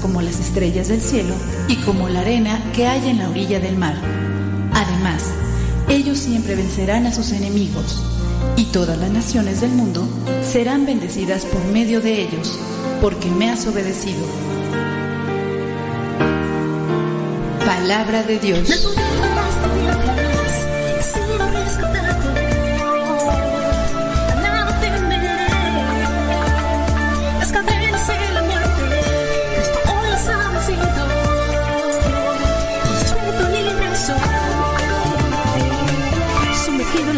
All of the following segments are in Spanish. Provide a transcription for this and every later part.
como las estrellas del cielo y como la arena que hay en la orilla del mar. Además, ellos siempre vencerán a sus enemigos, y todas las naciones del mundo serán bendecidas por medio de ellos, porque me has obedecido. Palabra de Dios.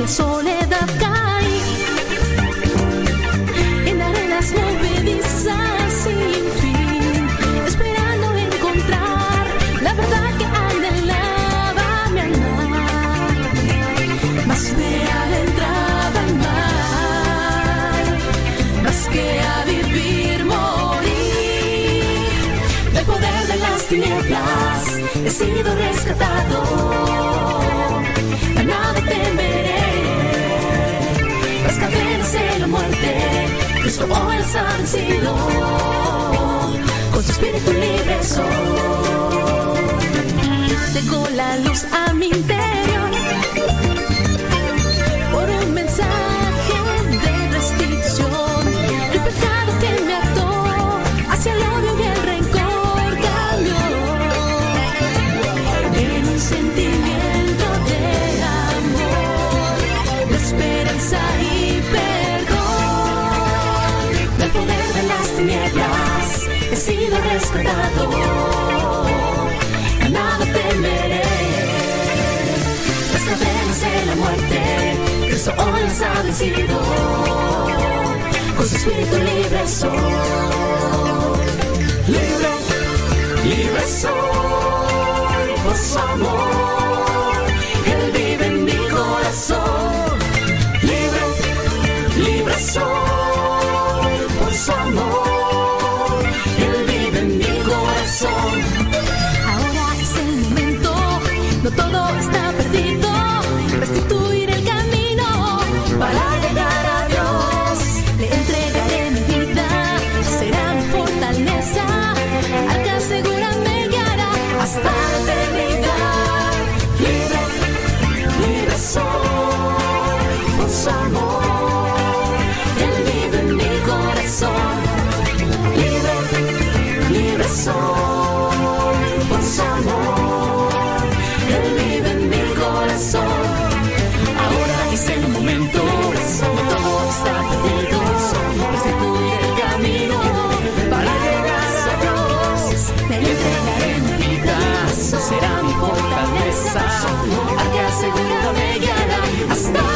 Soledad cae en arenas movedizas sin fin, esperando encontrar la verdad que anhelaba mi alma. Más me adentraba al mar, más que a vivir, morir. Del poder de las tinieblas he sido rescatado. Nada temeré las cadenas de la muerte, Cristo hoy las ha vencido, con su espíritu libre soy. Tengo la luz a mi interior, A nada temeré. Las cadenas de la muerte, Cristo hoy las ha vencido. Con su espíritu libre soy. Libre, libre soy por su amor. Fortaleza. Hacia seguro me guiará hasta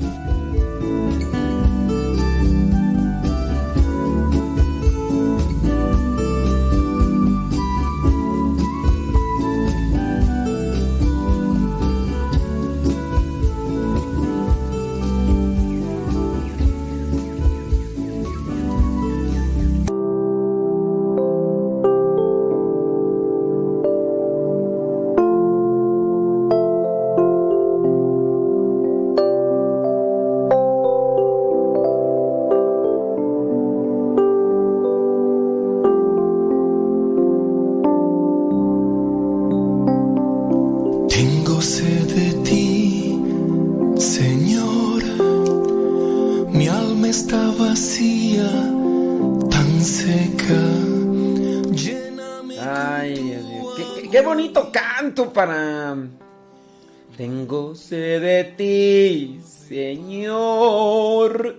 De ti, Señor.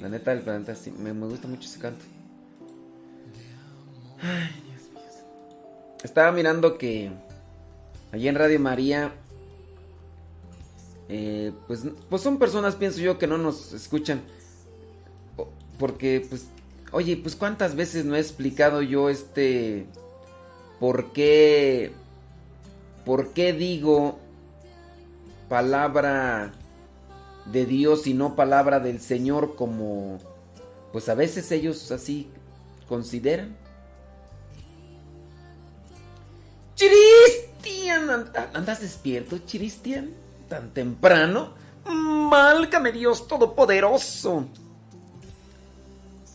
La neta del planeta, sí, me, me gusta mucho ese canto. Ay, Dios mío. Estaba mirando que allí en Radio María, eh, pues, pues son personas, pienso yo, que no nos escuchan. Porque, pues, oye, pues cuántas veces no he explicado yo este, por qué, por qué digo palabra de Dios y no palabra del Señor como, pues a veces ellos así consideran. Chiristian, ¿and- ¿andas despierto, Chiristian? ¿Tan temprano? Málgame Dios Todopoderoso.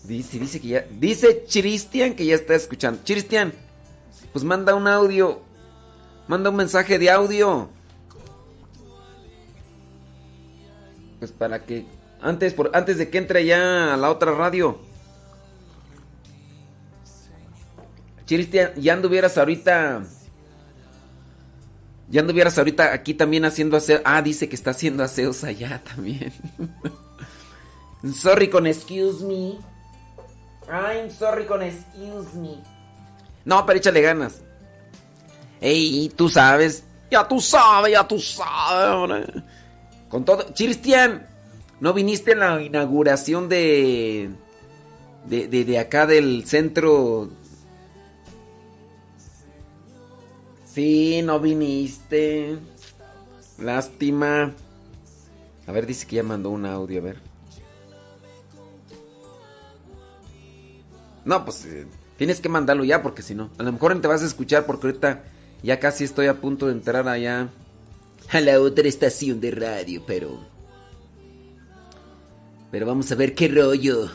Dice, dice que ya. Dice Chiristian que ya está escuchando. Chiristian, pues manda un audio. Manda un mensaje de audio. Pues para que. Antes, por, antes de que entre ya a la otra radio. Chiristian, ya anduvieras ahorita. Ya anduvieras ahorita aquí también haciendo aseo. Ah, dice que está haciendo aseos allá también. sorry con excuse me. I'm sorry con excuse me. No, pero échale ganas. Ey, tú sabes. Ya tú sabes, ya tú sabes. Con todo. Cristian, ¿no viniste en la inauguración de, de. de, de acá del centro? Sí, no viniste. Lástima. A ver, dice que ya mandó un audio, a ver. No, pues eh, tienes que mandarlo ya porque si no, a lo mejor te vas a escuchar porque ahorita ya casi estoy a punto de entrar allá a la otra estación de radio, pero pero vamos a ver qué rollo.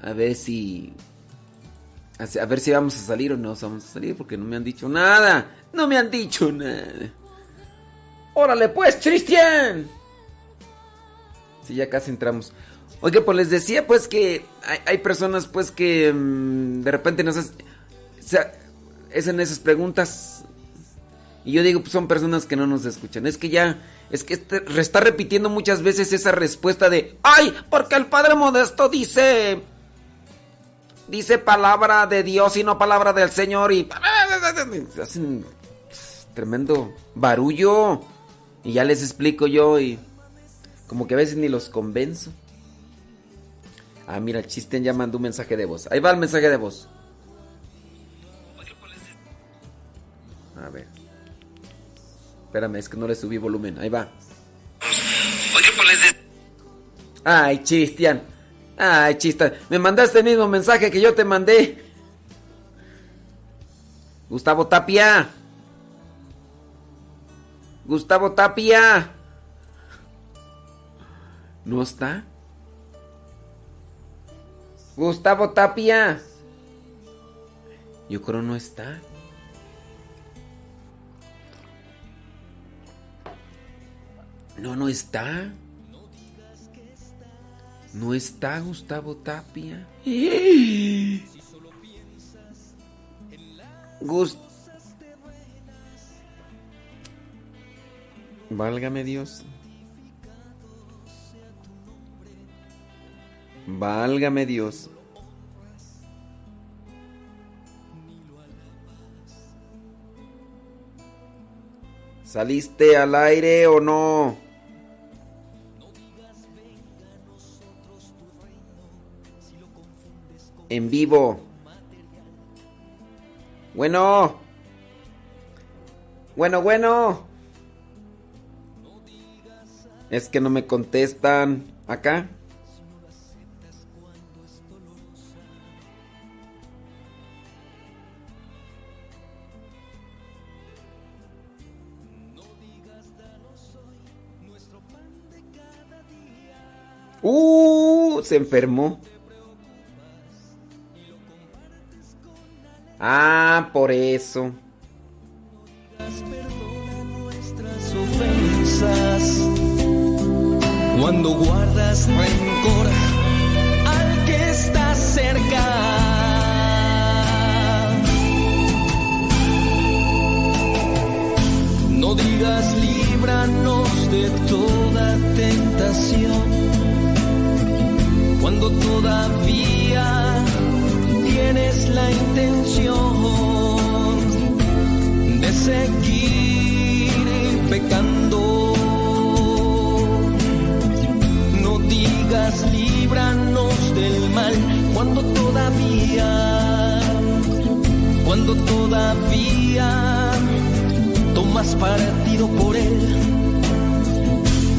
A ver si a ver si vamos a salir o no vamos a salir porque no me han dicho nada. No me han dicho nada. Órale pues, Cristian. Sí, ya casi entramos. Oiga, pues les decía pues que hay, personas pues que mm, de repente nos hacen esas preguntas y yo digo pues son personas que no nos escuchan. Es que ya, es que este- está repitiendo muchas veces esa respuesta de, ay, porque el Padre Modesto dice, dice palabra de Dios y no palabra del Señor y hacen tremendo barullo y ya les explico yo y como que a veces ni los convenzo. Ah, mira, el Chisten ya mandó un mensaje de voz. Ahí va el mensaje de voz. A ver. Espérame, es que no le subí volumen. Ahí va. Ay, Chistian. Ay, Chistian. Me mandaste el mismo mensaje que yo te mandé. Gustavo Tapia. Gustavo Tapia. ¿No está? Gustavo Tapia. Yo creo no está. No, no está. No está Gustavo Tapia. Gust... Válgame Dios. Válgame Dios. ¿Saliste al aire o no? En vivo. Bueno. Bueno, bueno. Es que no me contestan. ¿Acá? Uh, se enfermó. Ah, por eso. Perdona nuestras ofensas. Cuando guardas rencor al que está cerca. No digas líbranos de toda tentación. Cuando todavía tienes la intención de seguir pecando. No digas líbranos del mal cuando todavía, cuando todavía tomas partido por él.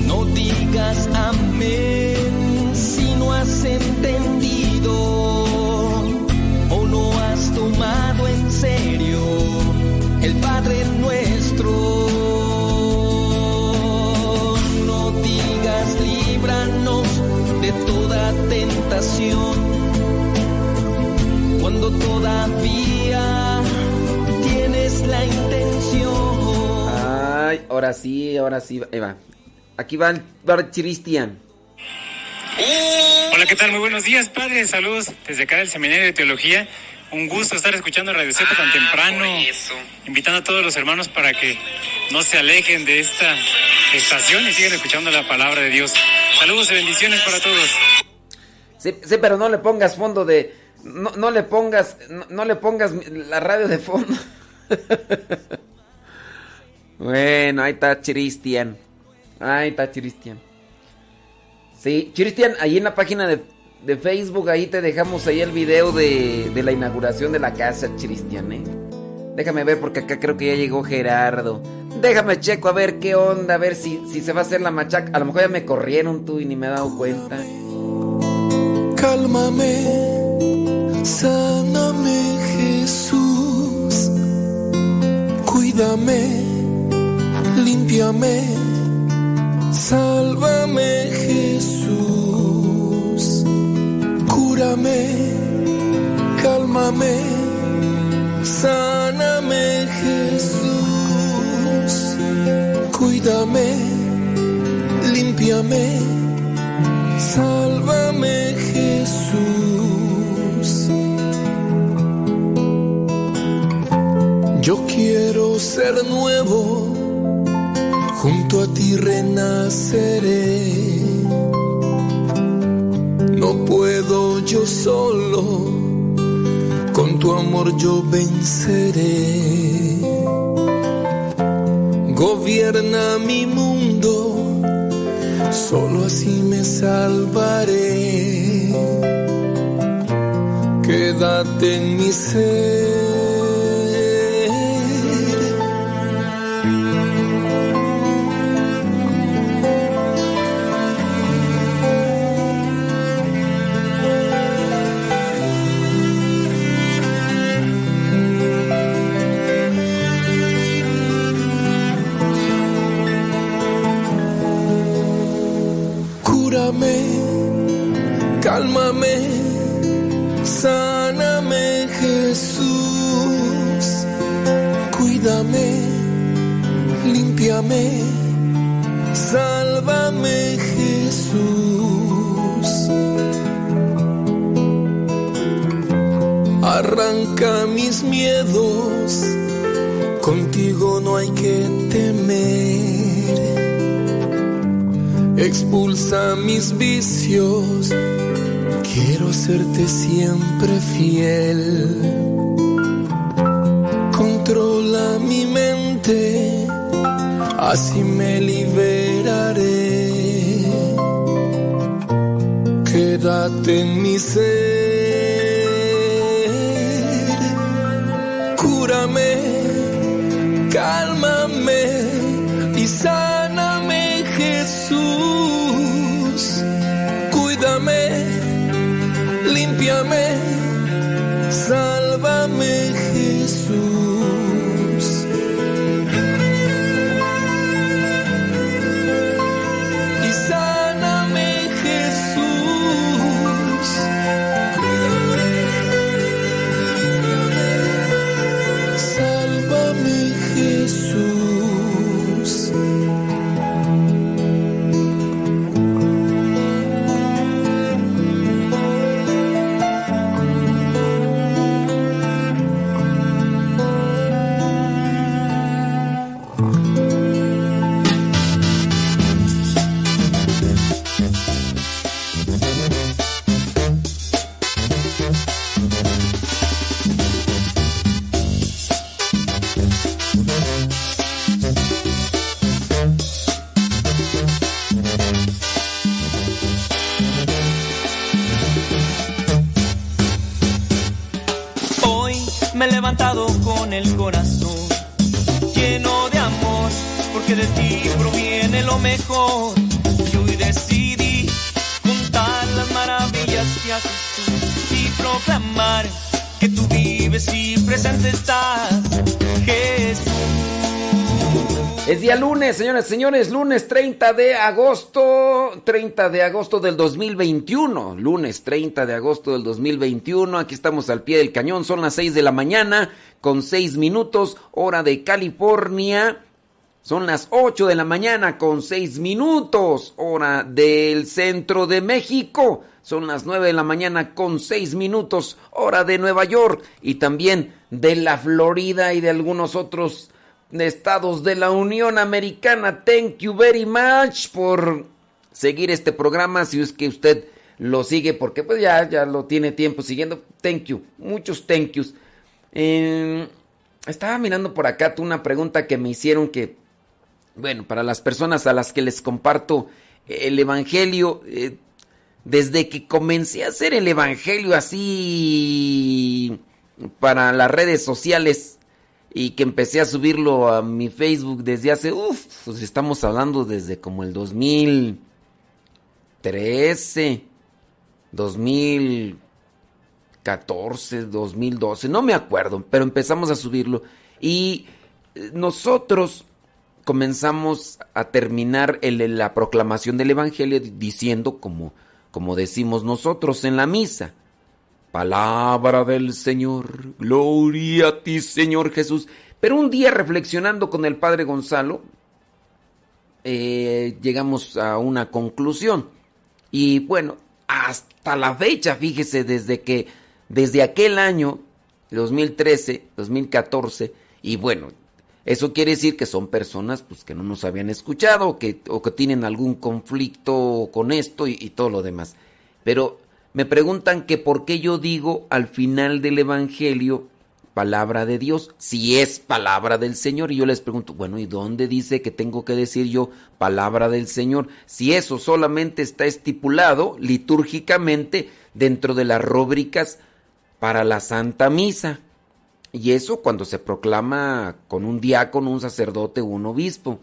No digas amén has entendido o no has tomado en serio el Padre nuestro. No digas líbranos de toda tentación cuando todavía tienes la intención. Ay, ahora sí, ahora sí. Ahí va. Aquí va el Cristian. Hola, ¿qué tal? Muy buenos días, padre. Saludos desde acá del Seminario de Teología. Un gusto estar escuchando Radio Cepa tan temprano. Invitando a todos los hermanos para que no se alejen de esta estación y sigan escuchando la palabra de Dios. Saludos y bendiciones para todos. Sí, sí, pero no le pongas fondo de. No, no le pongas. No, no le pongas la radio de fondo. bueno, ahí está Cristian. Ahí está Cristian. Sí, Cristian, ahí en la página de, de Facebook, ahí te dejamos ahí el video de, de la inauguración de la casa, Cristian, ¿eh? Déjame ver porque acá creo que ya llegó Gerardo. Déjame checo a ver qué onda, a ver si, si se va a hacer la machaca. A lo mejor ya me corrieron tú y ni me he dado cuenta. Cálmame, sáname Jesús, cuídame, límpiame, sálvame Jesús, cúrame, cálmame, sáname Jesús, cuídame, límpiame. Sálvame Jesús. Yo quiero ser nuevo, a ti renaceré. No puedo yo solo, con tu amor yo venceré. Gobierna mi mundo solo así me salvaré. Quédate en mi ser. Mis vicios, quiero serte siempre fiel. Controla mi mente, así me liberaré. Quédate en mi ser, señores, lunes 30 de agosto, 30 de agosto del 2021, lunes 30 de agosto del 2021, aquí estamos al pie del cañón, son las 6 de la mañana con 6 minutos, hora de California, son las 8 de la mañana con 6 minutos, hora del centro de México, son las 9 de la mañana con 6 minutos, hora de Nueva York y también de la Florida y de algunos otros estados de la Unión Americana. Thank you very much por seguir este programa. Si es que usted lo sigue, porque pues ya, ya lo tiene tiempo siguiendo. Thank you. Muchos thank yous. Eh, estaba mirando por acá una pregunta que me hicieron que, bueno, para las personas a las que les comparto el Evangelio, eh, desde que comencé a hacer el Evangelio así para las redes sociales, y que empecé a subirlo a mi Facebook desde hace, uff, pues estamos hablando desde como el 2013, 2014, 2012, no me acuerdo, pero empezamos a subirlo y eh, nosotros comenzamos a terminar el, la proclamación del Evangelio diciendo como, como decimos nosotros en la misa. Palabra del Señor, gloria a ti Señor Jesús. Pero un día reflexionando con el Padre Gonzalo, eh, llegamos a una conclusión. Y bueno, hasta la fecha, fíjese, desde que, desde aquel año, 2013, 2014, y bueno, eso quiere decir que son personas pues, que no nos habían escuchado que, o que tienen algún conflicto con esto y todo lo demás. Pero me preguntan que por qué yo digo al final del Evangelio palabra de Dios, si es palabra del Señor. Y yo les pregunto, bueno, ¿y dónde dice que tengo que decir yo palabra del Señor? Si eso solamente está estipulado litúrgicamente dentro de las rúbricas para la Santa Misa. Y eso cuando se proclama con un diácono, un sacerdote un obispo.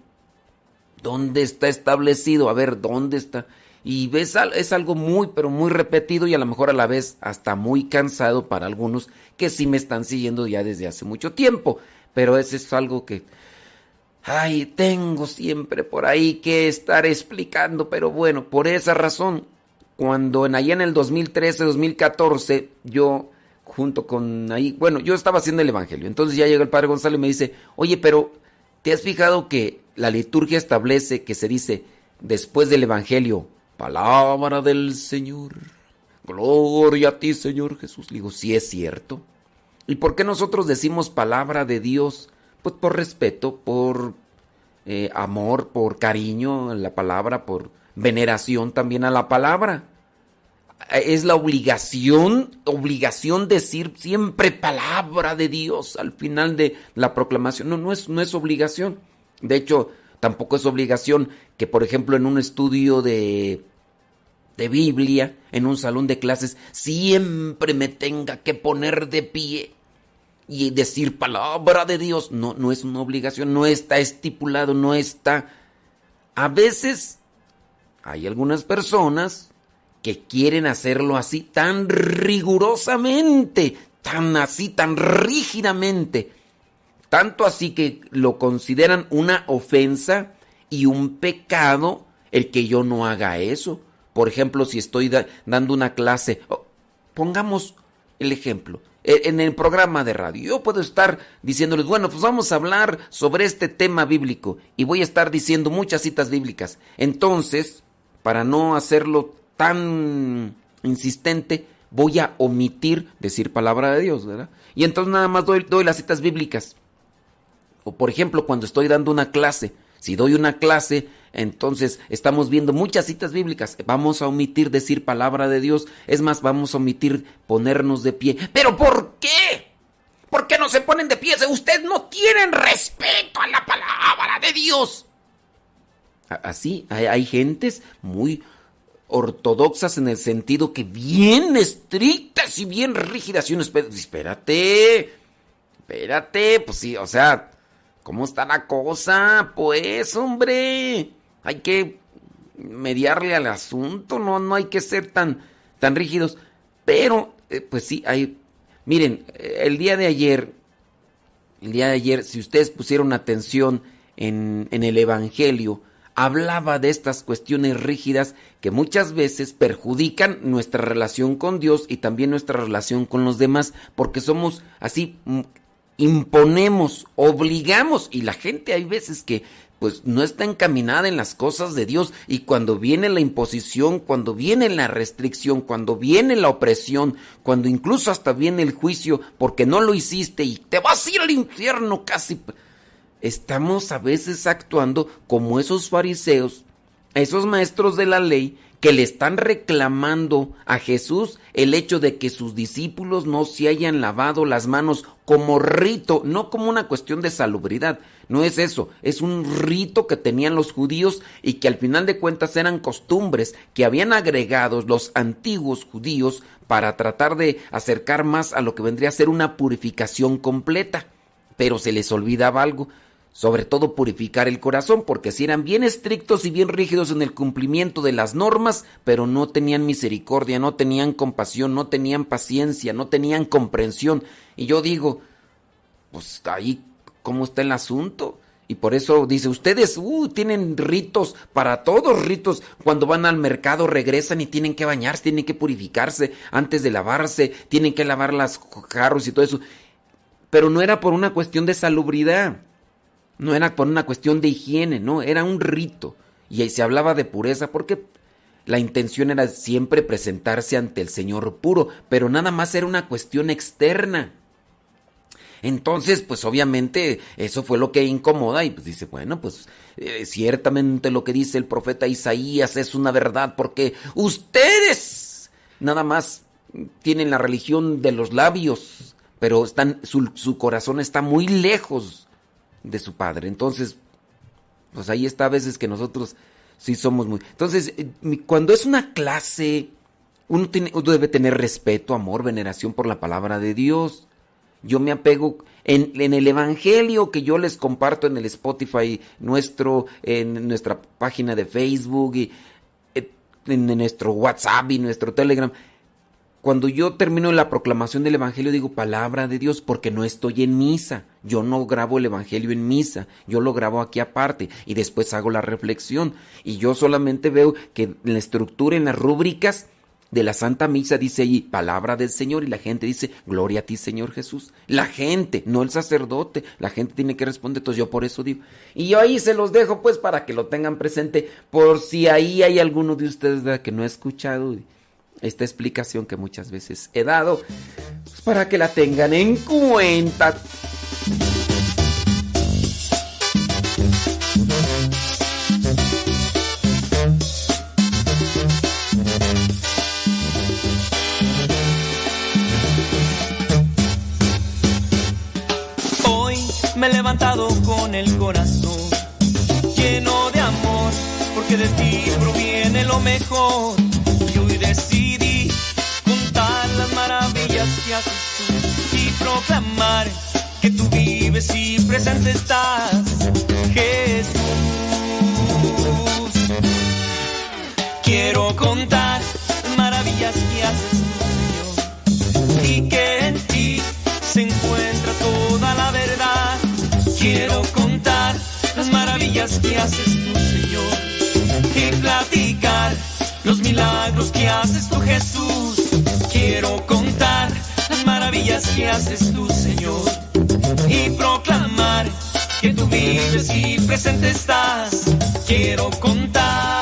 ¿Dónde está establecido? A ver, ¿dónde está? Y ves es algo muy pero muy repetido y a lo mejor a la vez hasta muy cansado para algunos que sí me están siguiendo ya desde hace mucho tiempo, pero ese es algo que ay, tengo siempre por ahí que estar explicando, pero bueno, por esa razón cuando en allá en el 2013, 2014 yo junto con ahí, bueno, yo estaba haciendo el evangelio, entonces ya llega el padre Gonzalo y me dice, "Oye, pero ¿te has fijado que la liturgia establece que se dice después del evangelio Palabra del Señor. Gloria a ti, Señor Jesús. digo, sí es cierto. ¿Y por qué nosotros decimos palabra de Dios? Pues por respeto, por eh, amor, por cariño a la palabra, por veneración también a la palabra. Es la obligación, obligación decir siempre palabra de Dios al final de la proclamación. No, no es, no es obligación. De hecho, tampoco es obligación que, por ejemplo, en un estudio de de Biblia en un salón de clases siempre me tenga que poner de pie y decir palabra de Dios. No, no es una obligación, no está estipulado, no está. A veces hay algunas personas que quieren hacerlo así tan rigurosamente, tan así, tan rígidamente. Tanto así que lo consideran una ofensa y un pecado el que yo no haga eso. Por ejemplo, si estoy dando una clase, pongamos el ejemplo, e, en el programa de radio, yo puedo estar diciéndoles, bueno, pues vamos a hablar sobre este tema bíblico y voy a estar diciendo muchas citas bíblicas. Entonces, para no hacerlo tan insistente, voy a omitir decir palabra de Dios, ¿verdad? Y entonces nada más doy, doy las citas bíblicas. O por ejemplo, cuando estoy dando una clase, si doy una clase, entonces estamos viendo muchas citas bíblicas. Vamos a omitir decir palabra de Dios. Es más, vamos a omitir ponernos de pie. ¿Pero por qué? ¿Por qué no se ponen de pie? Ustedes no tienen respeto a la palabra de Dios. Así, hay, hay gentes muy ortodoxas en el sentido que bien estrictas y bien rígidas. Y uno espérate, Espérate, pues sí, o sea, ¿cómo está la cosa? Pues, hombre, hay que mediarle al asunto, no, no hay que ser tan, tan rígidos. Pero, eh, pues sí, hay... Miren, el día de ayer, el día de ayer, si ustedes pusieron atención en, en el Evangelio, hablaba de estas cuestiones rígidas que muchas veces perjudican nuestra relación con Dios y también nuestra relación con los demás, porque somos así, mm, imponemos, obligamos, y la gente hay veces que pues no está encaminada en las cosas de Dios. Y cuando viene la imposición, cuando viene la restricción, cuando viene la opresión, cuando incluso hasta viene el juicio porque no lo hiciste y te vas a ir al infierno casi estamos a veces actuando como esos fariseos, esos maestros de la ley que le están reclamando a Jesús el hecho de que sus discípulos no se hayan lavado las manos como rito, no como una cuestión de salubridad. No es eso, es un rito que tenían los judíos y que al final de cuentas eran costumbres que habían agregado los antiguos judíos para tratar de acercar más a lo que vendría a ser una purificación completa. Pero se les olvidaba algo, sobre todo purificar el corazón, porque si eran bien estrictos y bien rígidos en el cumplimiento de las normas, pero no tenían misericordia, no tenían compasión, no tenían paciencia, no tenían comprensión. Y yo digo, pues ahí, ¿cómo está el asunto? Y por eso dice, ustedes uh, tienen ritos para todos, ritos. Cuando van al mercado regresan y tienen que bañarse, tienen que purificarse antes de lavarse, tienen que lavar las jarros y todo eso. Pero no era por una cuestión de salubridad no era por una cuestión de higiene, no, era un rito. Y ahí se hablaba de pureza porque la intención era siempre presentarse ante el Señor puro, pero nada más era una cuestión externa. Entonces, pues obviamente eso fue lo que incomoda y pues dice, bueno, pues eh, ciertamente lo que dice el profeta Isaías es una verdad porque ustedes nada más tienen la religión de los labios, pero están, su, su corazón está muy lejos de su padre. Entonces, pues ahí está a veces que nosotros sí somos muy... Entonces, eh, cuando es una clase, uno, tiene, uno debe tener respeto, amor, veneración por la palabra de Dios. Yo me apego en, en, el Evangelio que yo les comparto en el Spotify nuestro, en nuestra página de Facebook y eh, en nuestro WhatsApp y nuestro Telegram cuando yo termino la proclamación del Evangelio digo palabra de Dios porque no estoy en misa. Yo no grabo el Evangelio en misa, yo lo grabo aquí aparte y después hago la reflexión. Y yo solamente veo que en la estructura, en las rúbricas de la Santa Misa dice ahí palabra del Señor y la gente dice gloria a ti Señor Jesús. La gente, no el sacerdote, la gente tiene que responder, entonces yo por eso digo. Y yo ahí se los dejo pues para que lo tengan presente por si ahí hay alguno de ustedes que no ha escuchado esta explicación que muchas veces he dado pues, para que la tengan en cuenta. Hoy me he levantado con el corazón lleno de amor, porque de ti proviene lo mejor y proclamar que tú vives y presente estás, Jesús. Quiero contar las maravillas que haces Señor, y que en ti se encuentra toda la verdad. Quiero contar las maravillas que haces tú, Señor, y platicar los milagros que haces tú Jesús. Quiero contar que haces tú Señor y proclamar que tú vives y presente estás. Quiero contar.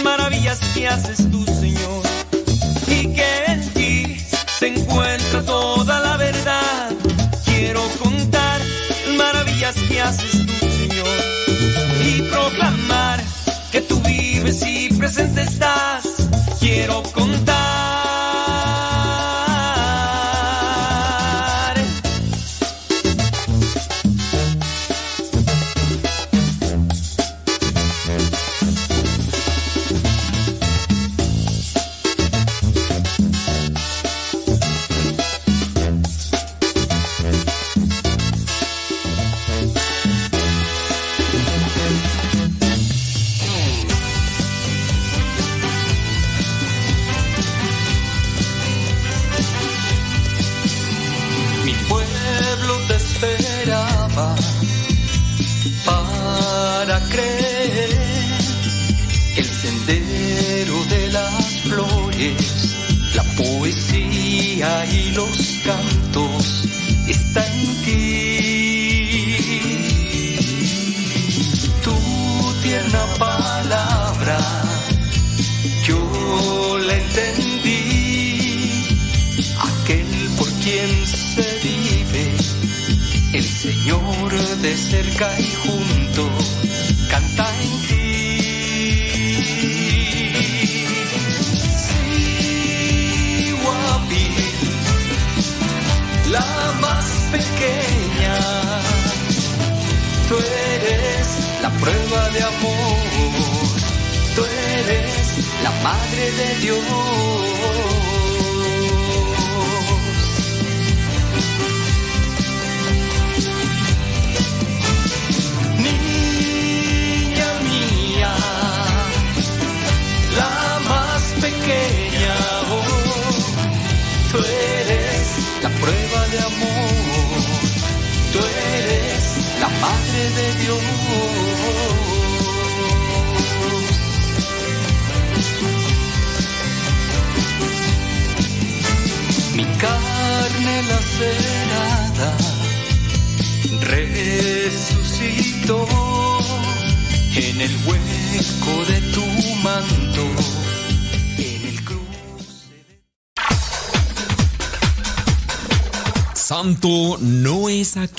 las maravillas que haces tú Señor y que en ti se encuentra toda la verdad. Quiero contar las maravillas que haces tú Señor y proclamar que tú vives y presente estás. Quiero contar.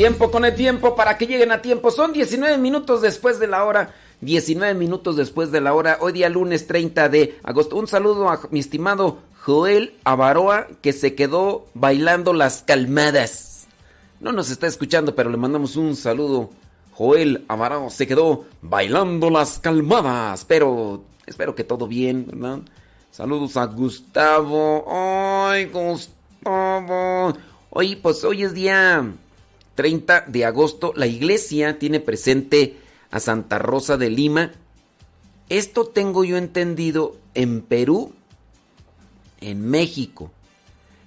Tiempo con el tiempo para que lleguen a tiempo. Son 19 minutos después de la hora. 19 minutos después de la hora. Hoy día lunes 30 de agosto. Un saludo a mi estimado Joel Avaroa que se quedó bailando las calmadas. No nos está escuchando, pero le mandamos un saludo. Joel Avaroa se quedó bailando las calmadas. Pero espero que todo bien, ¿verdad? Saludos a Gustavo. Ay, Gustavo. Hoy, pues hoy es día 30 de agosto. La iglesia tiene presente a Santa Rosa de Lima. Esto tengo yo entendido en Perú, en México.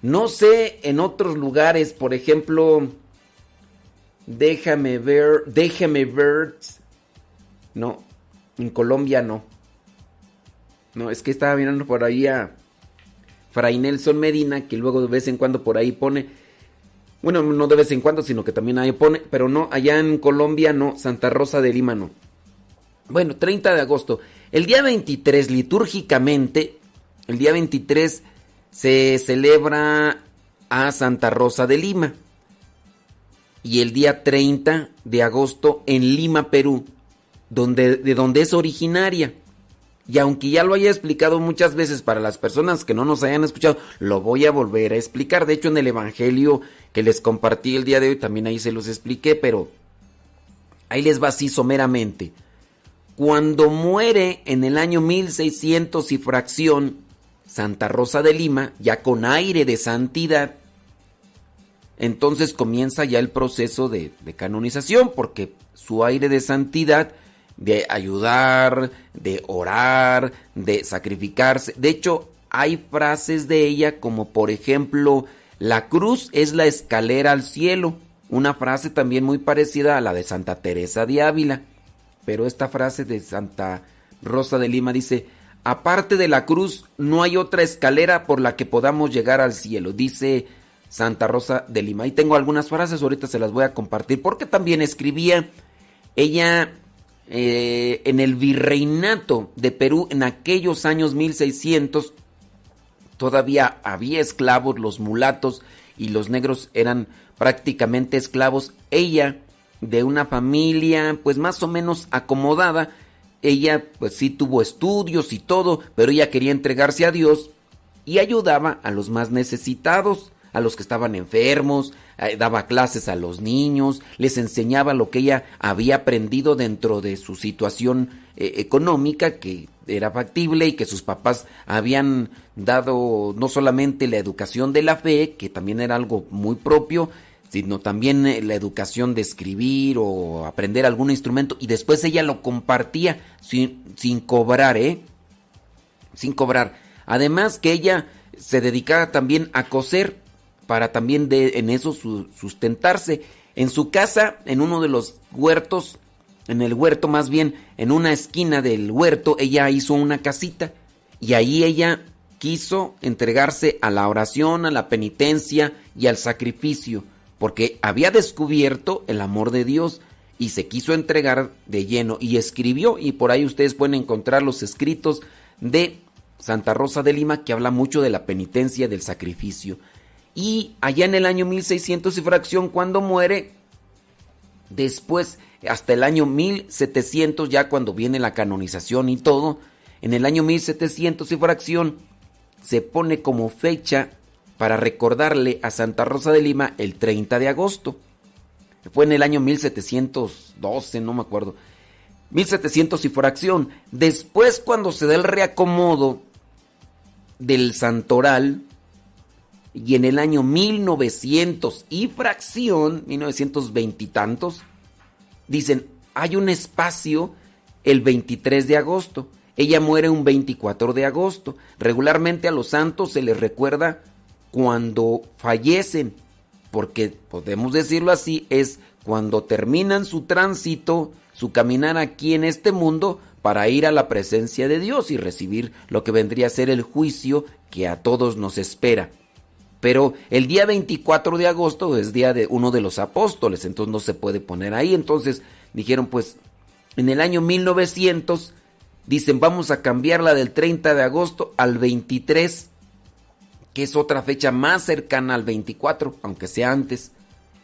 No sé en otros lugares, por ejemplo, déjame ver, déjame ver. No, en Colombia no. No, es que estaba mirando por ahí a Fray Nelson Medina, que luego de vez en cuando por ahí pone. Bueno, no de vez en cuando, sino que también ahí pone, pero no, allá en Colombia no, Santa Rosa de Lima no. Bueno, 30 de agosto. El día 23, litúrgicamente, el día 23 se celebra a Santa Rosa de Lima. Y el día 30 de agosto en Lima, Perú, donde, de donde es originaria. Y aunque ya lo haya explicado muchas veces para las personas que no nos hayan escuchado, lo voy a volver a explicar. De hecho, en el Evangelio que les compartí el día de hoy, también ahí se los expliqué, pero ahí les va así someramente. Cuando muere en el año 1600 y fracción Santa Rosa de Lima, ya con aire de santidad, entonces comienza ya el proceso de, de canonización, porque su aire de santidad, de ayudar, de orar, de sacrificarse. De hecho, hay frases de ella como por ejemplo, la cruz es la escalera al cielo. Una frase también muy parecida a la de Santa Teresa de Ávila. Pero esta frase de Santa Rosa de Lima dice, aparte de la cruz no hay otra escalera por la que podamos llegar al cielo. Dice Santa Rosa de Lima. Y tengo algunas frases, ahorita se las voy a compartir, porque también escribía ella eh, en el virreinato de Perú en aquellos años 1600, todavía había esclavos, los mulatos y los negros eran prácticamente esclavos. Ella, de una familia pues más o menos acomodada, ella pues sí tuvo estudios y todo, pero ella quería entregarse a Dios y ayudaba a los más necesitados, a los que estaban enfermos, eh, daba clases a los niños, les enseñaba lo que ella había aprendido dentro de su situación eh, económica, que era factible y que sus papás habían dado no solamente la educación de la fe, que también era algo muy propio, sino también eh, la educación de escribir o aprender algún instrumento y después ella lo compartía sin, sin cobrar, ¿eh? Sin cobrar. Además que ella se dedicaba también a coser para también de, en eso sustentarse. En su casa, en uno de los huertos, en el huerto más bien, en una esquina del huerto, ella hizo una casita y ahí ella quiso entregarse a la oración, a la penitencia y al sacrificio porque había descubierto el amor de Dios y se quiso entregar de lleno y escribió y por ahí ustedes pueden encontrar los escritos de Santa Rosa de Lima que habla mucho de la penitencia del sacrificio. Y allá en el año 1600 y fracción cuando muere, después hasta el año 1700 ya cuando viene la canonización y todo, en el año 1700 y fracción se pone como fecha para recordarle a Santa Rosa de Lima el 30 de agosto. Fue en el año 1712, no me acuerdo. 1700 y fracción. Después, cuando se da el reacomodo del santoral, y en el año 1900 y fracción, 1920 y tantos, dicen, hay un espacio el 23 de agosto. Ella muere un 24 de agosto. Regularmente a los santos se les recuerda cuando fallecen, porque podemos decirlo así, es cuando terminan su tránsito, su caminar aquí en este mundo para ir a la presencia de Dios y recibir lo que vendría a ser el juicio que a todos nos espera. Pero el día 24 de agosto es día de uno de los apóstoles, entonces no se puede poner ahí. Entonces dijeron, pues en el año 1900, dicen, vamos a cambiarla del 30 de agosto al 23 que es otra fecha más cercana al 24, aunque sea antes.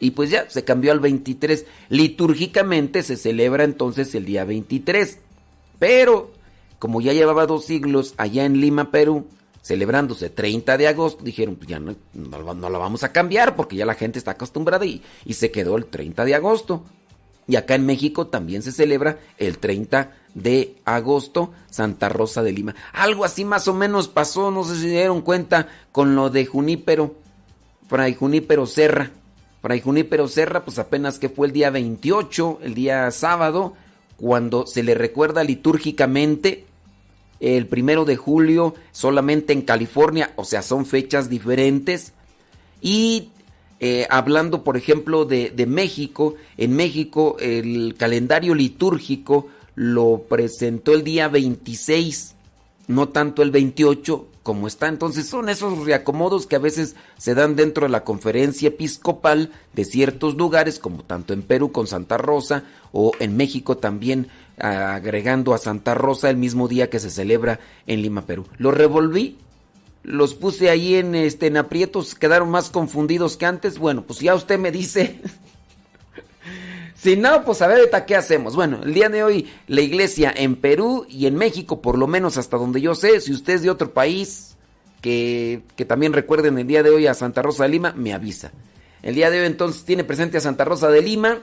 Y pues ya, se cambió al 23. Litúrgicamente se celebra entonces el día 23. Pero, como ya llevaba dos siglos allá en Lima, Perú, celebrándose 30 de agosto, dijeron, pues ya no, no, la vamos a cambiar porque ya la gente está acostumbrada y, y se quedó el 30 de agosto. Y acá en México también se celebra el 30 de agosto, Santa Rosa de Lima. Algo así más o menos pasó, no sé si dieron cuenta, con lo de Junípero, Fray Junípero Serra. Fray Junípero Serra, pues apenas que fue el día 28, el día sábado, cuando se le recuerda litúrgicamente el primero de julio solamente en California, o sea, son fechas diferentes. Y eh, hablando, por ejemplo, de, de México, en México el calendario litúrgico lo presentó el día 26, no tanto el 28 como está. Entonces son esos reacomodos que a veces se dan dentro de la conferencia episcopal de ciertos lugares, como tanto en Perú con Santa Rosa o en México también agregando a Santa Rosa el mismo día que se celebra en Lima, Perú. Lo revolví, los puse ahí en, este, en aprietos, quedaron más confundidos que antes. Bueno, pues ya usted me dice Si no, pues a ver, ¿qué hacemos? Bueno, el día de hoy la iglesia en Perú y en México, por lo menos hasta donde yo sé, si usted es de otro país, que, que también recuerden el día de hoy a Santa Rosa de Lima, me avisa. El día de hoy entonces tiene presente a Santa Rosa de Lima,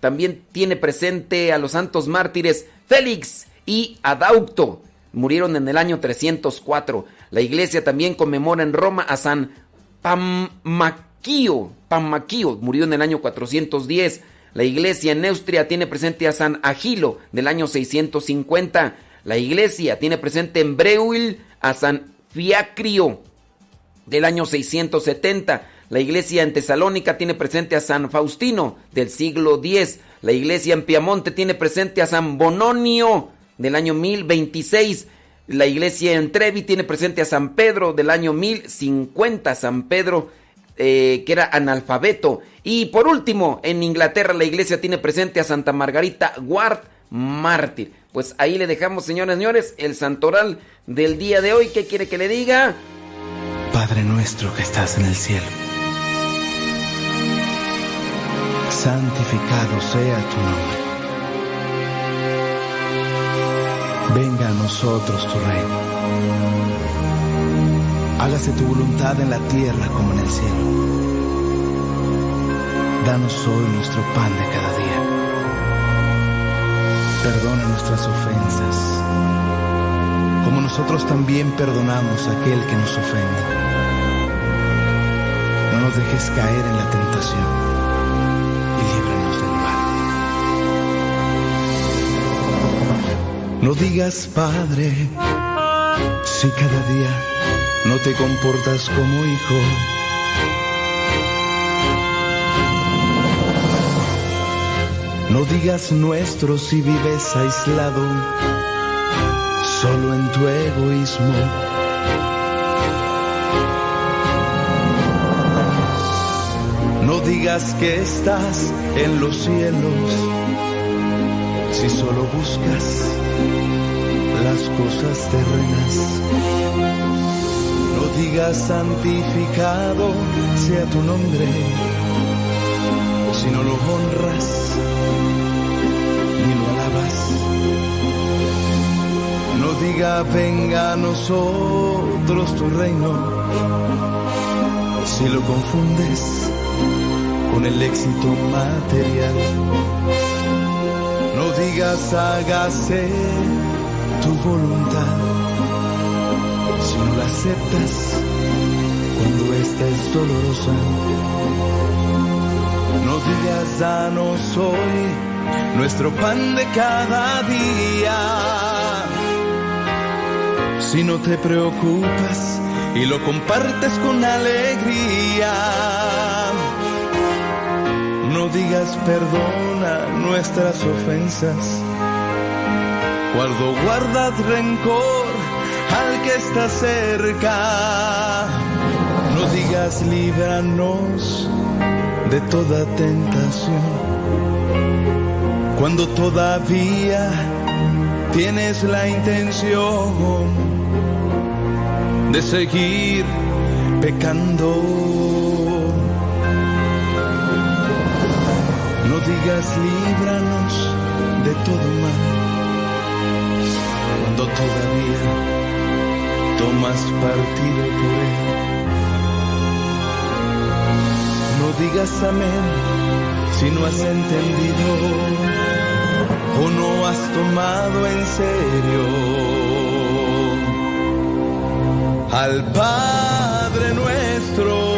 también tiene presente a los santos mártires Félix y Adaucto. murieron en el año 304. La iglesia también conmemora en Roma a San Pammaquio, Pammaquio, murió en el año 410. La iglesia en Neustria tiene presente a San Agilo del año 650. La iglesia tiene presente en Breuil a San Fiacrio del año 670. La iglesia en Tesalónica tiene presente a San Faustino del siglo X. La iglesia en Piamonte tiene presente a San Bononio del año 1026. La iglesia en Trevi tiene presente a San Pedro del año 1050. San Pedro eh, que era analfabeto. Y por último, en Inglaterra la iglesia tiene presente a Santa Margarita Ward, mártir. Pues ahí le dejamos, señores, señores, el santoral del día de hoy. ¿Qué quiere que le diga? Padre nuestro que estás en el cielo, santificado sea tu nombre. Venga a nosotros tu reino. Hágase tu voluntad en la tierra como en el cielo. Danos hoy nuestro pan de cada día. Perdona nuestras ofensas, como nosotros también perdonamos a aquel que nos ofende. No nos dejes caer en la tentación No digas, Padre, si cada día no te comportas como hijo. No digas nuestro si vives aislado, solo en tu egoísmo. No digas que estás en los cielos, si solo buscas las cosas terrenas. No digas santificado sea tu nombre, si no lo honras ni lo alabas. No diga venga a nosotros tu reino, si lo confundes con el éxito material. Digas hágase tu voluntad si no la aceptas cuando esta es dolorosa. No digas danos hoy nuestro pan de cada día. Si no te preocupas y lo compartes con alegría. No digas perdona nuestras ofensas Guardo, guardad rencor al que está cerca. No digas líbranos de toda tentación. Cuando todavía tienes la intención de seguir pecando. Digas líbranos de todo mal. Cuando todavía tomas partido por él. No digas amén si no has entendido o no has tomado en serio. Al Padre nuestro,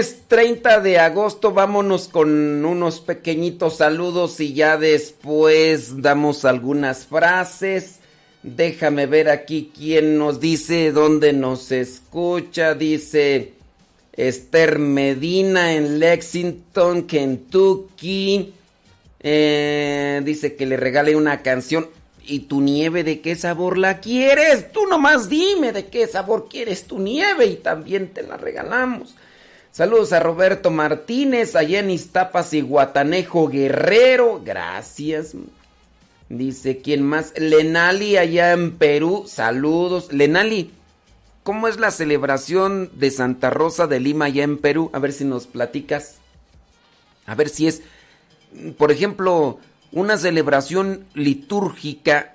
Lunes 30 de agosto, vámonos con unos pequeñitos saludos y ya después damos algunas frases. Déjame ver aquí quién nos dice, dónde nos escucha. Dice Esther Medina en Lexington, Kentucky. Eh, dice que le regale una canción. ¿Y tu nieve de qué sabor la quieres? Tú nomás dime de qué sabor quieres tu nieve y también te la regalamos. Saludos a Roberto Martínez, allá en Iztapas y Guatanejo Guerrero. Gracias. Dice, ¿quién más? Lenali, allá en Perú. Saludos. Lenali, ¿cómo es la celebración de Santa Rosa de Lima allá en Perú? A ver si nos platicas. A ver si es, por ejemplo, una celebración litúrgica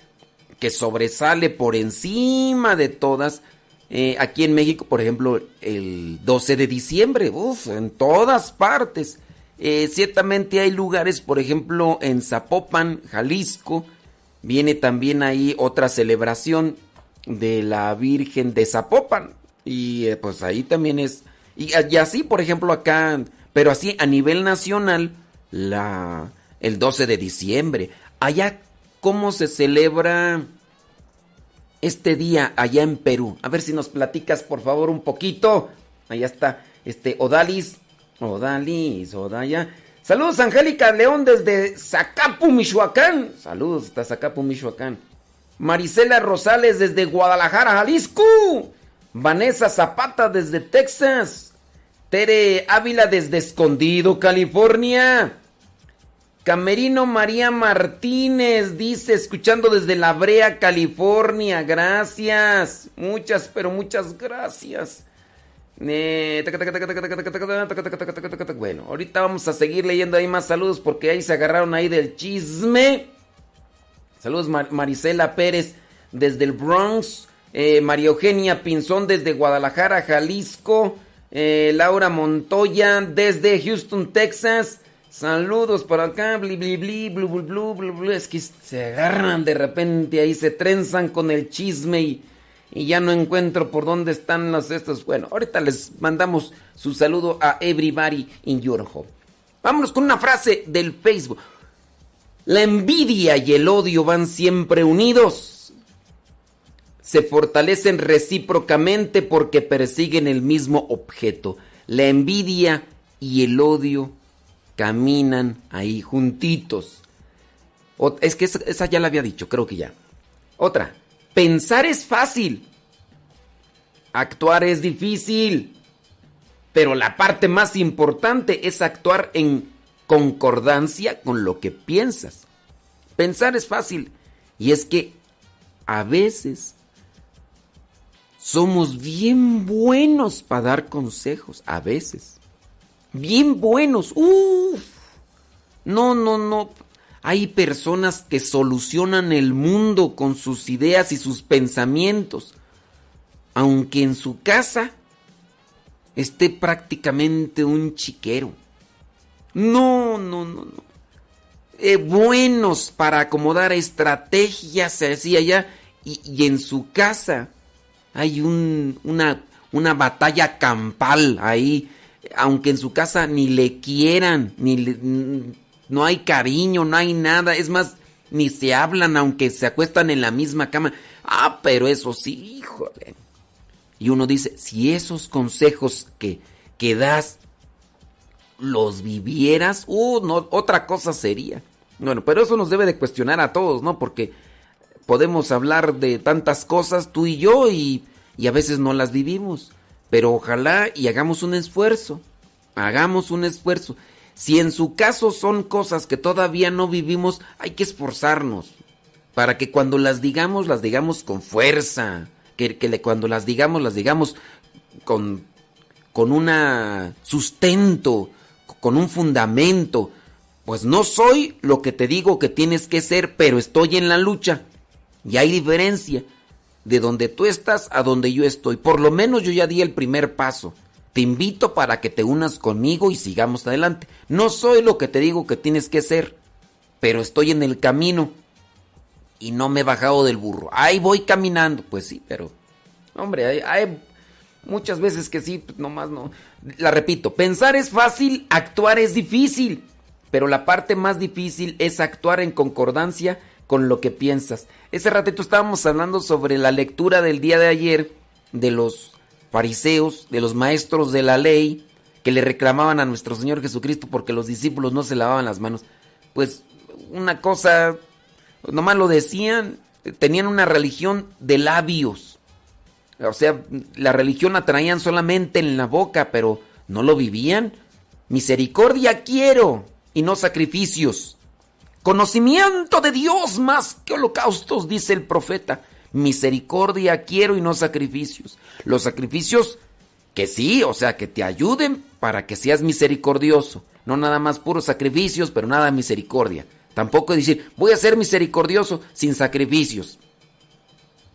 que sobresale por encima de todas. Eh, aquí en México, por ejemplo, el 12 de diciembre, uff, en todas partes. Eh, ciertamente hay lugares, por ejemplo, en Zapopan, Jalisco, viene también ahí otra celebración de la Virgen de Zapopan. Y eh, pues ahí también es... Y, y así, por ejemplo, acá, pero así a nivel nacional, la el 12 de diciembre. Allá, ¿cómo se celebra este día allá en Perú? A ver si nos platicas, por favor, un poquito. Allá está, este, Odalis, Odalis, Odaya. Saludos, Angélica León desde Zacapu, Michoacán. Saludos hasta Zacapu, Michoacán. Marisela Rosales desde Guadalajara, Jalisco. Vanessa Zapata desde Texas. Tere Ávila desde Escondido, California. Camerino María Martínez dice, escuchando desde La Brea, California. Gracias. Muchas, pero muchas gracias. Bueno, ahorita vamos a seguir leyendo ahí más saludos porque ahí se agarraron ahí del chisme. Saludos Marisela Pérez desde el Bronx. Eh, María Eugenia Pinzón desde Guadalajara, Jalisco. Eh, Laura Montoya desde Houston, Texas. Saludos por acá, bli bli bli, blu blu blu blu blu. Es que se agarran de repente ahí, se trenzan con el chisme y, ya no encuentro por dónde están los estos. Bueno, ahorita les mandamos su saludo a everybody in your home. Vámonos con una frase del Facebook. La envidia y el odio van siempre unidos. Se fortalecen recíprocamente porque persiguen el mismo objeto. La envidia y el odio caminan ahí juntitos. es que esa, esa ya la había dicho, creo que ya. Otra, pensar es fácil. Actuar es difícil. Pero la parte más importante es actuar en concordancia con lo que piensas. Pensar es fácil. Y es que a veces somos bien buenos para dar consejos. A veces bien buenos. Uf. No, no, no. Hay personas que solucionan el mundo con sus ideas y sus pensamientos. Aunque en su casa esté prácticamente un chiquero. No, no, no, no. Eh, buenos para acomodar estrategias, decía ya. Y, y en su casa hay un, una, una batalla campal ahí aunque en su casa ni le quieran, ni no hay cariño, no hay nada, es más, ni se hablan aunque se acuestan en la misma cama. Ah, pero eso sí, híjole. Y uno dice, si esos consejos que, que das los vivieras, uh, no, otra cosa sería. Bueno, pero eso nos debe de cuestionar a todos, ¿no? Porque podemos hablar de tantas cosas tú y yo y, y a veces no las vivimos. Pero ojalá y hagamos un esfuerzo. Hagamos un esfuerzo. Si en su caso son cosas que todavía no vivimos, hay que esforzarnos. Para que cuando las digamos, las digamos con fuerza. Que, que cuando las digamos, las digamos con, con un sustento, con un fundamento. Pues no soy lo que te digo que tienes que ser, pero estoy en la lucha. Y hay diferencia de donde tú estás a donde yo estoy. Por lo menos yo ya di el primer paso. Te invito para que te unas conmigo y sigamos adelante. No soy lo que te digo que tienes que ser, pero estoy en el camino y no me he bajado del burro. Ahí voy caminando. Pues sí, pero... Hombre, hay, muchas veces que sí, pues nomás no. La repito, pensar es fácil, actuar es difícil. Pero la parte más difícil es actuar en concordancia con lo que piensas. Ese ratito estábamos hablando sobre la lectura del día de ayer de los fariseos, de los maestros de la ley, que le reclamaban a nuestro Señor Jesucristo porque los discípulos no se lavaban las manos. Pues una cosa, nomás lo decían, tenían una religión de labios. O sea, la religión la traían solamente en la boca, pero no lo vivían. Misericordia quiero y no sacrificios. Conocimiento de Dios más que holocaustos, dice el profeta. Misericordia quiero y no sacrificios. Los sacrificios que sí, o sea, que te ayuden para que seas misericordioso. No nada más puros sacrificios, pero nada misericordia. Tampoco decir, voy a ser misericordioso sin sacrificios.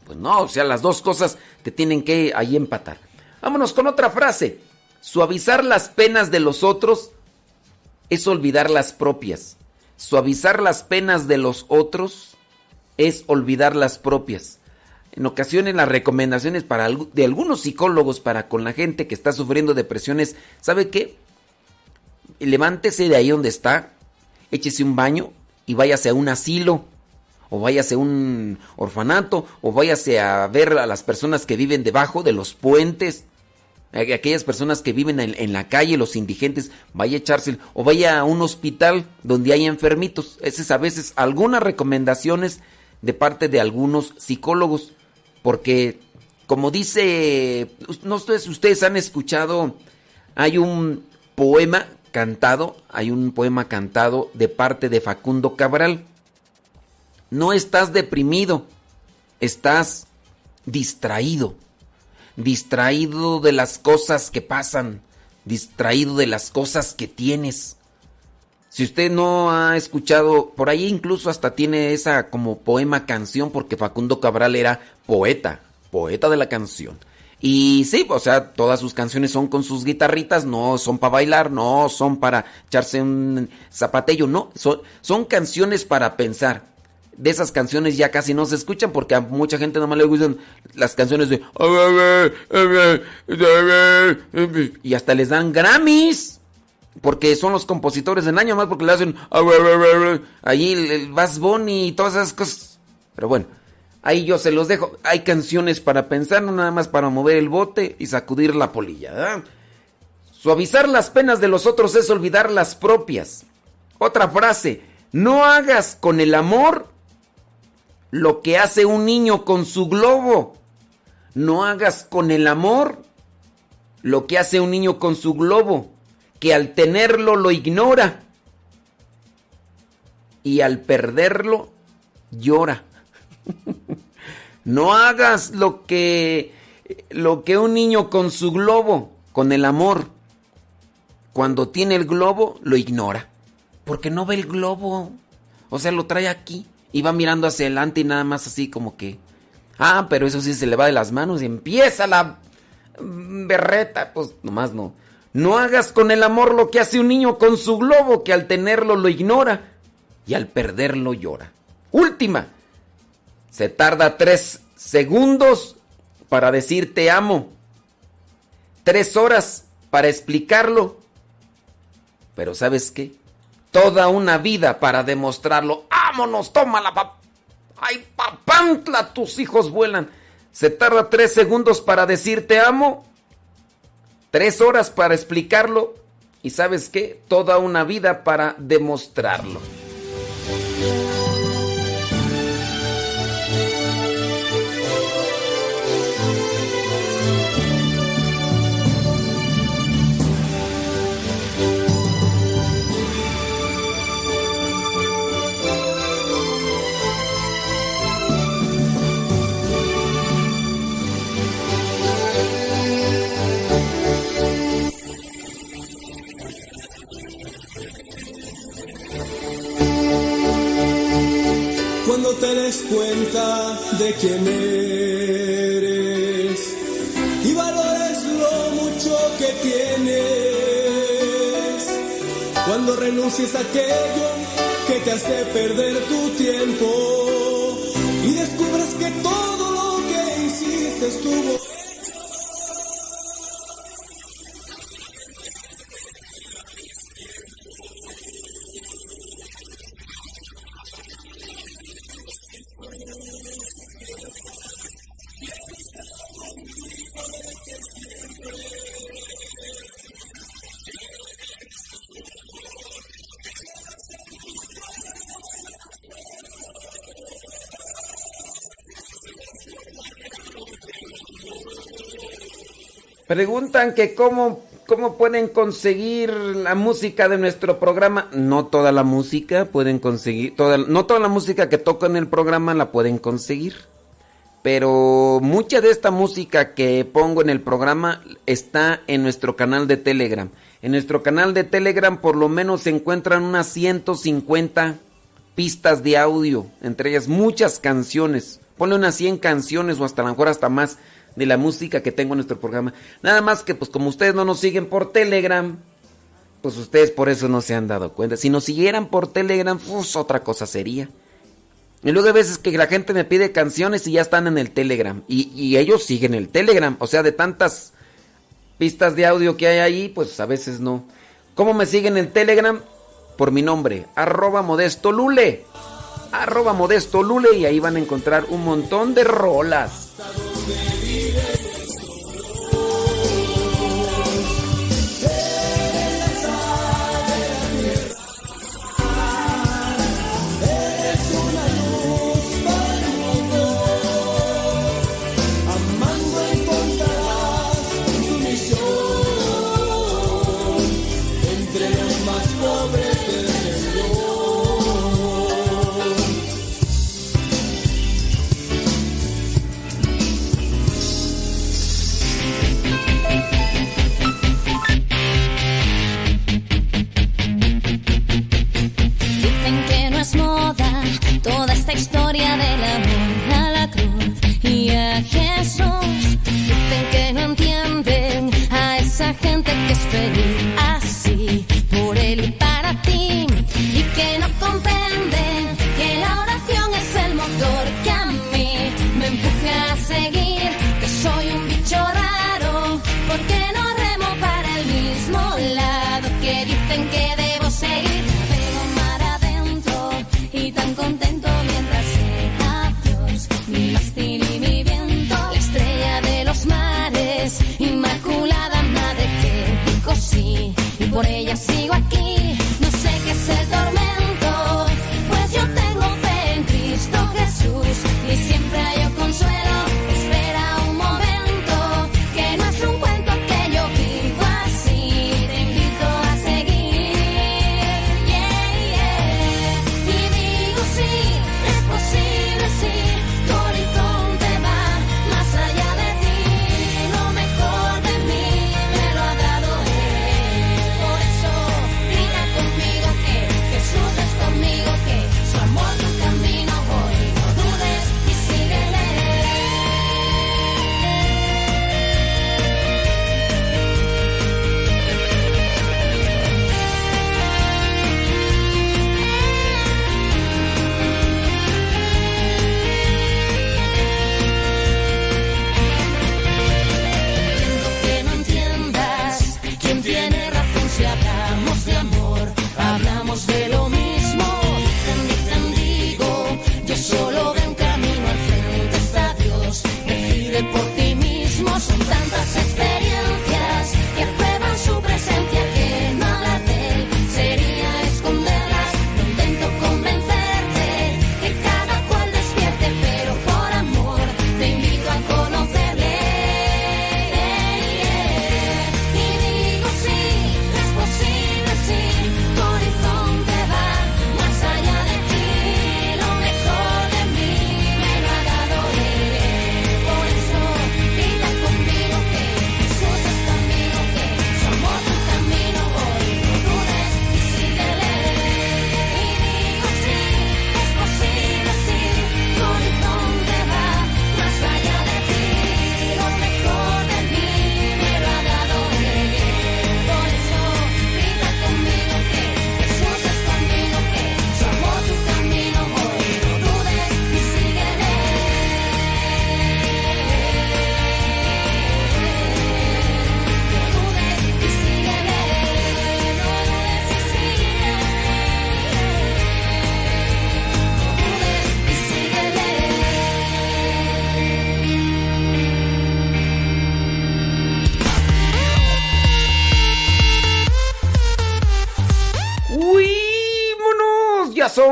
Pues no, o sea, las dos cosas te tienen que ahí empatar. Vámonos con otra frase. Suavizar las penas de los otros es olvidar las propias. Suavizar las penas de los otros es olvidar las propias. En ocasiones las recomendaciones para, de algunos psicólogos para con la gente que está sufriendo depresiones, ¿sabe qué? Levántese de ahí donde está, échese un baño y váyase a un asilo, o váyase a un orfanato, o váyase a ver a las personas que viven debajo de los puentes, aquellas personas que viven en, la calle, los indigentes, vaya a echarse, o vaya a un hospital donde hay enfermitos. Esas a veces algunas recomendaciones de parte de algunos psicólogos, porque como dice, no sé si ustedes han escuchado, hay un poema cantado, hay un poema cantado de parte de Facundo Cabral. No estás deprimido, estás distraído distraído de las cosas que pasan, distraído de las cosas que tienes. Si usted no ha escuchado, por ahí incluso hasta tiene esa como poema canción, porque Facundo Cabral era poeta, poeta de la canción. Y sí, o sea, todas sus canciones son con sus guitarritas, no son para bailar, no son para echarse un zapatello, no, son, son canciones para pensar de esas canciones ya casi no se escuchan porque a mucha gente nomás le gustan las canciones de y hasta les dan Grammys porque son los compositores del año más porque le hacen ahí el Bass Bunny y todas esas cosas. Pero bueno ahí yo se los dejo. Hay canciones para pensar no nada más para mover el bote y sacudir la polilla suavizar las penas de los otros es olvidar las propias. Otra frase no hagas con el amor lo que hace un niño con su globo. No hagas con el amor lo que hace un niño con su globo, que al tenerlo lo ignora y al perderlo llora. no hagas lo que lo que un niño con su globo, con el amor, cuando tiene el globo lo ignora, porque no ve el globo, o sea, lo trae aquí y va mirando hacia adelante y nada más así como que... Ah, pero eso sí se le va de las manos y empieza la berreta. Pues nomás no. No hagas con el amor lo que hace un niño con su globo, que al tenerlo lo ignora y al perderlo llora. Última. Se tarda tres segundos para decir te amo. Tres horas para explicarlo. Pero ¿sabes qué? toda una vida para demostrarlo. ¡Vámonos! ¡Tómala, papá! ¡Ay, papantla! Tus hijos vuelan. Se tarda tres segundos para decir te amo. Tres horas para explicarlo. Y sabes qué? Toda una vida para demostrarlo. Te des cuenta de quién eres y valores lo mucho que tienes. Cuando renuncies a aquello que te hace perder tu tiempo y descubras que todo lo que hiciste estuvo Preguntan que cómo, cómo pueden conseguir la música de nuestro programa. No toda la música pueden conseguir, toda, no toda la música que toca en el programa la pueden conseguir. Pero mucha de esta música que pongo en el programa está en nuestro canal de Telegram. En nuestro canal de Telegram por lo menos se encuentran unas 150 pistas de audio, entre ellas muchas canciones. Ponle unas 100 canciones o hasta a lo mejor hasta más de la música que tengo en nuestro programa. Nada más que pues como ustedes no nos siguen por Telegram, pues ustedes por eso no se han dado cuenta. Si nos siguieran por Telegram, pues otra cosa sería. Y luego hay veces que la gente me pide canciones y ya están en el Telegram. Y, y ellos siguen el Telegram. O sea, de tantas pistas de audio que hay ahí, pues a veces no. ¿Cómo me siguen en Telegram? Por mi nombre, arroba modesto lule. Arroba modesto lule y ahí van a encontrar un montón de rolas. Esta historia del amor a la cruz y a Jesús. Dicen que no entienden a esa gente que es feliz así por él por ella sí.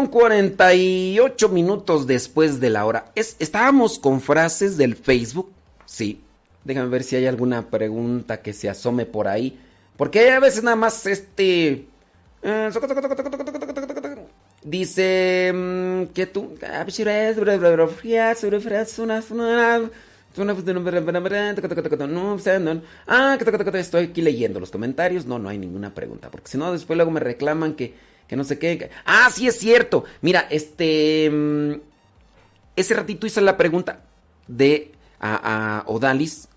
Ya son 48 minutos después de la hora. Es, estábamos con frases del Facebook. Sí. Déjame ver si hay alguna pregunta que se asome por ahí. Porque a veces nada más este... Dice que tú... Ah, estoy aquí leyendo los comentarios. No, no hay ninguna pregunta. Porque si no, después luego me reclaman que, que no sé qué. Ah, sí es cierto. Mira, este... mm, Ese ratito hice la pregunta de a, a Odalis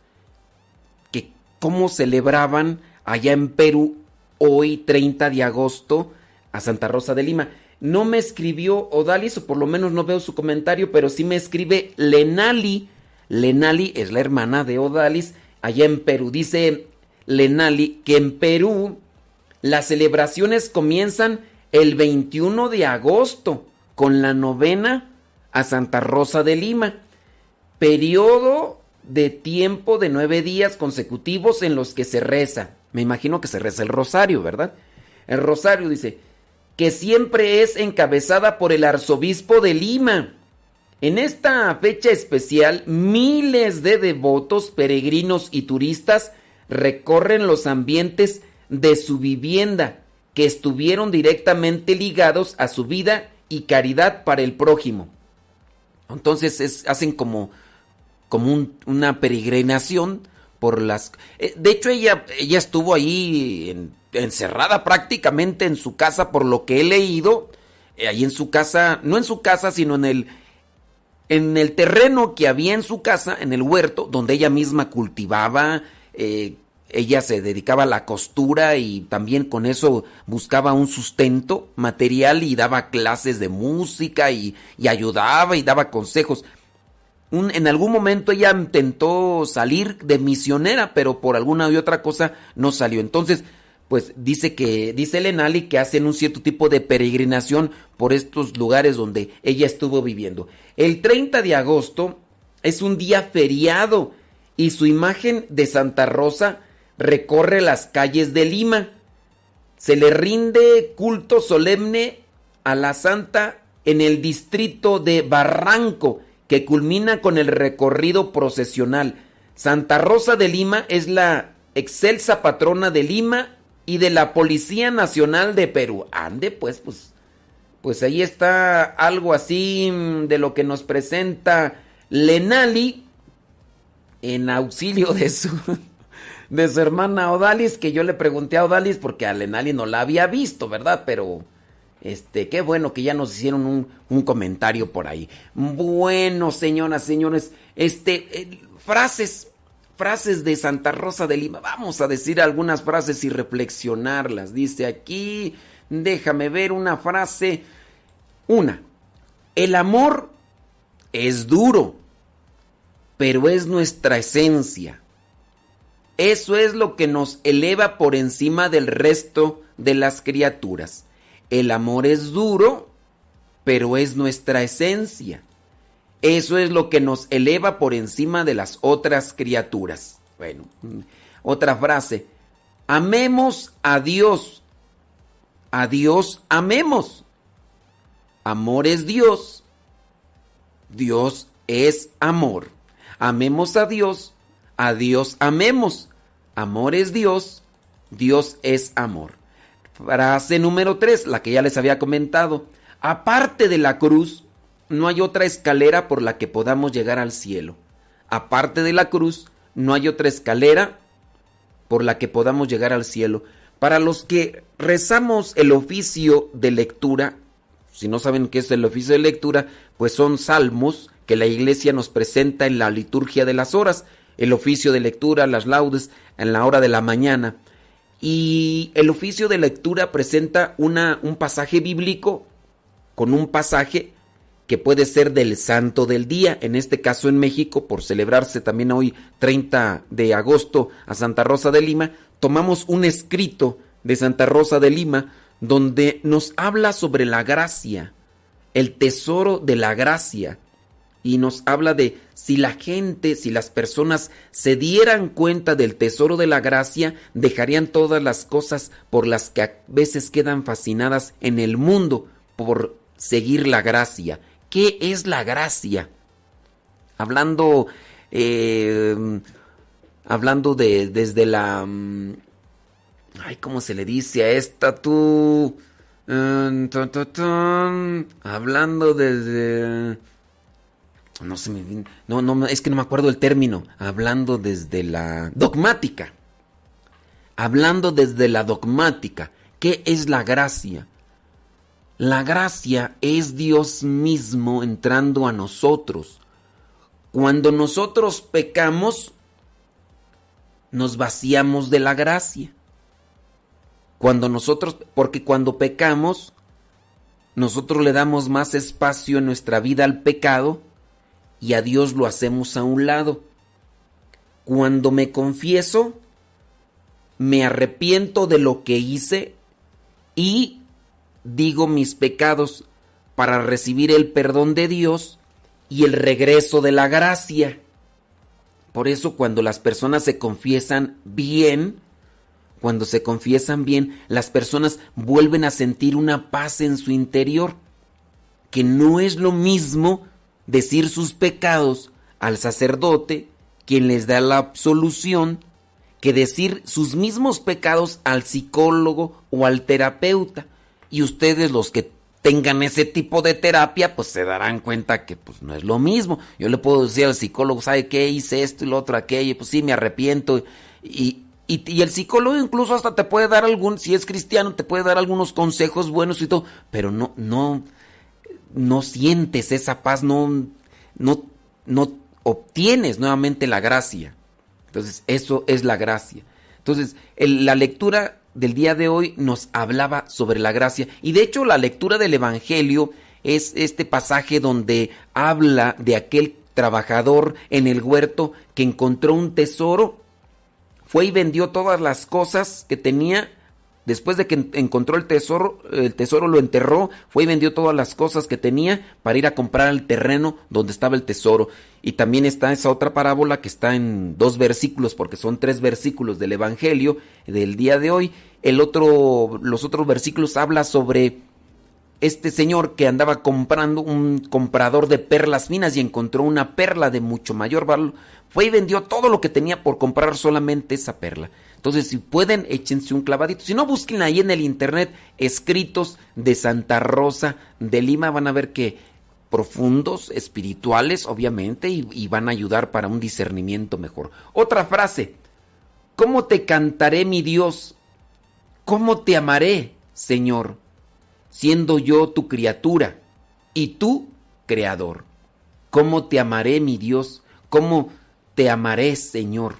que cómo celebraban allá en Perú hoy 30 de agosto a Santa Rosa de Lima. No me escribió Odalis, o por lo menos no veo su comentario, pero sí me escribe Lenali. Lenali es la hermana de Odalis allá en Perú. Dice Lenali que en Perú las celebraciones comienzan el 21 de agosto con la novena a Santa Rosa de Lima. Periodo de tiempo de nueve días consecutivos en los que se reza. Me imagino que se reza el rosario, ¿verdad? El rosario dice que siempre es encabezada por el arzobispo de Lima. En esta fecha especial, miles de devotos, peregrinos y turistas recorren los ambientes de su vivienda que estuvieron directamente ligados a su vida y caridad para el prójimo. Entonces es- hacen como, como un- una peregrinación por las... eh, De hecho, ella, ella estuvo ahí en- encerrada prácticamente en su casa, por lo que he leído, eh, ahí en su casa, no en su casa, sino en el, en el terreno que había en su casa, en el huerto, donde ella misma cultivaba, eh, ella se dedicaba a la costura y también con eso buscaba un sustento material y daba clases de música y, ayudaba y daba consejos. En algún momento ella intentó salir de misionera, pero por alguna y otra cosa no salió. Entonces, pues dice que, dice Lenali que hacen un cierto tipo de peregrinación por estos lugares donde ella estuvo viviendo. El 30 de agosto es un día feriado y su imagen de Santa Rosa recorre las calles de Lima. Se le rinde culto solemne a la santa en el distrito de Barranco, que culmina con el recorrido procesional. Santa Rosa de Lima es la excelsa patrona de Lima y de la Policía Nacional de Perú. Ande, pues, pues, pues ahí está algo así de lo que nos presenta Lenali en auxilio de su de su hermana Odalis, que yo le pregunté a Odalis porque a Lenali no la había visto, ¿verdad? Pero este, qué bueno que ya nos hicieron un, un comentario por ahí. Bueno, señoras, señores, este, eh, frases, frases de Santa Rosa de Lima. Vamos a decir algunas frases y reflexionarlas. Dice aquí, déjame ver una frase. Una, el amor es duro, pero es nuestra esencia. Eso es lo que nos eleva por encima del resto de las criaturas. El amor es duro, pero es nuestra esencia. Eso es lo que nos eleva por encima de las otras criaturas. Bueno, otra frase. Amemos a Dios. A Dios amemos. Amor es Dios. Dios es amor. Amemos a Dios. A Dios amemos. Amor es Dios. Dios es amor. Frase número 3, la que ya les había comentado. Aparte de la cruz, no hay otra escalera por la que podamos llegar al cielo. Aparte de la cruz, no hay otra escalera por la que podamos llegar al cielo. Para los que rezamos el oficio de lectura, si no saben qué es el oficio de lectura, pues son salmos que la iglesia nos presenta en la liturgia de las horas, el oficio de lectura, las laudes en la hora de la mañana. Y el oficio de lectura presenta una, un pasaje bíblico con un pasaje que puede ser del santo del día, en este caso en México, por celebrarse también hoy 30 de agosto a Santa Rosa de Lima, tomamos un escrito de Santa Rosa de Lima donde nos habla sobre la gracia, el tesoro de la gracia, y nos habla de si la gente, si las personas se dieran cuenta del tesoro de la gracia, dejarían todas las cosas por las que a veces quedan fascinadas en el mundo, por seguir la gracia. ¿Qué es la gracia? Hablando, eh, hablando de desde la, mm, ay, ¿cómo se le dice a esta tú? Tun. hablando desde, no sé, no, no, es que no me acuerdo el término. Hablando desde la dogmática. Hablando desde la dogmática. ¿Qué es la gracia? La gracia es Dios mismo entrando a nosotros. Cuando nosotros pecamos, nos vaciamos de la gracia. Cuando nosotros, porque cuando pecamos, nosotros le damos más espacio en nuestra vida al pecado y a Dios lo hacemos a un lado. Cuando me confieso, me arrepiento de lo que hice y digo mis pecados para recibir el perdón de Dios y el regreso de la gracia. Por eso cuando las personas se confiesan bien, cuando se confiesan bien, las personas vuelven a sentir una paz en su interior, que no es lo mismo decir sus pecados al sacerdote, quien les da la absolución, que decir sus mismos pecados al psicólogo o al terapeuta y ustedes los que tengan ese tipo de terapia, pues se darán cuenta que pues no es lo mismo. Yo le puedo decir al psicólogo, ¿sabe qué? Hice esto y lo otro, aquello, pues sí, me arrepiento. Y, y, el psicólogo incluso hasta te puede dar algún, si es cristiano, te puede dar algunos consejos buenos y todo, pero no, no, no sientes esa paz, no, no, no obtienes nuevamente la gracia. Entonces, eso es la gracia. Entonces, la lectura del día de hoy nos hablaba sobre la gracia. Y de hecho la lectura del Evangelio es este pasaje donde habla de aquel trabajador en el huerto que encontró un tesoro, fue y vendió todas las cosas que tenía Después de que encontró el tesoro, el tesoro lo enterró, fue y vendió todas las cosas que tenía para ir a comprar el terreno donde estaba el tesoro. Y también está esa otra parábola que está en dos versículos, porque son tres versículos del Evangelio del día de hoy. El otro, los otros versículos habla sobre este señor que andaba comprando, un comprador de perlas finas y encontró una perla de mucho mayor valor. Fue y vendió todo lo que tenía por comprar solamente esa perla. Entonces, si pueden, échense un clavadito. Si no, busquen ahí en el internet escritos de Santa Rosa de Lima. Van a ver que profundos, espirituales, obviamente, y, van a ayudar para un discernimiento mejor. Otra frase. ¿Cómo te cantaré, mi Dios? ¿Cómo te amaré, Señor? Siendo yo tu criatura y tú, creador. ¿Cómo te amaré, mi Dios? ¿Cómo te amaré, Señor?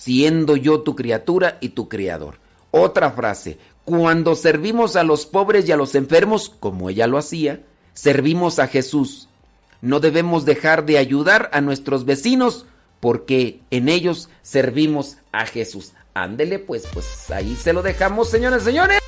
Siendo yo tu criatura y tu criador. Otra frase, cuando servimos a los pobres y a los enfermos, como ella lo hacía, servimos a Jesús. No debemos dejar de ayudar a nuestros vecinos porque en ellos servimos a Jesús. Ándele pues, pues ahí se lo dejamos, señores, señores.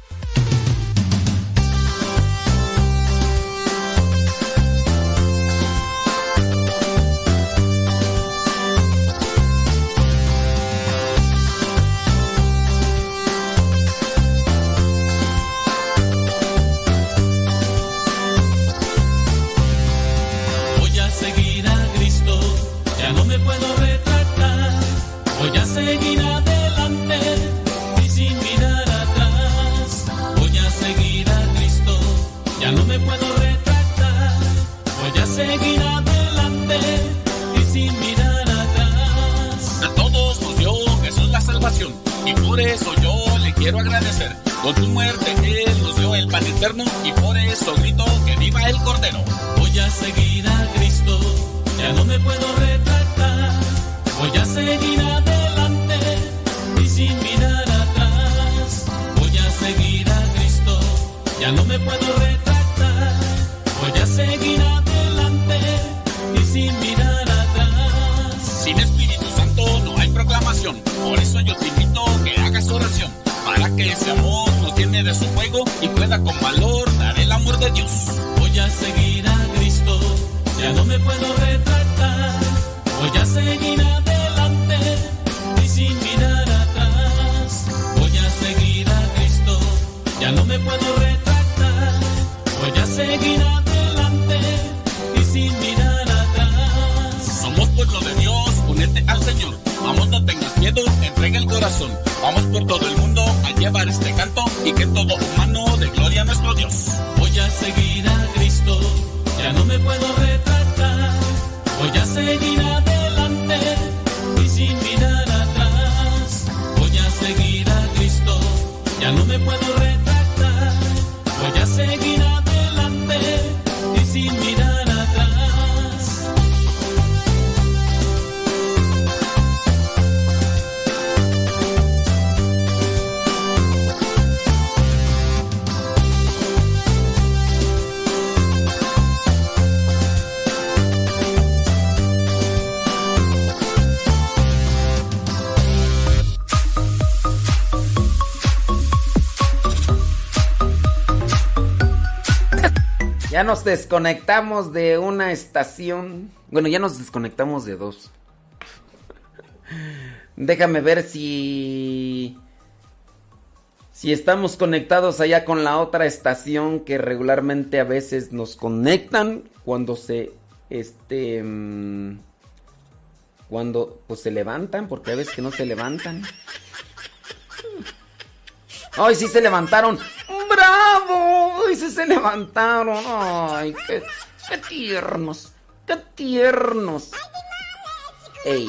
Nos desconectamos de una estación. Bueno, ya nos desconectamos de dos. Déjame ver si. Si estamos conectados allá con la otra estación que regularmente a veces nos conectan cuando se. Este. mm, Cuando pues se levantan, porque a veces que no se levantan. ¡Ay, sí se levantaron! ¡Bravo! ¡Ay, sí se levantaron! ¡Ay, qué, tiernos! ¡Qué tiernos! ¡Ey!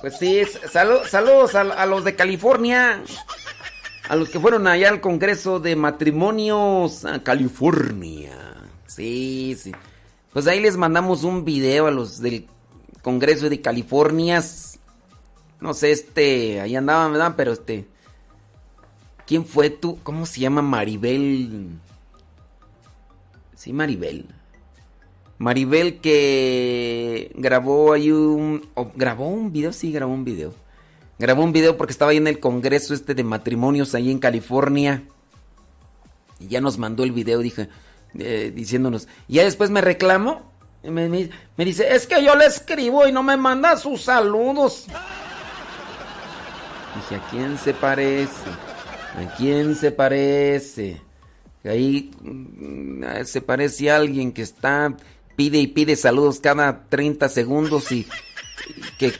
Pues sí, saludos a, a los de California. A los que fueron allá al Congreso de Matrimonios a California. Sí, sí. Pues ahí les mandamos un video a los del Congreso de California. No sé, este, ahí andaban, ¿verdad? Pero este... ¿Quién fue tú? ¿Cómo se llama Maribel? Sí, Maribel. Maribel que grabó ahí un... grabó un video, sí, grabó un video. Grabó un video porque estaba ahí en el congreso este de matrimonios ahí en California. Y ya nos mandó el video, dije, eh, diciéndonos. Y ya después me reclamó. me- me dice, es que yo le escribo y no me manda sus saludos. Dije, ¿a quién se parece? ¿A quién se parece? Ahí mm, ah, se parece a alguien que está, pide y pide saludos cada 30 segundos y, y que,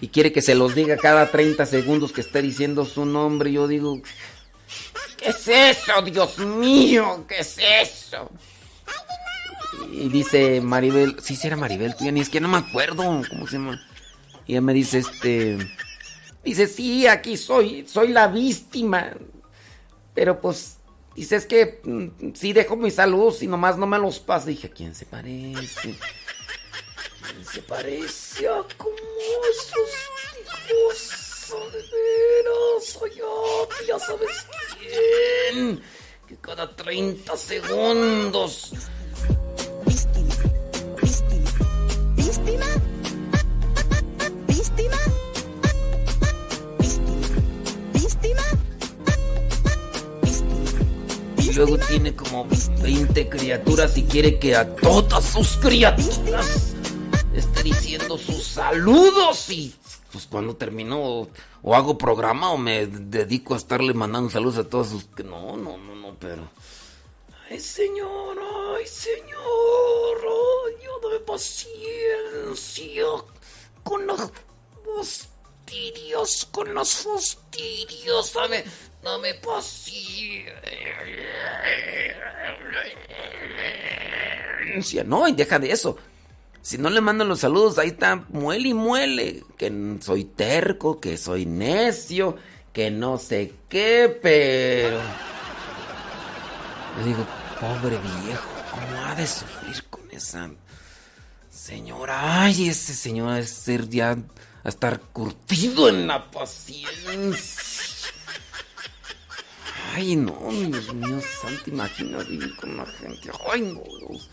y quiere que se los diga cada 30 segundos que esté diciendo su nombre. Yo digo, ¿qué es eso, Dios mío? ¿Qué es eso? Y dice Maribel, sí, sí era Maribel, tú ya ni es que no me acuerdo cómo se llama. Y ella me dice, este, dice, sí, aquí soy, soy la víctima. Pero pues, dice, es que mm, sí dejo mis saludos y nomás no me los pasa. Dije, ¿a quién se parece? ¿Quién se parece a como esos hijos? De veras, soy yo, ya sabes quién. Que cada 30 segundos. Luego tiene como 20 criaturas y quiere que a todas sus criaturas esté diciendo sus saludos. Y pues cuando termino o, hago programa o me dedico a estarle mandando saludos a todos sus... No, no, no, no, pero... Ay, señor, ay, señor, ay, yo dame paciencia con los fastidios, con los fastidios, dame, dame paciencia. No, y deja de eso. Si no le mandan los saludos, ahí está, muele y muele. Que soy terco, que soy necio, que no sé qué, pero... Yo digo, pobre viejo, ¿cómo ha de sufrir con esa señora? Ay, ese señor ha de ser ya a estar curtido en la paciencia. Ay, no, Dios mío, santo, imagina vivir con la gente. Ay, no, Dios.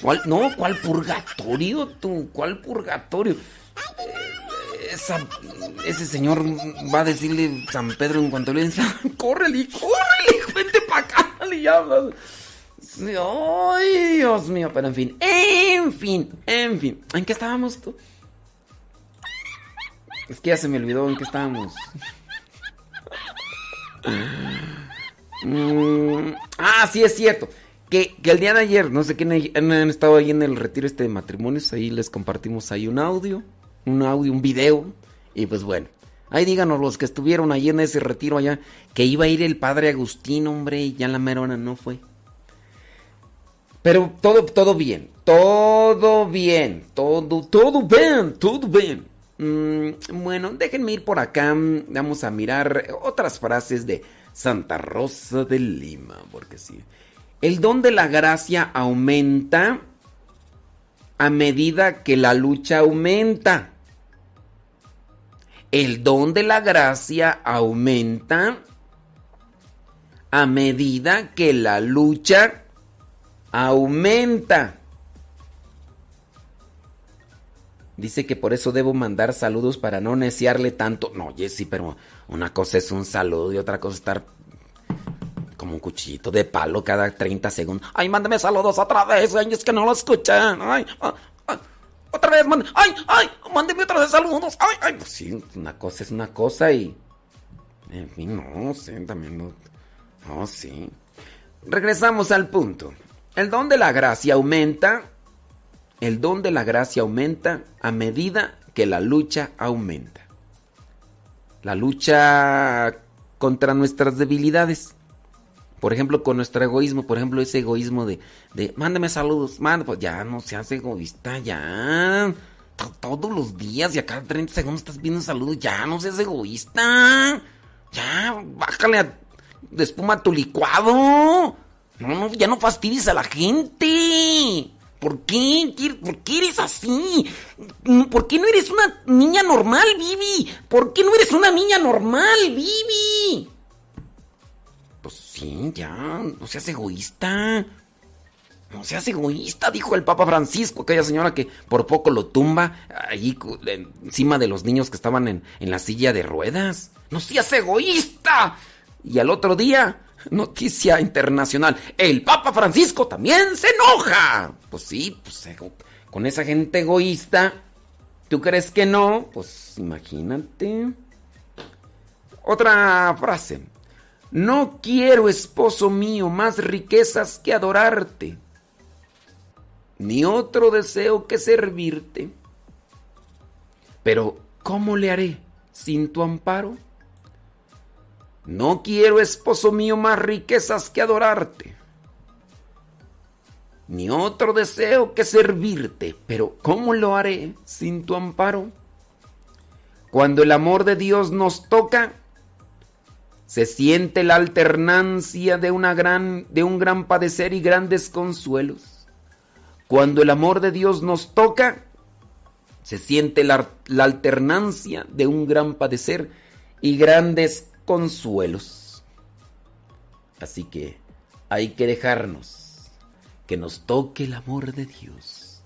¿Cuál, no, ¿cuál purgatorio tú? ¿Cuál purgatorio? Eh, esa- ese señor va a decirle San Pedro en cuanto le dice, córrele, córrele, vente para acá, le Ay, Dios mío, pero en fin, en fin, en fin. ¿En qué estábamos tú? Es que ya se me olvidó en qué estábamos. Mm, Ah, sí, es cierto. Que, que el día de ayer, no sé quién han, estado ahí en el retiro este de matrimonios, ahí les compartimos ahí un audio, un audio, un video, y pues bueno, ahí díganos los que estuvieron ahí en ese retiro allá, que iba a ir el padre Agustín, hombre, y ya la merona no fue. Pero todo, todo bien, todo bien, todo, todo bien, todo bien. Mm, bueno, déjenme ir por acá, vamos a mirar otras frases de Santa Rosa de Lima, porque sí. El don de la gracia aumenta a medida que la lucha aumenta. El don de la gracia aumenta a medida que la lucha aumenta. Dice que por eso debo mandar saludos para no neciarle tanto. No, Jessy, pero una cosa es un saludo y otra cosa es estar como un cuchillito de palo cada 30 segundos. Ay, mándame saludos otra vez, ay, es que no lo escuchan. Ay, ah, ah, otra vez, mándame. Ay, ay, mándeme otra vez saludos. Ay, ay, pues sí, una cosa es una cosa y. En fin, no, sí, también no. No, sí. Regresamos al punto. El don de la gracia aumenta. El don de la gracia aumenta a medida que la lucha aumenta. La lucha contra nuestras debilidades. Por ejemplo, con nuestro egoísmo, por ejemplo, ese egoísmo de, de mándame saludos, mándame, pues ya no seas egoísta, ya. To- Todos los días y a cada 30 segundos estás viendo saludos, ya no seas egoísta. Ya, bájale a, de espuma a tu licuado. No, no, ya no fastidies a la gente. ¿Por qué? ¿Qué- ¿Por qué eres así? ¿Por qué no eres una niña normal, Vivi? ¿Por qué no eres una niña normal, Vivi? Pues sí, ya, no seas egoísta. No seas egoísta, dijo el Papa Francisco, aquella señora que por poco lo tumba allí encima de los niños que estaban en, en la silla de ruedas. No seas egoísta. Y al otro día, noticia internacional, el Papa Francisco también se enoja. Pues sí, pues ego- con esa gente egoísta, ¿tú crees que no? Pues imagínate. Otra frase. No quiero, esposo mío, más riquezas que adorarte, ni otro deseo que servirte. Pero, ¿cómo le haré sin tu amparo? No quiero, esposo mío, más riquezas que adorarte, ni otro deseo que servirte. Pero, ¿cómo lo haré sin tu amparo? Cuando el amor de Dios nos toca, se siente la alternancia de, una gran, de un gran padecer y grandes consuelos. Cuando el amor de Dios nos toca, se siente la, la alternancia de un gran padecer y grandes consuelos. Así que hay que dejarnos que nos toque el amor de Dios.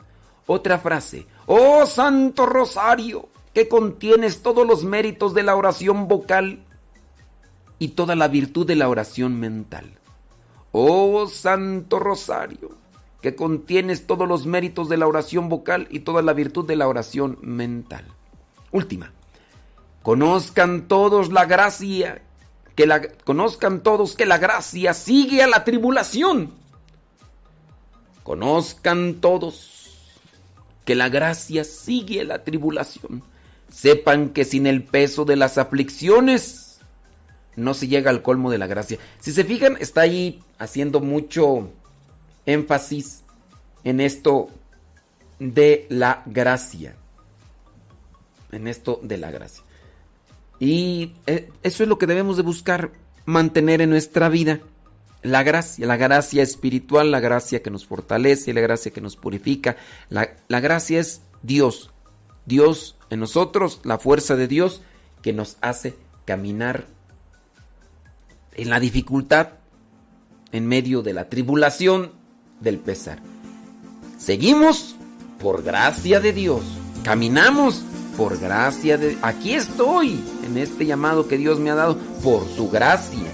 Otra frase, oh Santo Rosario, que contienes todos los méritos de la oración vocal y toda la virtud de la oración mental. Oh Santo Rosario, que contienes todos los méritos de la oración vocal y toda la virtud de la oración mental. Última. Conozcan todos la gracia, que la conozcan todos que la gracia sigue a la tribulación. Conozcan todos que la gracia sigue a la tribulación. Sepan que sin el peso de las aflicciones no se llega al colmo de la gracia. Si se fijan, está ahí haciendo mucho énfasis en esto de la gracia. En esto de la gracia. Y eh, eso es lo que debemos de buscar mantener en nuestra vida. La gracia, la gracia espiritual, la gracia que nos fortalece, la gracia que nos purifica. La, la gracia es Dios. Dios en nosotros, la fuerza de Dios que nos hace caminar en la dificultad, en medio de la tribulación, del pesar. Seguimos por gracia de Dios. Caminamos por gracia de... Aquí estoy, en este llamado que Dios me ha dado, por su gracia.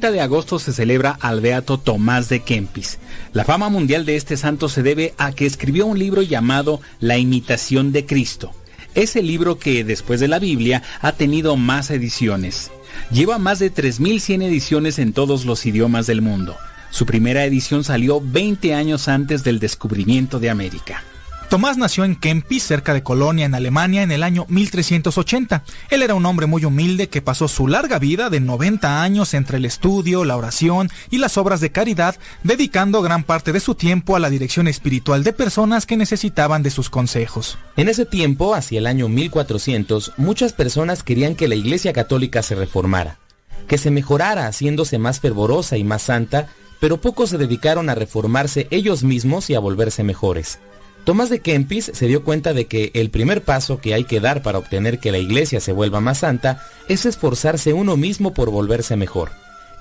30 de agosto se celebra al beato Tomás de Kempis. La fama mundial de este santo se debe a que escribió un libro llamado La imitación de Cristo. Es el libro que, después de la Biblia, ha tenido más ediciones. Lleva más de 3.100 ediciones en todos los idiomas del mundo. Su primera edición salió 20 años antes del descubrimiento de América. Tomás nació en Kempis, cerca de Colonia, en Alemania, en el año 1380. Él era un hombre muy humilde que pasó su larga vida de 90 años entre el estudio, la oración y las obras de caridad, dedicando gran parte de su tiempo a la dirección espiritual de personas que necesitaban de sus consejos. En ese tiempo, hacia el año 1400, muchas personas querían que la Iglesia Católica se reformara, que se mejorara haciéndose más fervorosa y más santa, pero pocos se dedicaron a reformarse ellos mismos y a volverse mejores. Tomás de Kempis se dio cuenta de que el primer paso que hay que dar para obtener que la iglesia se vuelva más santa es esforzarse uno mismo por volverse mejor,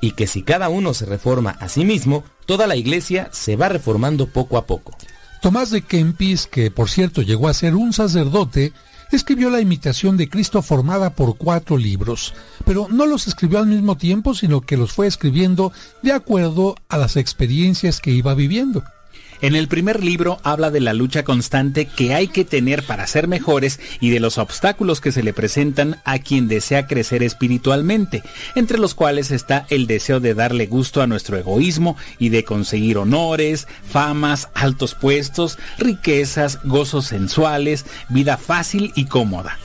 y que si cada uno se reforma a sí mismo, toda la iglesia se va reformando poco a poco. Tomás de Kempis, que por cierto llegó a ser un sacerdote, escribió la imitación de Cristo formada por cuatro libros, pero no los escribió al mismo tiempo, sino que los fue escribiendo de acuerdo a las experiencias que iba viviendo. En el primer libro habla de la lucha constante que hay que tener para ser mejores y de los obstáculos que se le presentan a quien desea crecer espiritualmente, entre los cuales está el deseo de darle gusto a nuestro egoísmo y de conseguir honores, famas, altos puestos, riquezas, gozos sensuales, vida fácil y cómoda.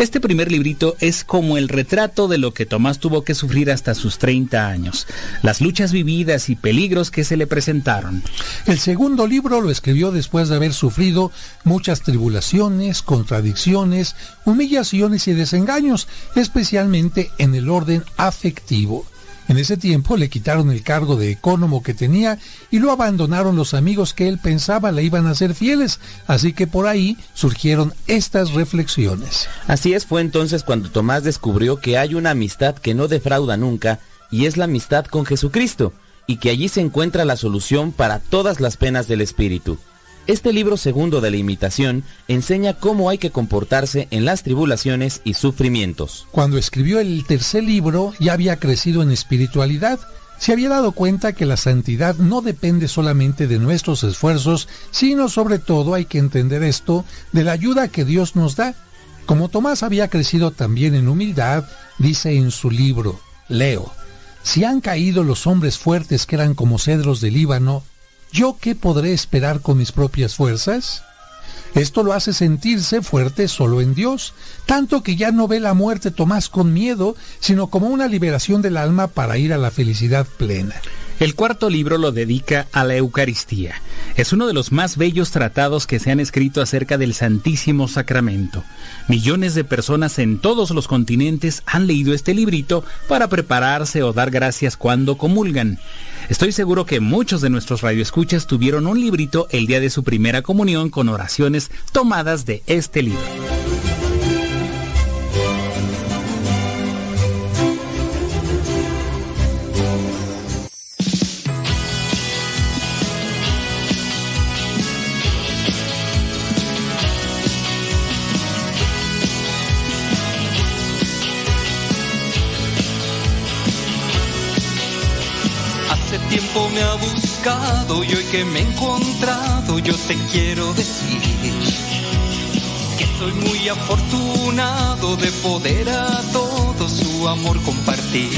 Este primer librito es como el retrato de lo que Tomás tuvo que sufrir hasta sus 30 años, las luchas vividas y peligros que se le presentaron. El segundo libro lo escribió después de haber sufrido muchas tribulaciones, contradicciones, humillaciones y desengaños, especialmente en el orden afectivo. En ese tiempo le quitaron el cargo de ecónomo que tenía y lo abandonaron los amigos que él pensaba le iban a ser fieles, así que por ahí surgieron estas reflexiones. Así es, fue entonces cuando Tomás descubrió que hay una amistad que no defrauda nunca, y es la amistad con Jesucristo, y que allí se encuentra la solución para todas las penas del espíritu. Este libro segundo de la imitación enseña cómo hay que comportarse en las tribulaciones y sufrimientos. Cuando escribió el tercer libro ya había crecido en espiritualidad. Se había dado cuenta que la santidad no depende solamente de nuestros esfuerzos, sino sobre todo hay que entender esto de la ayuda que Dios nos da. Como Tomás había crecido también en humildad, dice en su libro, leo, si han caído los hombres fuertes que eran como cedros del Líbano, ¿yo qué podré esperar con mis propias fuerzas? Esto lo hace sentirse fuerte solo en Dios, tanto que ya no ve la muerte Tomás con miedo, sino como una liberación del alma para ir a la felicidad plena. El cuarto libro lo dedica a la Eucaristía. Es uno de los más bellos tratados que se han escrito acerca del Santísimo Sacramento. Millones de personas en todos los continentes han leído este librito para prepararse o dar gracias cuando comulgan. Estoy seguro que muchos de nuestros radioescuchas tuvieron un librito el día de su primera comunión con oraciones tomadas de este libro. Tiempo me ha buscado y hoy que me he encontrado yo te quiero decir que soy muy afortunado de poder a todo su amor compartir.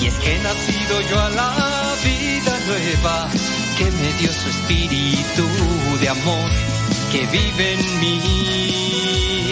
Y es que he nacido yo a la vida nueva que me dio su espíritu de amor que vive en mí.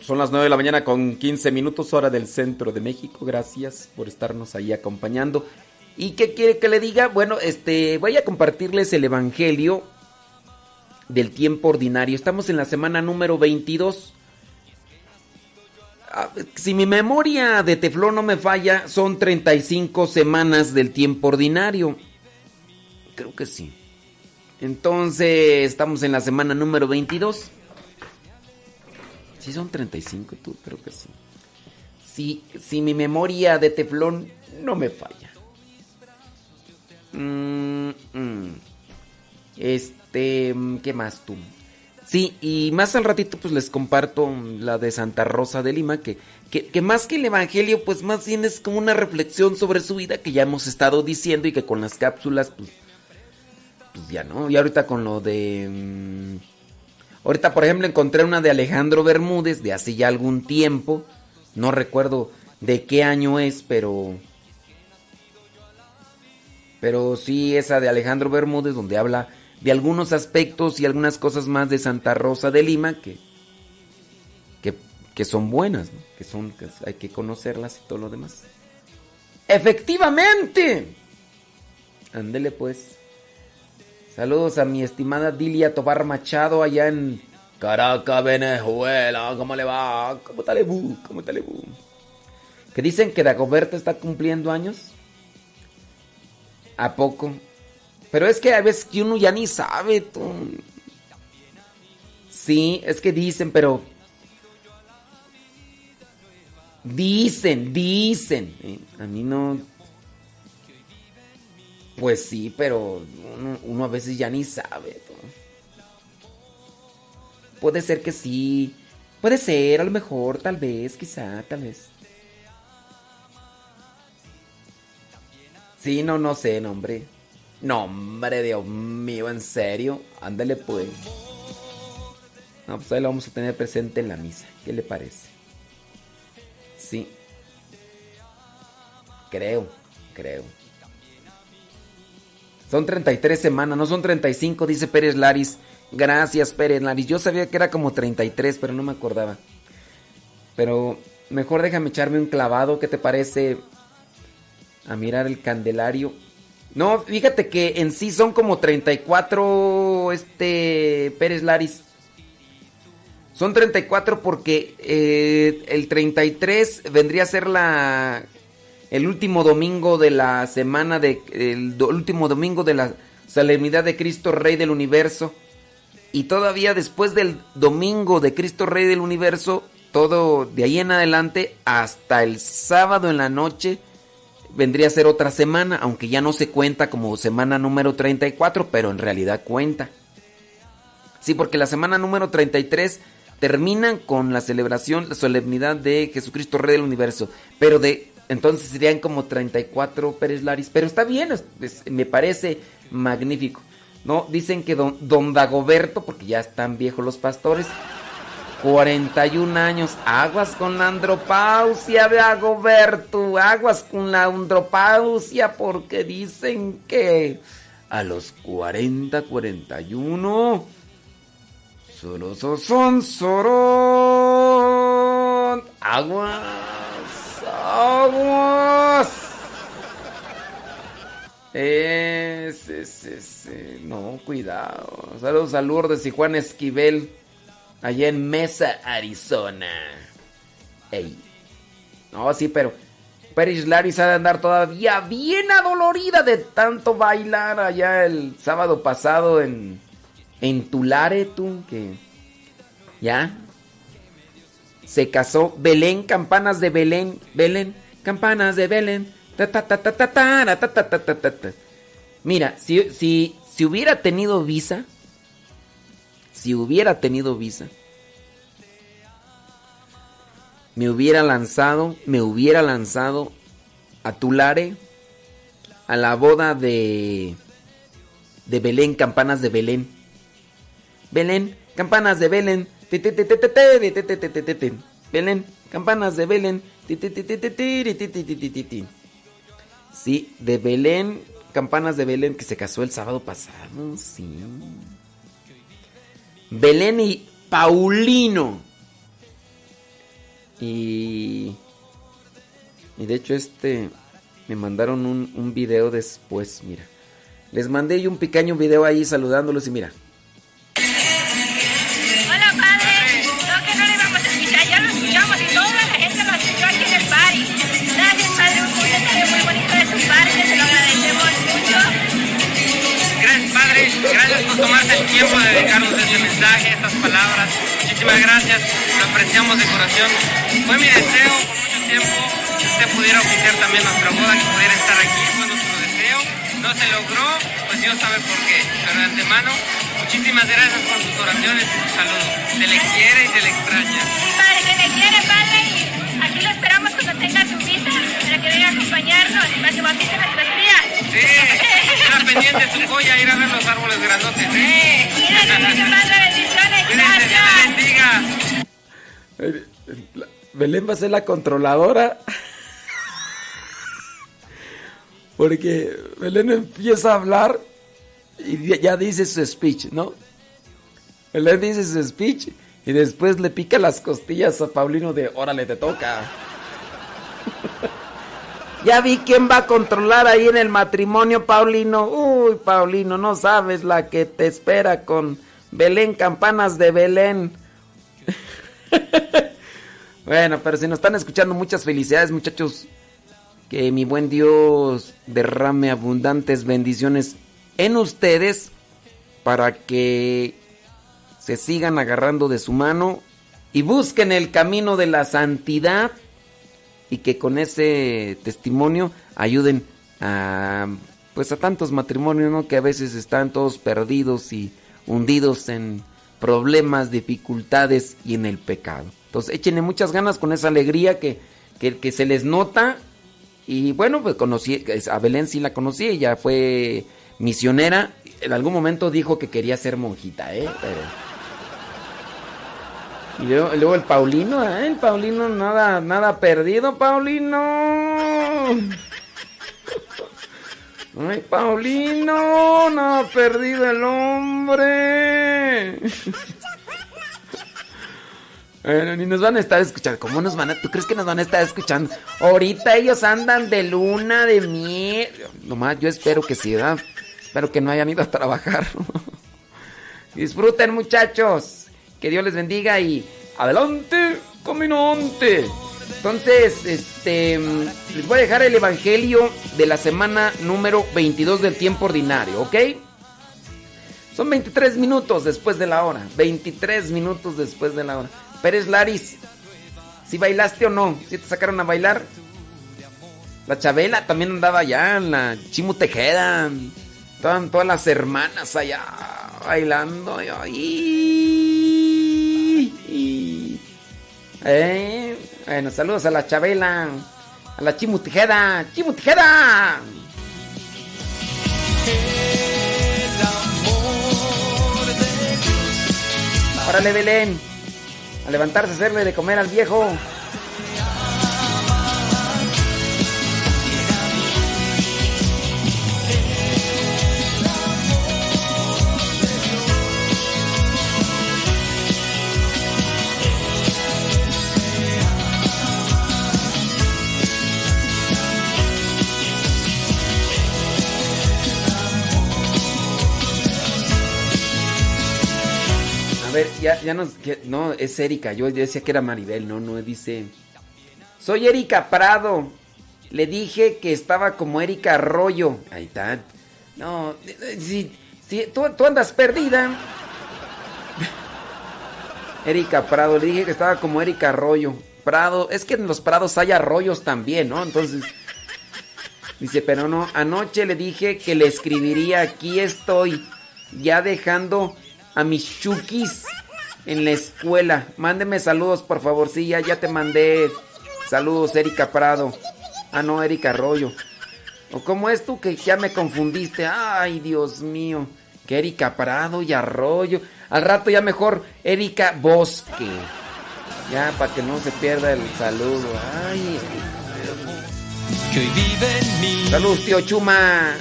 Son las 9 de la mañana con 15 minutos hora del centro de México. Gracias por estarnos ahí acompañando. ¿Y qué quiere que le diga? Bueno, este, voy a compartirles el Evangelio del tiempo ordinario. Estamos en la semana número 22. Ah, Si mi memoria de teflón no me falla, son 35 semanas del tiempo ordinario. Creo que sí. Entonces, estamos en la semana número 22. Sí, son 35, tú, creo que sí. Si, si mi memoria de teflón no me falla. Mm, mm. Este, ¿qué más tú? Sí, y más al ratito pues les comparto la de Santa Rosa de Lima, que, que, que más que el Evangelio pues más bien es como una reflexión sobre su vida que ya hemos estado diciendo y que con las cápsulas pues, pues ya no. Y ahorita con lo de... mm, ahorita por ejemplo encontré una de Alejandro Bermúdez de hace ya algún tiempo, no recuerdo de qué año es, pero... Pero sí, esa de Alejandro Bermúdez, donde habla de algunos aspectos y algunas cosas más de Santa Rosa de Lima que, que, que son buenas, que son, que hay que conocerlas y todo lo demás. ¡Efectivamente! Ándele pues. Saludos a mi estimada Dilia Tobar Machado allá en Caracas, Venezuela. ¿Cómo le va? ¿Cómo Lebu? ¿Cómo está Lebu? Que dicen que Dagoberto está cumpliendo años. ¿A poco? Pero es que a veces que uno ya ni sabe. tú. Sí, es que dicen, pero... Dicen, dicen. ¿eh? A mí no... Pues sí, pero uno, a veces ya ni sabe. Puede ser que sí. Puede ser, a lo mejor, tal vez, quizá, tal vez. Sí, no, no sé, no, hombre. No, hombre, Dios mío, en serio. Ándale, pues. No, pues ahí lo vamos a tener presente en la misa. ¿Qué le parece? Sí. Creo, creo. Son 33 semanas, no son 35, dice Pérez Laris. Gracias, Pérez Laris. Yo sabía que era como 33, pero no me acordaba. Pero mejor déjame echarme un clavado, ¿qué te parece? A mirar el candelario. No, fíjate que en sí son como 34 este Pérez Laris. Son 34 porque eh, el 33 vendría a ser la el último domingo de la semana de el último domingo de la solemnidad de Cristo Rey del Universo. Y todavía después del domingo de Cristo Rey del Universo, todo de ahí en adelante hasta el sábado en la noche vendría a ser otra semana, aunque ya no se cuenta como semana número 34, pero en realidad cuenta. Sí, porque la semana número 33 terminan con la celebración, la solemnidad de Jesucristo Rey del Universo, pero de entonces serían como 34 Pérez Laris, pero está bien, me parece magnífico. No, dicen que don, don Dagoberto, porque ya están viejos los pastores, 41 años, aguas con la andropausia Dagoberto, aguas con la andropausia, porque dicen que a los 40, 41, solo so- son sorón, aguas, aguas. Ese, ese, ese. No, cuidado. Saludos a Lourdes y Juan Esquivel. Allá en Mesa, Arizona. Ey. No, sí, pero. Paris Laris ha de andar todavía bien adolorida de tanto bailar allá el sábado pasado en. En Tulare, tú, que. Ya se casó Belén, campanas de Belén, Belén, campanas de Belén. Mira, si, si, si hubiera tenido visa, si hubiera tenido visa, me hubiera lanzado, me hubiera lanzado a Tulare a la boda de de Belén, campanas de Belén. Belén, campanas de Belén. Belén, campanas de Belén. Sí, de Belén, campanas de Belén que se casó el sábado pasado, sí. Belén y Paulino. Y y de hecho este me mandaron un, un video después, mira. Les mandé yo un pequeño video ahí saludándolos y mira. Gracias, por tomarse el tiempo de dedicarnos este mensaje, estas palabras. Muchísimas gracias. Lo apreciamos de corazón. Fue mi deseo por mucho tiempo que usted pudiera oficiar también nuestra boda, que pudiera estar aquí. Fue nuestro deseo. No se logró, pues Dios sabe por qué. Pero de antemano, muchísimas gracias por sus oraciones y su saludo. Se le quiere y se le extraña. Padre, se le quiere padre aquí lo esperamos cuando tenga su visa para que venga a acompañarnos para que bautice. Sí, era pendiente su joya ir a ver los árboles grandotes. ¿eh? Padre, bendiciones, bendiga. Belén va a ser la controladora. Porque Belén empieza a hablar y ya- ya dice su speech, ¿no? Belén dice su speech y después le pica las costillas a Paulino de órale, te toca. ya vi quién va a controlar ahí en el matrimonio, Paulino. Uy, Paulino, no sabes la que te espera con Belén, campanas de Belén. Bueno, pero si nos están escuchando, muchas felicidades, muchachos. Que mi buen Dios derrame abundantes bendiciones en ustedes para que se sigan agarrando de su mano y busquen el camino de la santidad y que con ese testimonio ayuden a pues a tantos matrimonios, ¿no? Que a veces están todos perdidos y hundidos en problemas, dificultades y en el pecado. Entonces, échenle muchas ganas con esa alegría que, que, que se les nota. Y bueno, pues conocí, a Belén sí la conocí, ella fue misionera. En algún momento dijo que quería ser monjita, ¿eh? Pero... Y luego, el Paulino, ¿eh? El Paulino nada, nada perdido, Paulino. Ay, Paulino, nada perdido el hombre. Bueno, ni nos van a estar escuchando. ¿Cómo nos van a.? ¿Tú crees que nos van a estar escuchando? Ahorita ellos andan de luna, de miel. Nomás yo espero que sí, ¿verdad? Espero que no hayan ido a trabajar. Disfruten, muchachos. Que Dios les bendiga y. ¡Adelante, caminante! Entonces, este. Les voy a dejar el evangelio de la semana número 22 del tiempo ordinario, ¿ok? Son 23 minutos después de la hora. 23 minutos después de la hora. Pérez Laris, ¿si bailaste o no? ¿Si te sacaron a bailar? La Chabela también andaba allá, la Chimu Tejeda. Estaban todas las hermanas allá bailando. Ay. Eh, Bueno, saludos a la Chabela, a la Chimu Tejeda. ¡Chimu Tejeda! Órale, Belén. A levantarse, hacerle de comer al viejo. Ver, ya, ya no, es Erika. Yo, decía que era Maribel, no, no, dice. Soy Erika Prado. Le dije que estaba como Erika Arroyo. Ahí está. No, eh, si, si tú, tú andas perdida. Erika Prado, le dije que estaba como Erika Arroyo. Prado, es que en los prados hay arroyos también, ¿no? Entonces. Dice, pero no, anoche le dije que le escribiría, aquí estoy, ya dejando a mis chukis en la escuela. Mándeme saludos, por favor. Sí, ya, te mandé saludos, Erika Prado. Ah, no, Erika Arroyo. ¿O cómo es tú que ya me confundiste? Ay, Dios mío. Que Erika Prado y Arroyo. Al rato ya mejor Erika Bosque. Ya, para que no se pierda el saludo. Ay, que hoy vive en mí. Saludos, tío Chuma.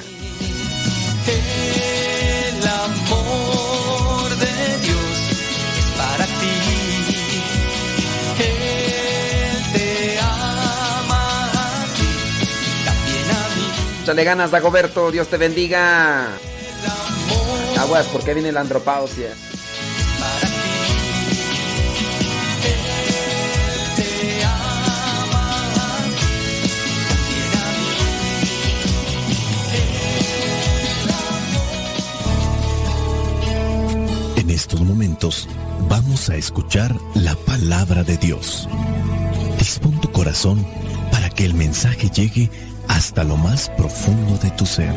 El amor Échale ganas, Dagoberto. Dios te bendiga. Aguas, porque viene la andropausia. En estos momentos vamos a escuchar la palabra de Dios. Dispón tu corazón para que el mensaje llegue hasta lo más profundo de tu ser.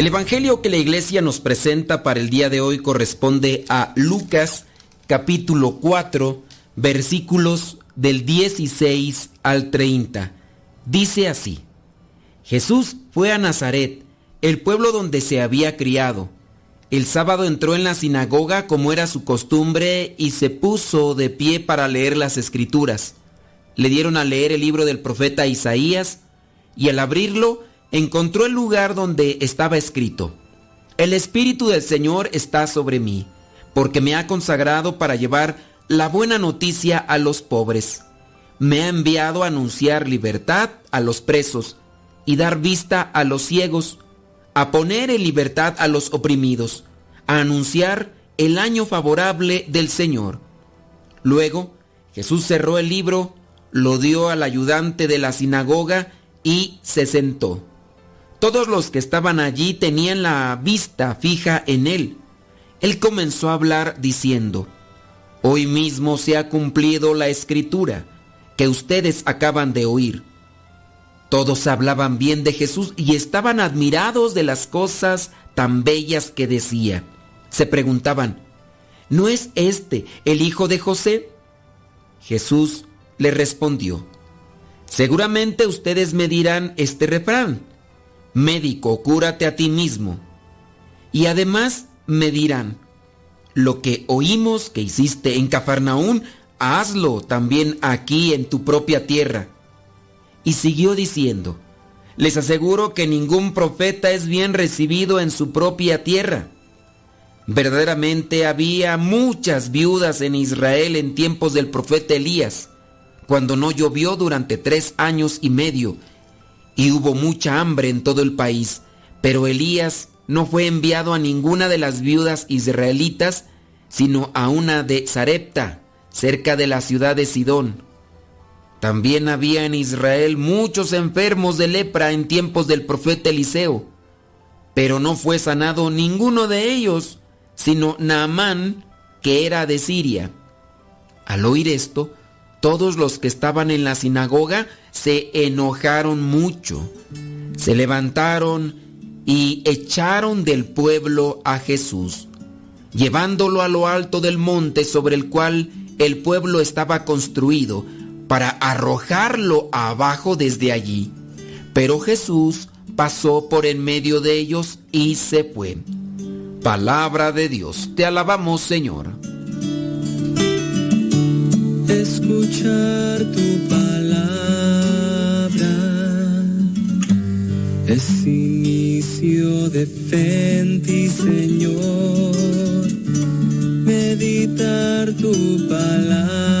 El evangelio que la iglesia nos presenta para el día de hoy corresponde a Lucas capítulo 4 versículos del 16 al 30. Dice así, Jesús fue a Nazaret, el pueblo donde se había criado. El sábado entró en la sinagoga como era su costumbre y se puso de pie para leer las escrituras. Le dieron a leer el libro del profeta Isaías y al abrirlo encontró el lugar donde estaba escrito, El Espíritu del Señor está sobre mí, porque me ha consagrado para llevar la buena noticia a los pobres. Me ha enviado a anunciar libertad a los presos y dar vista a los ciegos, a poner en libertad a los oprimidos, a anunciar el año favorable del Señor. Luego Jesús cerró el libro, lo dio al ayudante de la sinagoga y se sentó. Todos los que estaban allí tenían la vista fija en él. Él comenzó a hablar diciendo, Hoy mismo se ha cumplido la escritura que ustedes acaban de oír. Todos hablaban bien de Jesús y estaban admirados de las cosas tan bellas que decía. Se preguntaban, ¿no es este el hijo de José? Jesús le respondió, Seguramente ustedes me dirán este refrán, médico, cúrate a ti mismo. Y además me dirán, lo que oímos que hiciste en Cafarnaún, hazlo también aquí en tu propia tierra. Y siguió diciendo, les aseguro que ningún profeta es bien recibido en su propia tierra. Verdaderamente había muchas viudas en Israel en tiempos del profeta Elías, cuando no llovió durante tres años y medio, y hubo mucha hambre en todo el país, pero Elías no fue enviado a ninguna de las viudas israelitas, sino a una de Sarepta, cerca de la ciudad de Sidón. También había en Israel muchos enfermos de lepra en tiempos del profeta Eliseo, pero no fue sanado ninguno de ellos, sino Naamán, que era de Siria. Al oír esto, todos los que estaban en la sinagoga se enojaron mucho. Se levantaron y echaron del pueblo a Jesús, llevándolo a lo alto del monte sobre el cual el pueblo estaba construido, para arrojarlo abajo desde allí. Pero Jesús pasó por en medio de ellos y se fue. Palabra de Dios, te alabamos Señor. Escuchar tu palabra es inicio de fe ti, Señor. Meditar tu palabra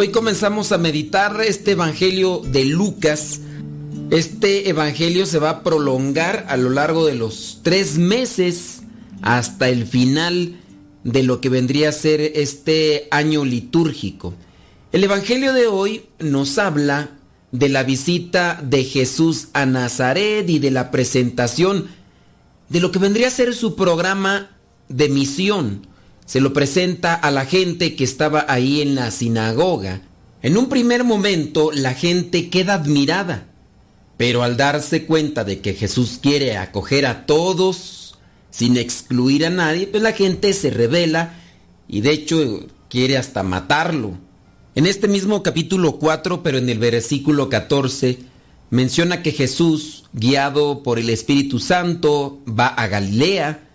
Hoy comenzamos a meditar este Evangelio de Lucas. Este Evangelio se va a prolongar a lo largo de los tres meses hasta el final de lo que vendría a ser este año litúrgico. El Evangelio de hoy nos habla de la visita de Jesús a Nazaret y de la presentación de lo que vendría a ser su programa de misión. Se lo presenta a la gente que estaba ahí en la sinagoga. En un primer momento la gente queda admirada, pero al darse cuenta de que Jesús quiere acoger a todos sin excluir a nadie, pues la gente se revela y de hecho quiere hasta matarlo. En este mismo capítulo 4, pero en el versículo 14, menciona que Jesús, guiado por el Espíritu Santo, va a Galilea,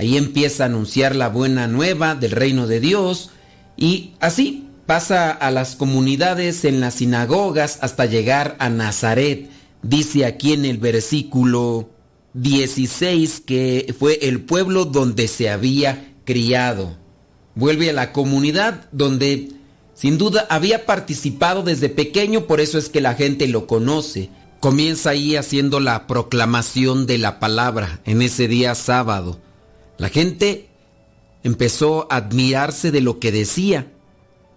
ahí empieza a anunciar la buena nueva del reino de Dios y así pasa a las comunidades en las sinagogas hasta llegar a Nazaret. Dice aquí en el versículo 16 que fue el pueblo donde se había criado. Vuelve a la comunidad donde sin duda había participado desde pequeño, por eso es que la gente lo conoce. Comienza ahí haciendo la proclamación de la palabra en ese día sábado. La gente empezó a admirarse de lo que decía,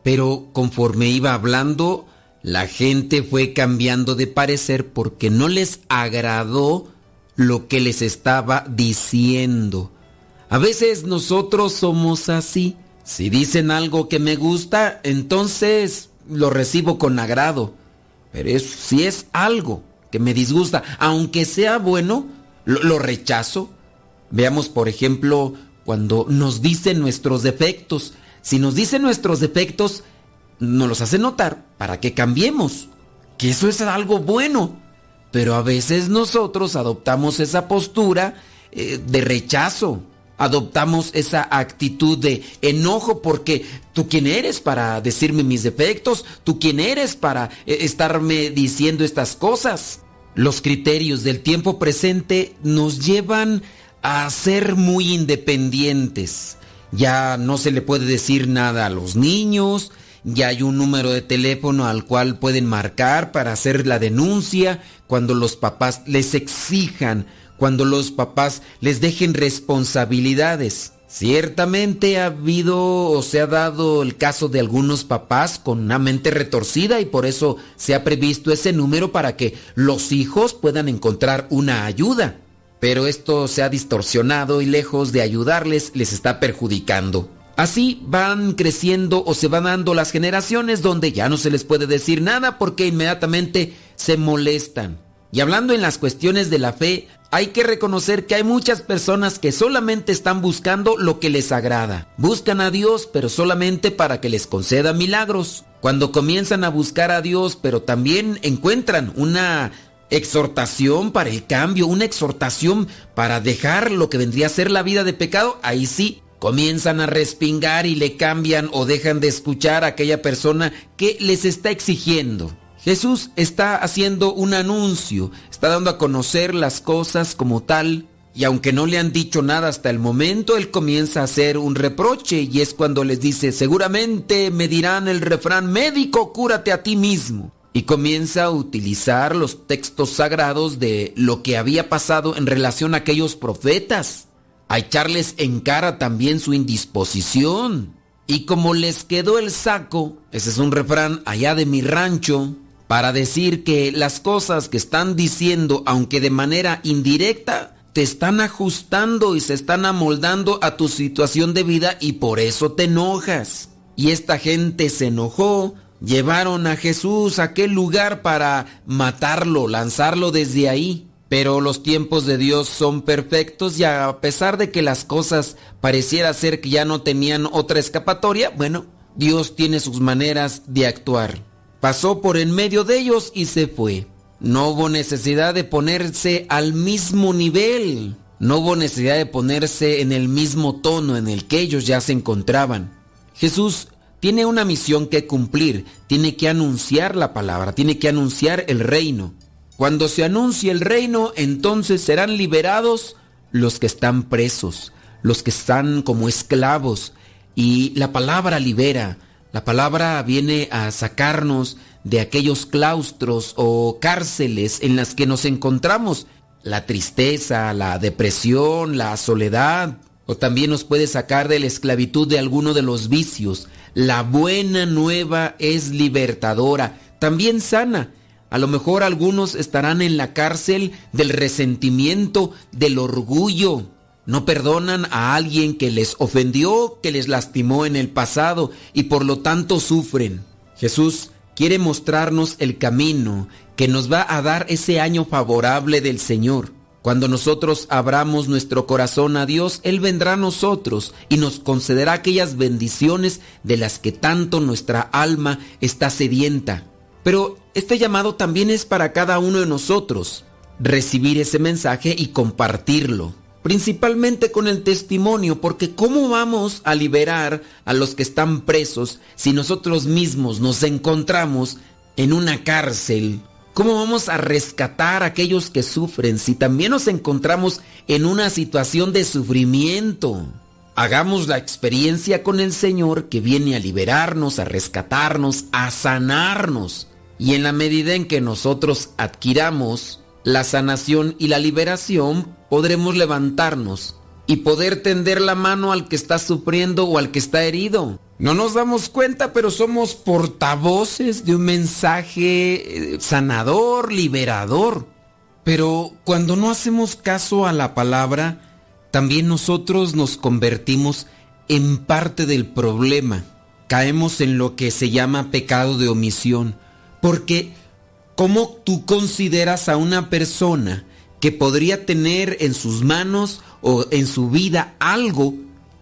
pero conforme iba hablando, la gente fue cambiando de parecer porque no les agradó lo que les estaba diciendo. A veces nosotros somos así. Si dicen algo que me gusta, entonces lo recibo con agrado. Pero si es algo que me disgusta, aunque sea bueno, lo rechazo. Veamos, por ejemplo, cuando nos dicen nuestros defectos. Si nos dicen nuestros defectos, nos los hace notar para que cambiemos. Que eso es algo bueno. Pero a veces nosotros adoptamos esa postura eh, de rechazo. Adoptamos esa actitud de enojo porque tú quién eres para decirme mis defectos, tú quién eres para eh, estarme diciendo estas cosas. Los criterios del tiempo presente nos llevan a ser muy independientes. Ya no se le puede decir nada a los niños, ya hay un número de teléfono al cual pueden marcar para hacer la denuncia cuando los papás les exijan, cuando los papás les dejen responsabilidades. Ciertamente ha habido o se ha dado el caso de algunos papás con una mente retorcida y por eso se ha previsto ese número para que los hijos puedan encontrar una ayuda. Pero esto se ha distorsionado y lejos de ayudarles les está perjudicando. Así van creciendo o se van dando las generaciones donde ya no se les puede decir nada porque inmediatamente se molestan. Y hablando en las cuestiones de la fe, hay que reconocer que hay muchas personas que solamente están buscando lo que les agrada. Buscan a Dios, pero solamente para que les conceda milagros. Cuando comienzan a buscar a Dios, pero también encuentran una exhortación para el cambio, una exhortación para dejar lo que vendría a ser la vida de pecado, ahí sí comienzan a respingar y le cambian o dejan de escuchar a aquella persona que les está exigiendo. Jesús está haciendo un anuncio, está dando a conocer las cosas como tal, y aunque no le han dicho nada hasta el momento, él comienza a hacer un reproche y es cuando les dice, seguramente me dirán el refrán, médico, cúrate a ti mismo. Y comienza a utilizar los textos sagrados de lo que había pasado en relación a aquellos profetas, a echarles en cara también su indisposición. Y como les quedó el saco, ese es un refrán allá de mi rancho, para decir que las cosas que están diciendo, aunque de manera indirecta, te están ajustando y se están amoldando a tu situación de vida y por eso te enojas. Y esta gente se enojó, llevaron a Jesús a aquel lugar para matarlo, lanzarlo desde ahí. Pero los tiempos de Dios son perfectos y a pesar de que las cosas pareciera ser que ya no tenían otra escapatoria, bueno, Dios tiene sus maneras de actuar pasó por en medio de ellos y se fue. No hubo necesidad de ponerse al mismo nivel. No hubo necesidad de ponerse en el mismo tono en el que ellos ya se encontraban. Jesús tiene una misión que cumplir, tiene que anunciar la palabra, tiene que anunciar el reino. Cuando se anuncie el reino, entonces serán liberados los que están presos, los que están como esclavos. Y la palabra libera, la palabra viene a sacarnos de aquellos claustros o cárceles en las que nos encontramos. La tristeza, la depresión, la soledad. O también nos puede sacar de la esclavitud de alguno de los vicios. La buena nueva es libertadora, también sana. A lo mejor algunos estarán en la cárcel del resentimiento, del orgullo, no perdonan a alguien que les ofendió, que les lastimó en el pasado y por lo tanto sufren. Jesús quiere mostrarnos el camino que nos va a dar ese año favorable del Señor. Cuando nosotros abramos nuestro corazón a Dios, Él vendrá a nosotros y nos concederá aquellas bendiciones de las que tanto nuestra alma está sedienta. Pero este llamado también es para cada uno de nosotros, recibir ese mensaje y compartirlo principalmente con el testimonio, porque ¿cómo vamos a liberar a los que están presos si nosotros mismos nos encontramos en una cárcel? ¿Cómo vamos a rescatar a aquellos que sufren si también nos encontramos en una situación de sufrimiento? Hagamos la experiencia con el Señor que viene a liberarnos, a rescatarnos, a sanarnos. Y en la medida en que nosotros adquiramos la sanación y la liberación, podremos levantarnos y poder tender la mano al que está sufriendo o al que está herido. No nos damos cuenta, pero somos portavoces de un mensaje eh, sanador, liberador. Pero cuando no hacemos caso a la palabra, también nosotros nos convertimos en parte del problema. Caemos en lo que se llama pecado de omisión, porque ¿Cómo tú consideras a una persona que podría tener en sus manos o en su vida algo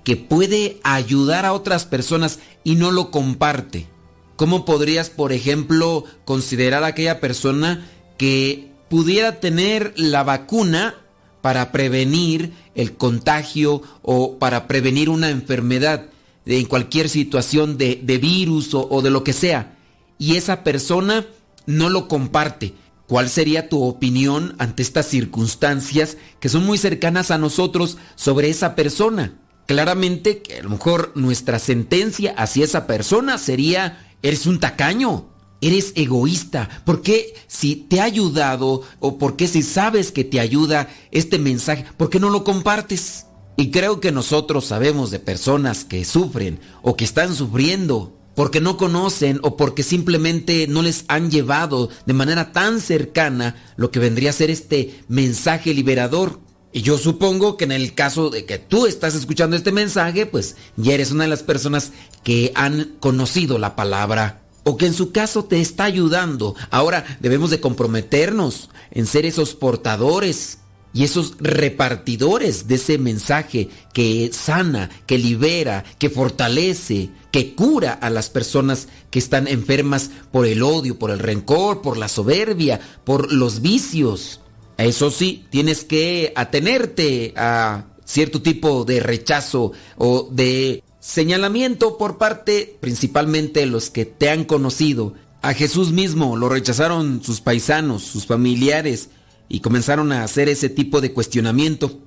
que puede ayudar a otras personas y no lo comparte? ¿Cómo podrías, por ejemplo, considerar a aquella persona que pudiera tener la vacuna para prevenir el contagio o para prevenir una enfermedad en cualquier situación de, virus o, de lo que sea? Y esa persona no lo comparte. ¿Cuál sería tu opinión ante estas circunstancias que son muy cercanas a nosotros sobre esa persona? Claramente que a lo mejor nuestra sentencia hacia esa persona sería, eres un tacaño, eres egoísta. ¿Por qué si te ha ayudado o por qué si sabes que te ayuda este mensaje, por qué no lo compartes? Y creo que nosotros sabemos de personas que sufren o que están sufriendo porque no conocen o porque simplemente no les han llevado de manera tan cercana lo que vendría a ser este mensaje liberador. Y yo supongo que en el caso de que tú estás escuchando este mensaje, pues ya eres una de las personas que han conocido la palabra o que en su caso te está ayudando. Ahora debemos de comprometernos en ser esos portadores y esos repartidores de ese mensaje que sana, que libera, que fortalece, que cura a las personas que están enfermas por el odio, por el rencor, por la soberbia, por los vicios. Eso sí, tienes que atenerte a cierto tipo de rechazo o de señalamiento por parte principalmente de los que te han conocido. A Jesús mismo lo rechazaron sus paisanos, sus familiares, y comenzaron a hacer ese tipo de cuestionamiento.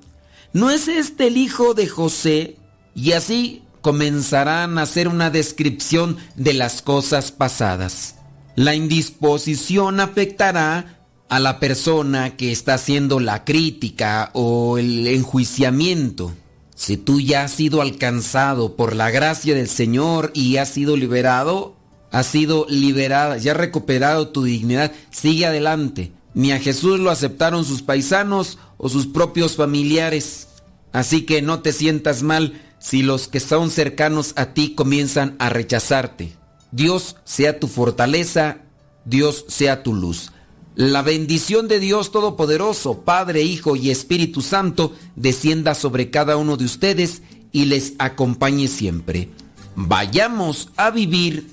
¿No es este el hijo de José? Y así comenzarán a hacer una descripción de las cosas pasadas. La indisposición afectará a la persona que está haciendo la crítica o el enjuiciamiento. Si tú ya has sido alcanzado por la gracia del Señor y has sido liberado, has sido liberada, ya has recuperado tu dignidad, sigue adelante. Ni a Jesús lo aceptaron sus paisanos o sus propios familiares. Así que no te sientas mal si los que son cercanos a ti comienzan a rechazarte. Dios sea tu fortaleza, Dios sea tu luz. La bendición de Dios Todopoderoso, Padre, Hijo y Espíritu Santo, descienda sobre cada uno de ustedes y les acompañe siempre. Vayamos a vivir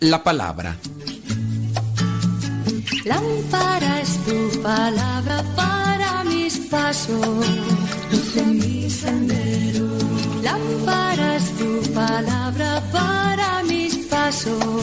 la palabra. Lámpara es tu palabra para mis pasos, luz mi. Lámpara es tu palabra para mis pasos,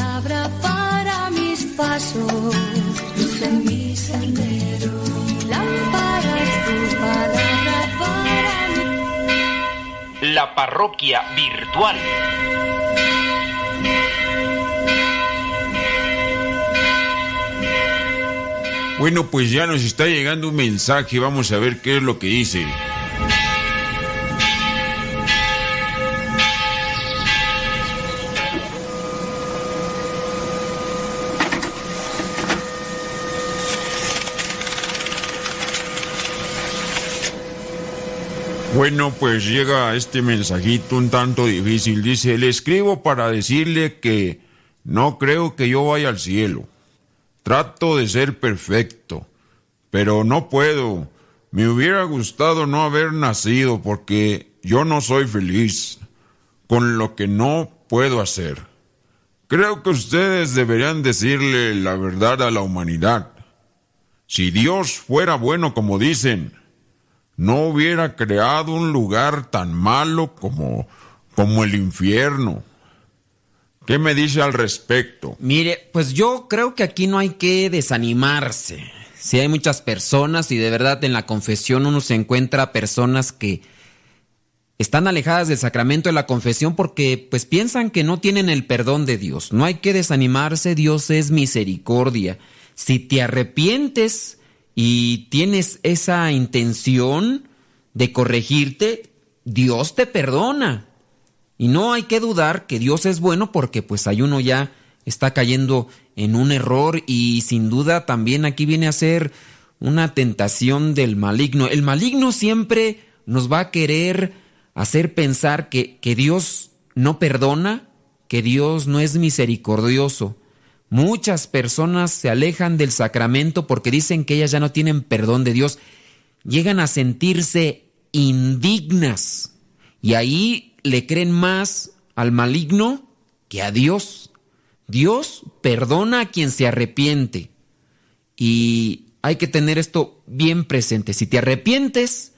La parroquia virtual. Bueno, pues ya nos está llegando un mensaje, vamos a ver qué es lo que dice. Bueno, pues llega este mensajito un tanto difícil. Dice, le escribo para decirle que no creo que yo vaya al cielo. Trato de ser perfecto, pero no puedo. Me hubiera gustado no haber nacido porque yo no soy feliz con lo que no puedo hacer. Creo que ustedes deberían decirle la verdad a la humanidad. Si Dios fuera bueno como dicen, no hubiera creado un lugar tan malo como, como el infierno. ¿Qué me dice al respecto? Mire, pues yo creo que aquí no hay que desanimarse. Si hay muchas personas y de verdad en la confesión uno se encuentra personas que están alejadas del sacramento de la confesión porque pues piensan que no tienen el perdón de Dios. No hay que desanimarse, Dios es misericordia. Si te arrepientes y tienes esa intención de corregirte, Dios te perdona. Y no hay que dudar que Dios es bueno porque pues hay uno ya está cayendo en un error y sin duda también aquí viene a ser una tentación del maligno. El maligno siempre nos va a querer hacer pensar que, que Dios no perdona, que Dios no es misericordioso. Muchas personas se alejan del sacramento porque dicen que ellas ya no tienen perdón de Dios. Llegan a sentirse indignas y ahí le creen más al maligno que a Dios. Dios perdona a quien se arrepiente. Y hay que tener esto bien presente. Si te arrepientes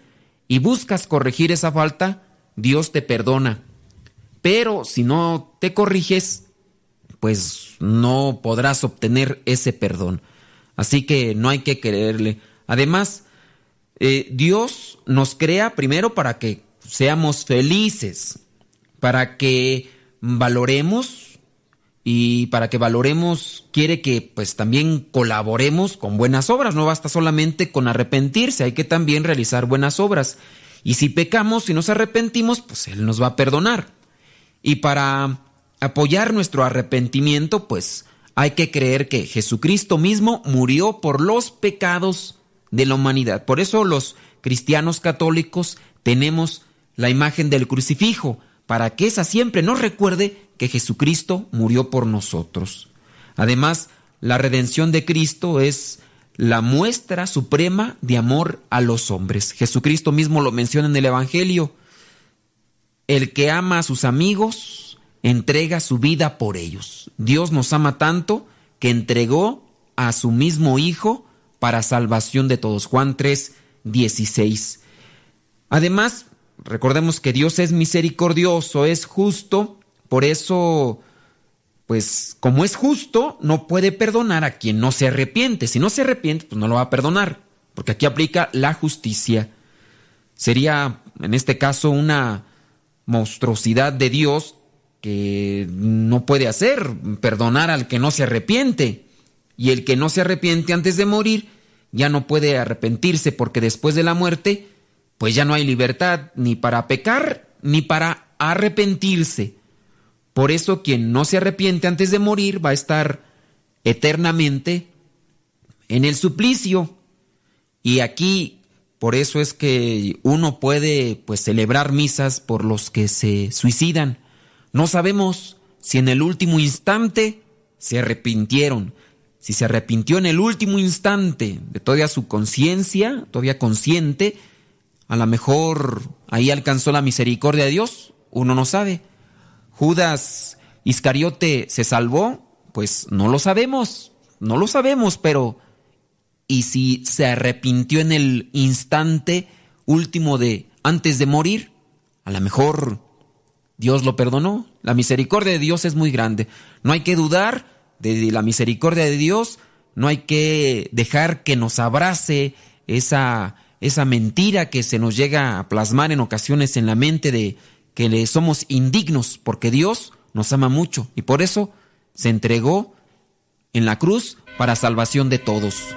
y buscas corregir esa falta, Dios te perdona. Pero si no te corriges, pues no podrás obtener ese perdón. Así que no hay que creerle. Además, eh, Dios nos crea primero para que seamos felices, para que valoremos y para que valoremos quiere que pues también colaboremos con buenas obras, no basta solamente con arrepentirse, hay que también realizar buenas obras. Y si pecamos, si nos arrepentimos, pues Él nos va a perdonar. Y para apoyar nuestro arrepentimiento, pues hay que creer que Jesucristo mismo murió por los pecados de la humanidad. Por eso los cristianos católicos tenemos la imagen del crucifijo, para que esa siempre nos recuerde que Jesucristo murió por nosotros. Además, la redención de Cristo es la muestra suprema de amor a los hombres. Jesucristo mismo lo menciona en el Evangelio. El que ama a sus amigos entrega su vida por ellos. Dios nos ama tanto que entregó a su mismo Hijo para salvación de todos. Juan 3, 16. Además, recordemos que Dios es misericordioso, es justo, por eso, pues como es justo, no puede perdonar a quien no se arrepiente. Si no se arrepiente, pues no lo va a perdonar, porque aquí aplica la justicia. Sería, en este caso, una monstruosidad de Dios que no puede hacer, perdonar al que no se arrepiente. Y el que no se arrepiente antes de morir ya no puede arrepentirse porque después de la muerte, pues ya no hay libertad ni para pecar ni para arrepentirse. Por eso quien no se arrepiente antes de morir va a estar eternamente en el suplicio. Y aquí, por eso es que uno puede pues celebrar misas por los que se suicidan. No sabemos si en el último instante se arrepintieron. Si se arrepintió en el último instante de toda su conciencia, todavía consciente, a lo mejor ahí alcanzó la misericordia de Dios, uno no sabe. Judas Iscariote se salvó, pues no lo sabemos, no lo sabemos, pero ¿y si se arrepintió en el instante último de antes de morir? A lo mejor Dios lo perdonó. La misericordia de Dios es muy grande. No hay que dudar de la misericordia de Dios, no hay que dejar que nos abrace esa, esa mentira que se nos llega a plasmar en ocasiones en la mente de que le somos indignos porque Dios nos ama mucho y por eso se entregó en la cruz para salvación de todos.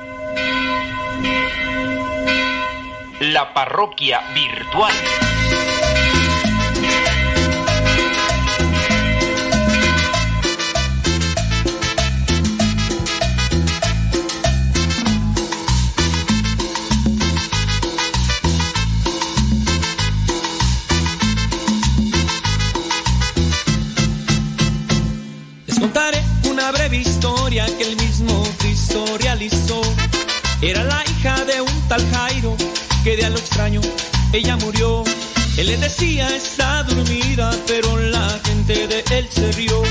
La parroquia virtual. Realizó. Era la hija de un tal Jairo que de a lo extraño ella murió. Él le decía está dormida, pero la gente de él se rió.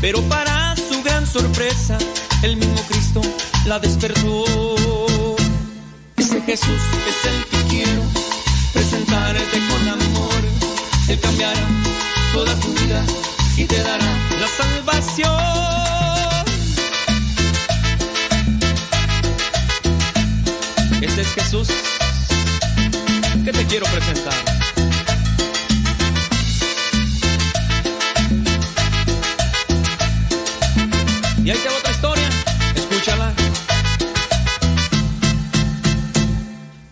Pero para su gran sorpresa, el mismo Cristo la despertó. Ese Jesús es el que quiero presentarte con amor. Él cambiará toda tu vida y te dará la salvación. Ese es Jesús que te quiero presentar. Y ahí te va otra historia, escúchala.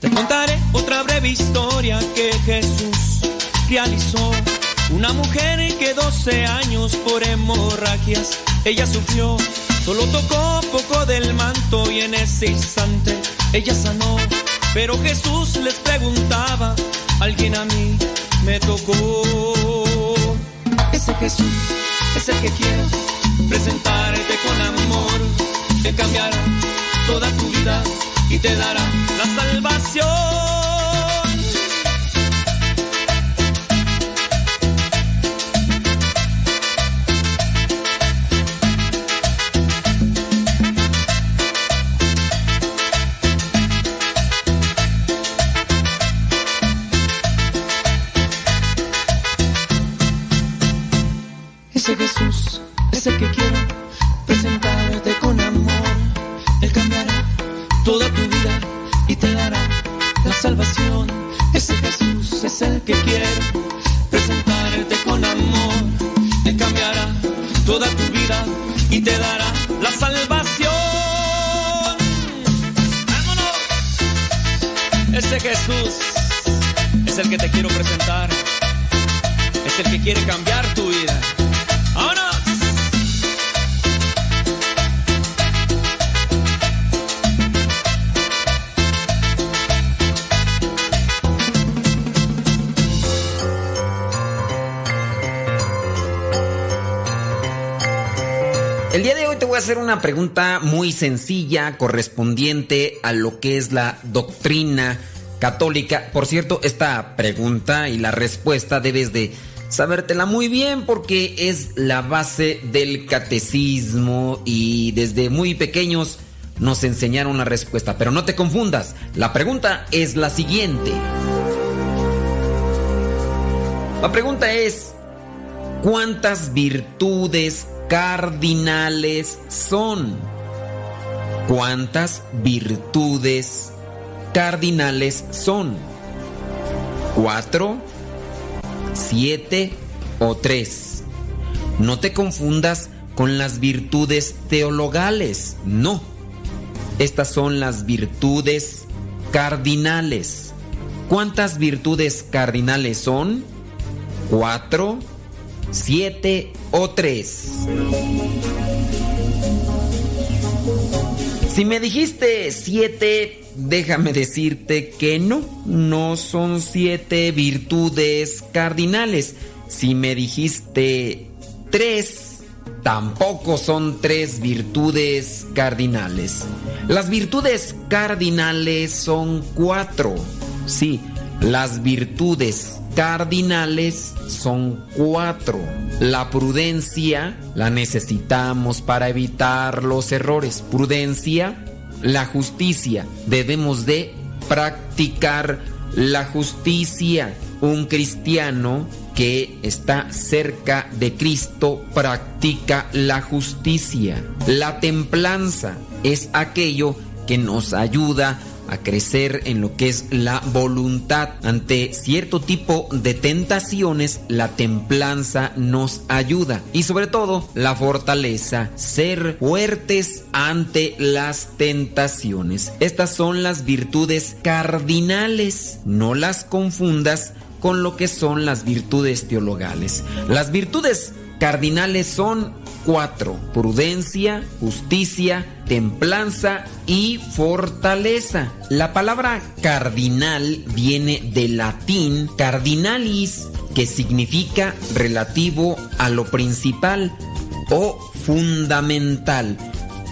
Te contaré otra breve historia que Jesús realizó. Una mujer que 12 años por hemorragias ella sufrió. Solo tocó poco del manto y en ese instante ella sanó. Pero Jesús les preguntaba, alguien a mí me tocó. Ese Jesús es el que quiero presentarte con amor. Te cambiará toda tu vida y te dará la salvación. Ese Jesús es el que quiero presentarte con amor. Él cambiará toda tu vida y te dará la salvación. Ese Jesús es el que quiere presentarte con amor. Te cambiará toda tu vida y te dará la salvación. ¡Vámonos! Ese Jesús es el que te quiero presentar. Es el que quiere cambiar tu vida. El día de hoy te voy a hacer una pregunta muy sencilla correspondiente a lo que es la doctrina católica. Por cierto, esta pregunta y la respuesta debes de sabértela muy bien porque es la base del catecismo y desde muy pequeños nos enseñaron la respuesta. Pero no te confundas, la pregunta es la siguiente. La pregunta es, ¿cuántas virtudes cardinales son? ¿Cuántas virtudes cardinales son? ¿Cuatro? ¿Siete? ¿O tres? No te confundas con las virtudes teologales, no. Estas son las virtudes cardinales. ¿Cuántas virtudes cardinales son? ¿Cuatro? ¿Siete o tres? Si me dijiste siete, déjame decirte que no, no son siete virtudes cardinales. Si me dijiste tres, tampoco son tres virtudes cardinales. Las virtudes cardinales son cuatro. Sí, las virtudes cardinales son cuatro. La prudencia la necesitamos para evitar los errores. Prudencia, la justicia. Debemos de practicar la justicia. Un cristiano que está cerca de Cristo practica la justicia. La templanza es aquello que nos ayuda a crecer en lo que es la voluntad. Ante cierto tipo de tentaciones, la templanza nos ayuda. Y sobre todo, la fortaleza, ser fuertes ante las tentaciones. Estas son las virtudes cardinales. No las confundas con lo que son las virtudes teologales. Las virtudes cardinales son cuatro. Prudencia, justicia, templanza y fortaleza. La palabra cardinal viene del latín cardinalis, que significa relativo a lo principal o fundamental.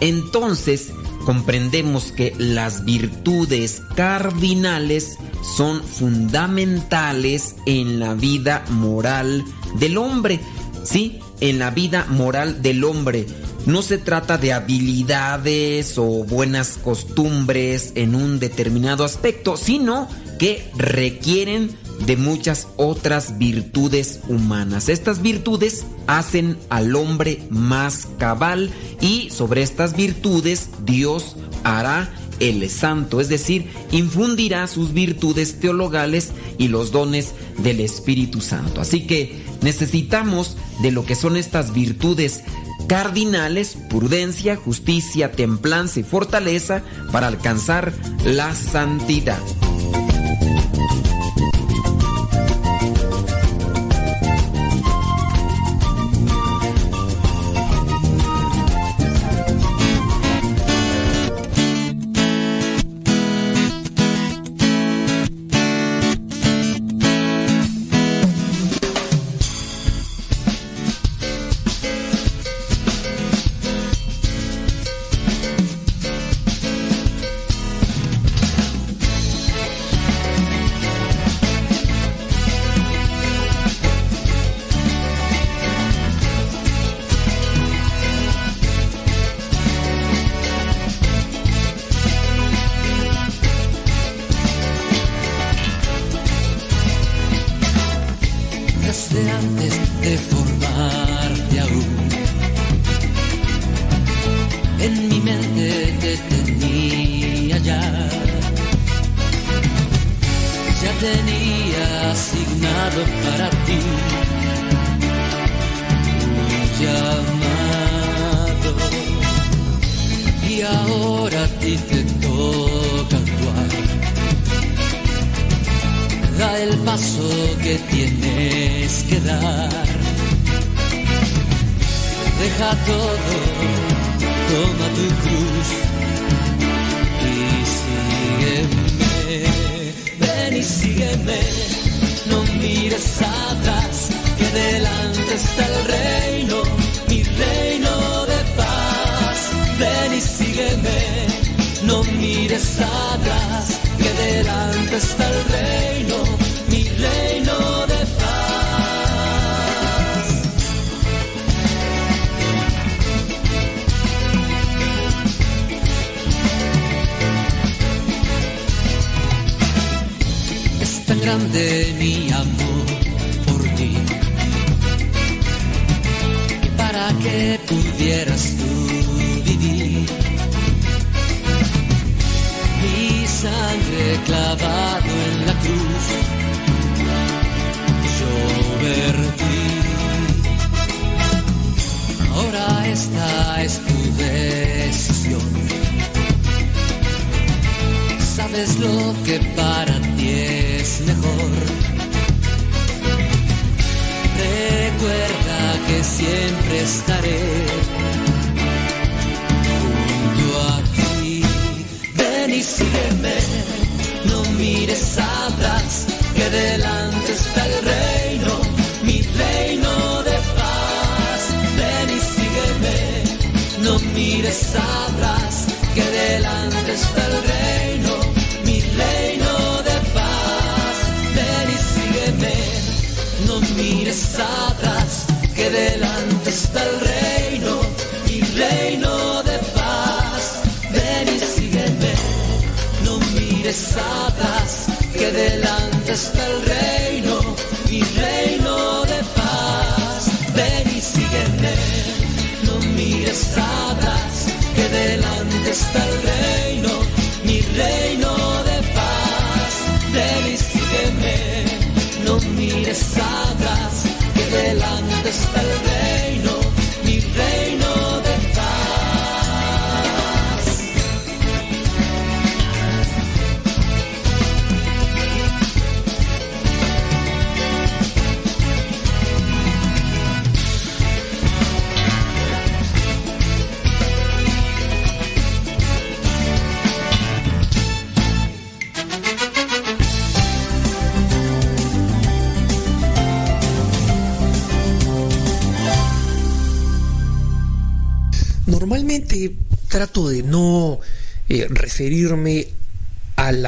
Entonces, comprendemos que las virtudes cardinales son fundamentales en la vida moral del hombre. Sí, en la vida moral del hombre. No se trata de habilidades o buenas costumbres en un determinado aspecto, sino que requieren de muchas otras virtudes humanas. Estas virtudes hacen al hombre más cabal y sobre estas virtudes Dios hará el santo, es decir, infundirá sus virtudes teologales y los dones del Espíritu Santo. Así que necesitamos de lo que son estas virtudes cardinales, prudencia, justicia, templanza y fortaleza para alcanzar la santidad.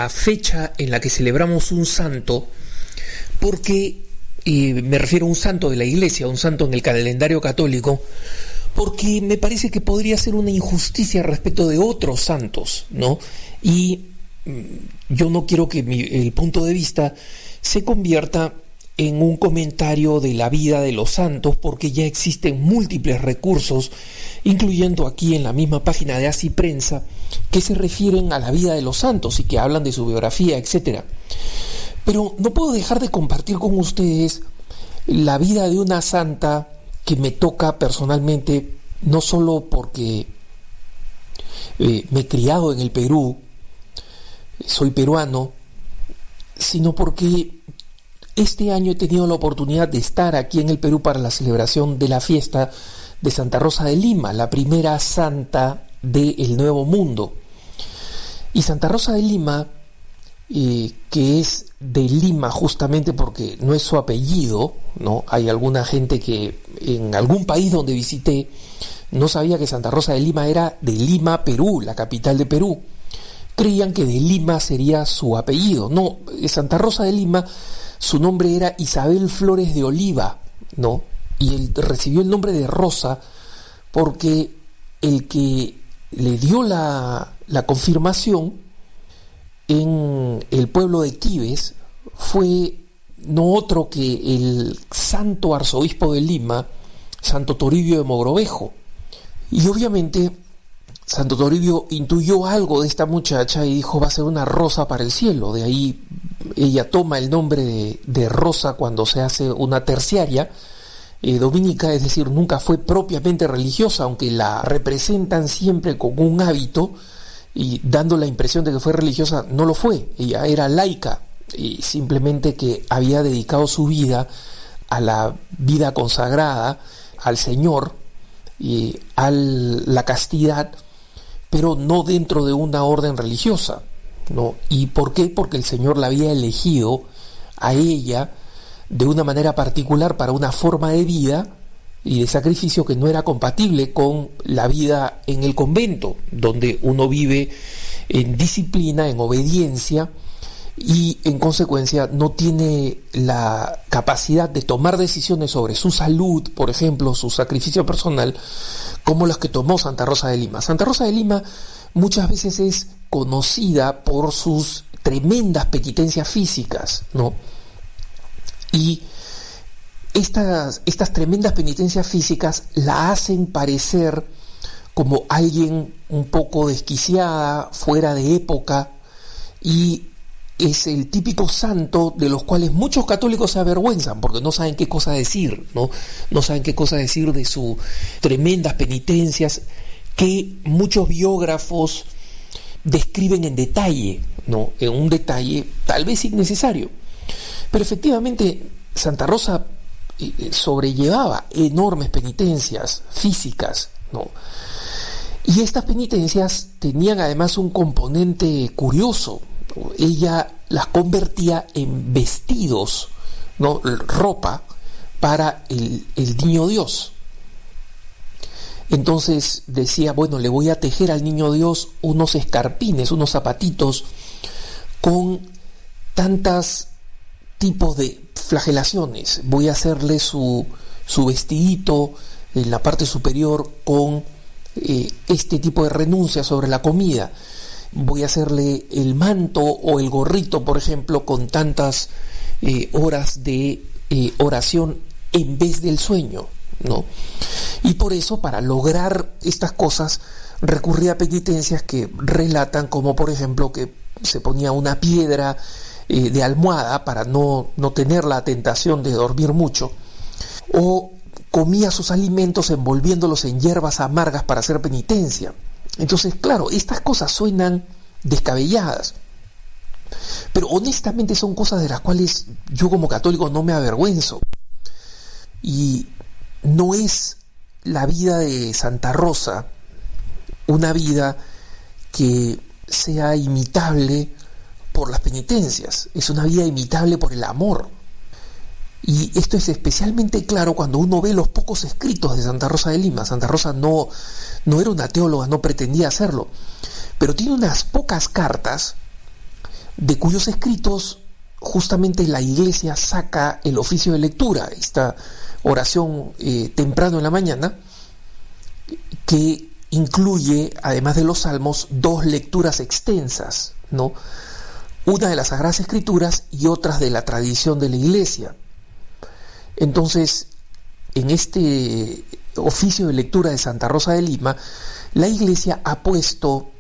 La fecha en la que celebramos un santo, porque eh, me refiero a un santo de la iglesia, un santo en el calendario católico, porque me parece que podría ser una injusticia respecto de otros santos, ¿no? Y mm, yo no quiero que mi- el punto de vista se convierta en un comentario de la vida de los santos, porque ya existen múltiples recursos, incluyendo aquí en la misma página de Así Prensa, que se refieren a la vida de los santos y que hablan de su biografía, etc. Pero no puedo dejar de compartir con ustedes la vida de una santa que me toca personalmente, no solo porque eh, me he criado en el Perú, soy peruano, sino porque este año he tenido la oportunidad de estar aquí en el Perú para la celebración de la fiesta de Santa Rosa de Lima, la primera santa del Nuevo Mundo. Y Santa Rosa de Lima, eh, que es de Lima justamente porque no es su apellido, ¿no? Hay alguna gente que en algún país donde visité no sabía que Santa Rosa de Lima era de Lima, Perú, la capital de Perú. Creían que de Lima sería su apellido. No, eh, Santa Rosa de Lima, su nombre era Isabel Flores de Oliva, ¿no? Y él recibió el nombre de Rosa porque el que le dio la, la confirmación en el pueblo de Quibes fue no otro que el santo arzobispo de Lima, Santo Toribio de Mogrovejo. Y obviamente Santo Toribio intuyó algo de esta muchacha y dijo va a ser una rosa para el cielo. De ahí ella toma el nombre de, Rosa cuando se hace una terciaria eh, dominica, es decir, nunca fue propiamente religiosa, aunque la representan siempre con un hábito y dando la impresión de que fue religiosa, no lo fue. Ella era laica y simplemente que había dedicado su vida a la vida consagrada, al Señor y a la castidad pero no dentro de una orden religiosa. ¿no? ¿Y por qué? Porque el Señor la había elegido a ella de una manera particular para una forma de vida y de sacrificio que no era compatible con la vida en el convento, donde uno vive en disciplina, en obediencia, y en consecuencia no tiene la capacidad de tomar decisiones sobre su salud, por ejemplo, su sacrificio personal, como las que tomó Santa Rosa de Lima. Santa Rosa de Lima muchas veces es conocida por sus tremendas penitencias físicas, ¿no? Y estas, estas tremendas penitencias físicas la hacen parecer como alguien un poco desquiciada, fuera de época, y es el típico santo de los cuales muchos católicos se avergüenzan porque no saben qué cosa decir, ¿no? No saben qué cosa decir de sus tremendas penitencias que muchos biógrafos describen en detalle, ¿no? En un detalle tal vez innecesario. Pero efectivamente Santa Rosa eh, sobrellevaba enormes penitencias físicas, ¿no? Y estas penitencias tenían además un componente curioso, ella las convertía en vestidos, ¿no? ropa para el, niño Dios. Entonces decía, bueno, le voy a tejer al niño Dios unos escarpines, unos zapatitos con tantas tipos de flagelaciones. Voy a hacerle su, su vestidito en la parte superior con eh, este tipo de renuncia sobre la comida voy a hacerle el manto o el gorrito, por ejemplo, con tantas eh, horas de eh, oración en vez del sueño, ¿no? Y por eso, para lograr estas cosas, recurría a penitencias que relatan, como por ejemplo que se ponía una piedra eh, de almohada para no, no tener la tentación de dormir mucho, o comía sus alimentos envolviéndolos en hierbas amargas para hacer penitencia. Entonces, claro, estas cosas suenan descabelladas. Pero honestamente son cosas de las cuales yo como católico no me avergüenzo. Y no es la vida de Santa Rosa una vida que sea imitable por las penitencias, es una vida imitable por el amor. Y esto es especialmente claro cuando uno ve los pocos escritos de Santa Rosa de Lima. Santa Rosa no, no era una teóloga, no pretendía hacerlo, pero tiene unas pocas cartas de cuyos escritos justamente la iglesia saca el oficio de lectura, esta oración eh, temprano en la mañana, que incluye, además de los salmos, dos lecturas extensas, ¿no? Una de las Sagradas Escrituras y otras de la tradición de la iglesia. Entonces, en este oficio de lectura de Santa Rosa de Lima, la iglesia ha puesto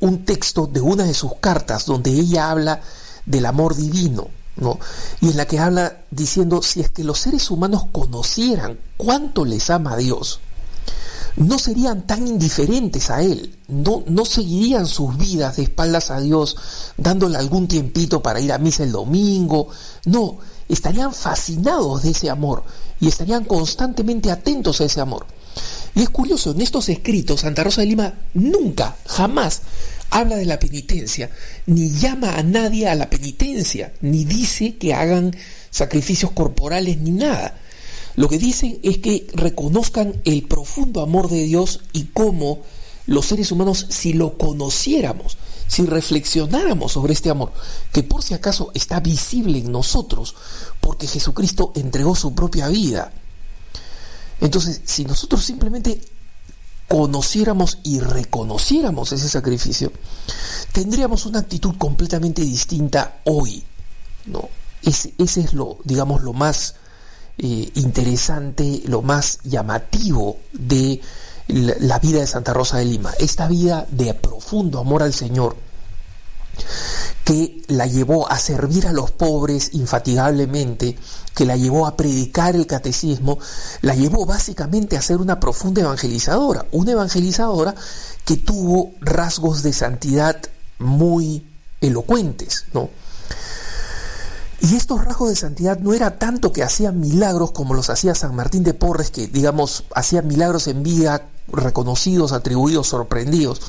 un texto de una de sus cartas donde ella habla del amor divino, ¿no? Y en la que habla diciendo, si es que los seres humanos conocieran cuánto les ama Dios, no serían tan indiferentes a Él, no, no seguirían sus vidas de espaldas a Dios, dándole algún tiempito para ir a misa el domingo, no, estarían fascinados de ese amor y estarían constantemente atentos a ese amor. Y es curioso, en estos escritos Santa Rosa de Lima nunca, jamás habla de la penitencia, ni llama a nadie a la penitencia, ni dice que hagan sacrificios corporales ni nada. Lo que dicen es que reconozcan el profundo amor de Dios y cómo los seres humanos, si lo conociéramos, si reflexionáramos sobre este amor, que por si acaso está visible en nosotros, porque Jesucristo entregó su propia vida. Entonces, si nosotros simplemente conociéramos y reconociéramos ese sacrificio, tendríamos una actitud completamente distinta hoy. ¿no? Ese, es lo, digamos, lo más eh, interesante, lo más llamativo de la, vida de Santa Rosa de Lima, esta vida de profundo amor al Señor que la llevó a servir a los pobres infatigablemente, que la llevó a predicar el catecismo, la llevó básicamente a ser una profunda evangelizadora, una evangelizadora que tuvo rasgos de santidad muy elocuentes, ¿no? Y estos rasgos de santidad no era tanto que hacían milagros como los hacía San Martín de Porres, que digamos hacían milagros en vida, reconocidos, atribuidos, sorprendidos,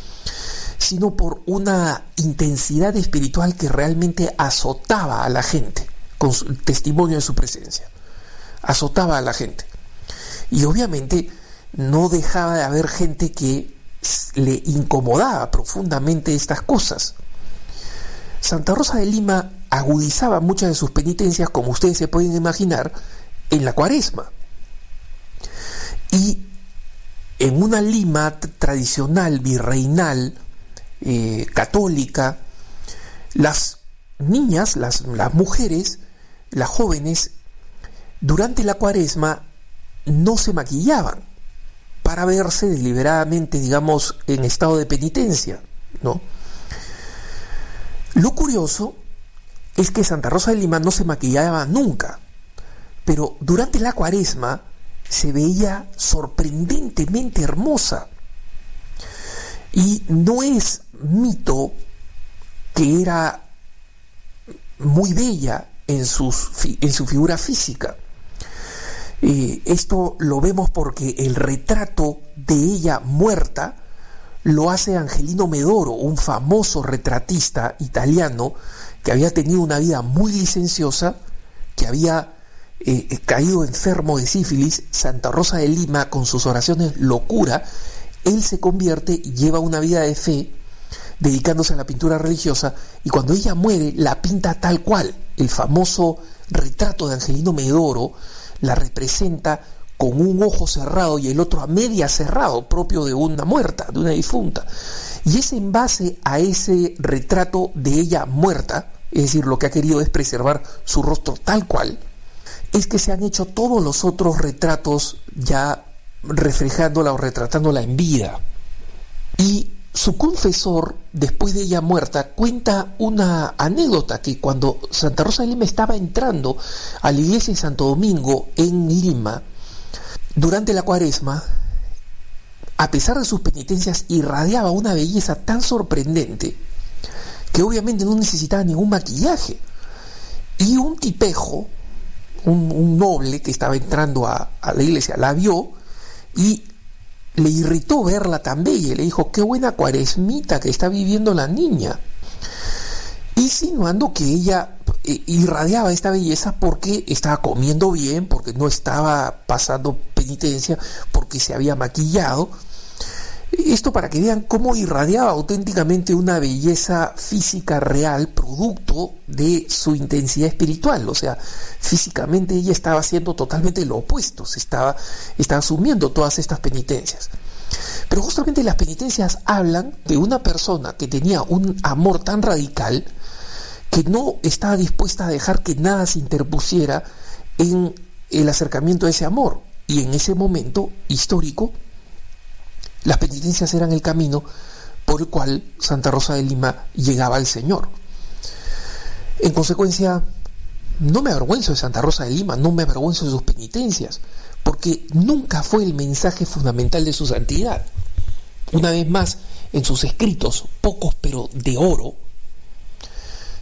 sino por una intensidad espiritual que realmente azotaba a la gente con su, testimonio de su presencia. Azotaba a la gente. Y obviamente no dejaba de haber gente que le incomodaba profundamente estas cosas. Santa Rosa de Lima agudizaba muchas de sus penitencias, como ustedes se pueden imaginar, en la cuaresma. Y en una Lima tradicional, virreinal, eh, católica, las niñas, las, las mujeres, las jóvenes, durante la cuaresma no se maquillaban para verse deliberadamente, digamos, en estado de penitencia, ¿no? Lo curioso es que Santa Rosa de Lima no se maquillaba nunca, pero durante la cuaresma se veía sorprendentemente hermosa. Y no es mito que era muy bella en, su figura física. Eh, esto lo vemos porque el retrato de ella muerta lo hace Angelino Medoro, un famoso retratista italiano que había tenido una vida muy licenciosa, que había eh, caído enfermo de sífilis, Santa Rosa de Lima con sus oraciones locura, él se convierte y lleva una vida de fe dedicándose a la pintura religiosa y cuando ella muere la pinta tal cual. El famoso retrato de Angelino Medoro la representa con un ojo cerrado y el otro a media cerrado, propio de una muerta, de una difunta. Y es en base a ese retrato de ella muerta, es decir, lo que ha querido es preservar su rostro tal cual, es que se han hecho todos los otros retratos ya reflejándola o retratándola en vida. Y su confesor, después de ella muerta, cuenta una anécdota que cuando Santa Rosa de Lima estaba entrando a la iglesia de Santo Domingo en Lima, durante la cuaresma, a pesar de sus penitencias, irradiaba una belleza tan sorprendente que obviamente no necesitaba ningún maquillaje. Y un tipejo, un, noble que estaba entrando a, a la iglesia, la vio y le irritó verla tan bella y le dijo, qué buena cuaresmita que está viviendo la niña. Insinuando que ella eh, irradiaba esta belleza porque estaba comiendo bien, porque no estaba pasando penitencia, porque se había maquillado. Esto para que vean cómo irradiaba auténticamente una belleza física real, producto de su intensidad espiritual. O sea, físicamente ella estaba haciendo totalmente lo opuesto, se estaba, estaba asumiendo todas estas penitencias. Pero justamente las penitencias hablan de una persona que tenía un amor tan radical que no estaba dispuesta a dejar que nada se interpusiera en el acercamiento a ese amor. Y en ese momento histórico, las penitencias eran el camino por el cual Santa Rosa de Lima llegaba al Señor. En consecuencia, no me avergüenzo de Santa Rosa de Lima, no me avergüenzo de sus penitencias, porque nunca fue el mensaje fundamental de su santidad. Una vez más, en sus escritos, pocos pero de oro,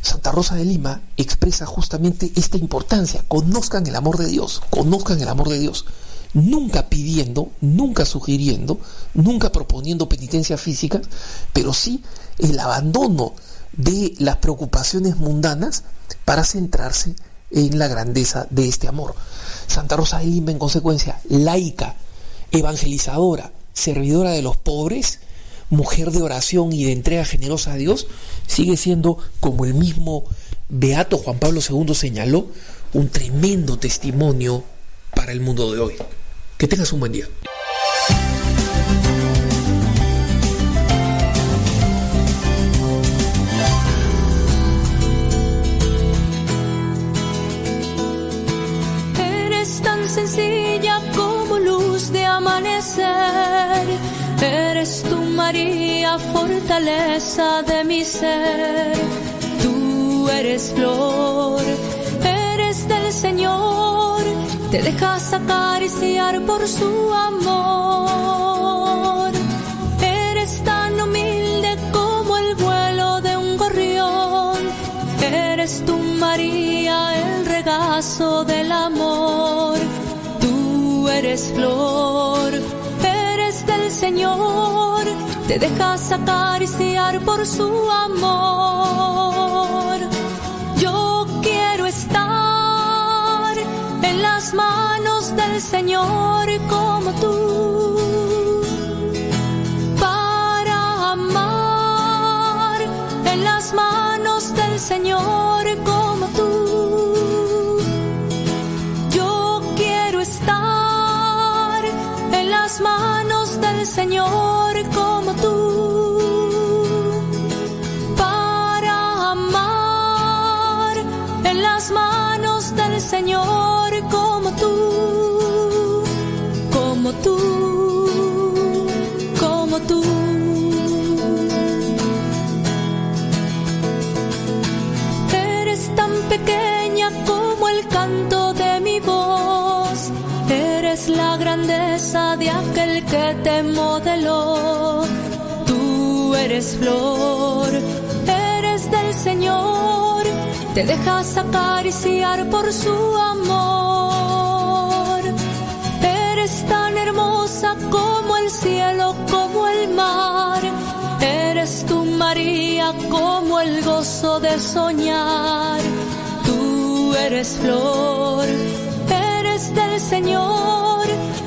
Santa Rosa de Lima expresa justamente esta importancia. Conozcan el amor de Dios, conozcan el amor de Dios nunca pidiendo, nunca sugiriendo, nunca proponiendo penitencias físicas, pero sí el abandono de las preocupaciones mundanas para centrarse en la grandeza de este amor. Santa Rosa de Lima, en consecuencia, laica, evangelizadora, servidora de los pobres, mujer de oración y de entrega generosa a Dios, sigue siendo, como el mismo Beato Juan Pablo II señaló, un tremendo testimonio para el mundo de hoy. Que tengas un buen día. Eres tan sencilla como luz de amanecer Eres tú, María, fortaleza de mi ser. Tú eres flor, eres del Señor. Te dejas acariciar por su amor. Eres tan humilde como el vuelo de un gorrión. Eres tú, María, el regazo del amor. Tú eres flor, eres del Señor. Te dejas acariciar por su amor. Manos del Señor como tú. Para amar en las manos del Señor como que te modeló. Tú eres flor, eres del Señor. Te dejas acariciar por su amor. Eres tan hermosa como el cielo, como el mar. Eres tú, María, como el gozo de soñar. Tú eres flor, eres del Señor.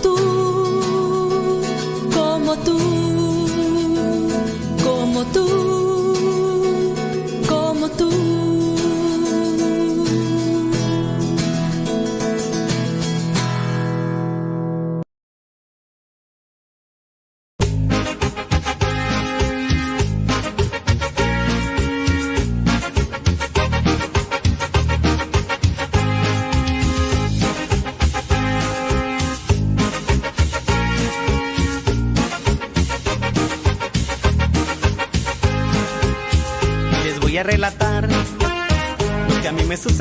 Tú. Como tú. Como tú.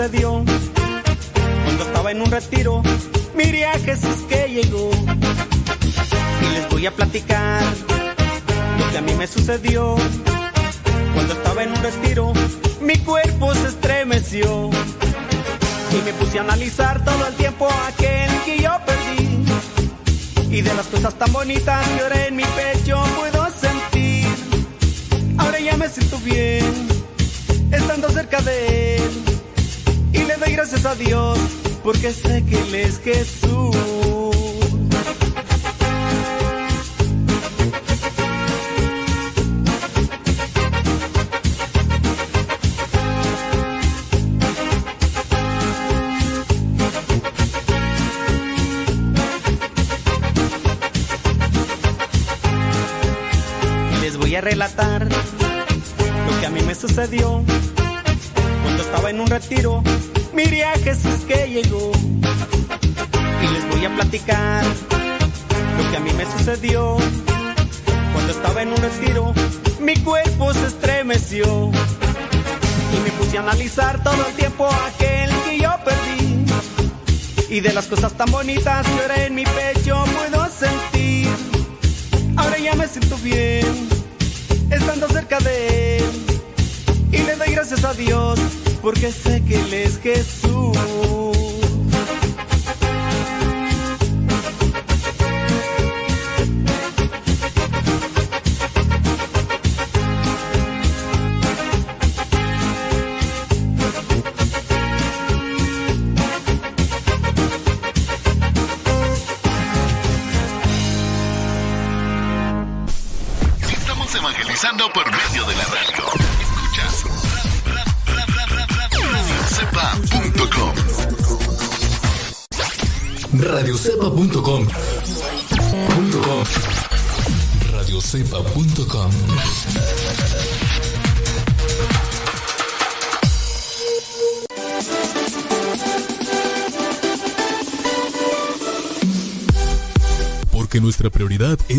Sucedió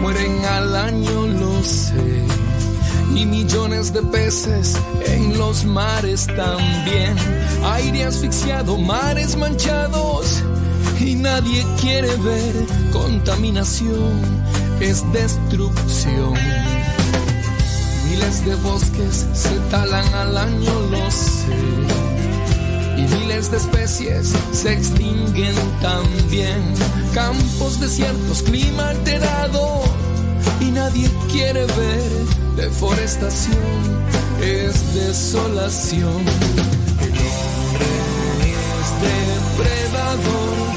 Mueren al año, lo sé. Y millones de peces en los mares también. Aire asfixiado, mares manchados. Y nadie quiere ver contaminación, es destrucción. Miles de bosques se talan al año, lo sé. Y miles de especies se extinguen también. Campos desiertos, clima alterado. Y nadie quiere ver deforestación, es desolación. El hombre es depredador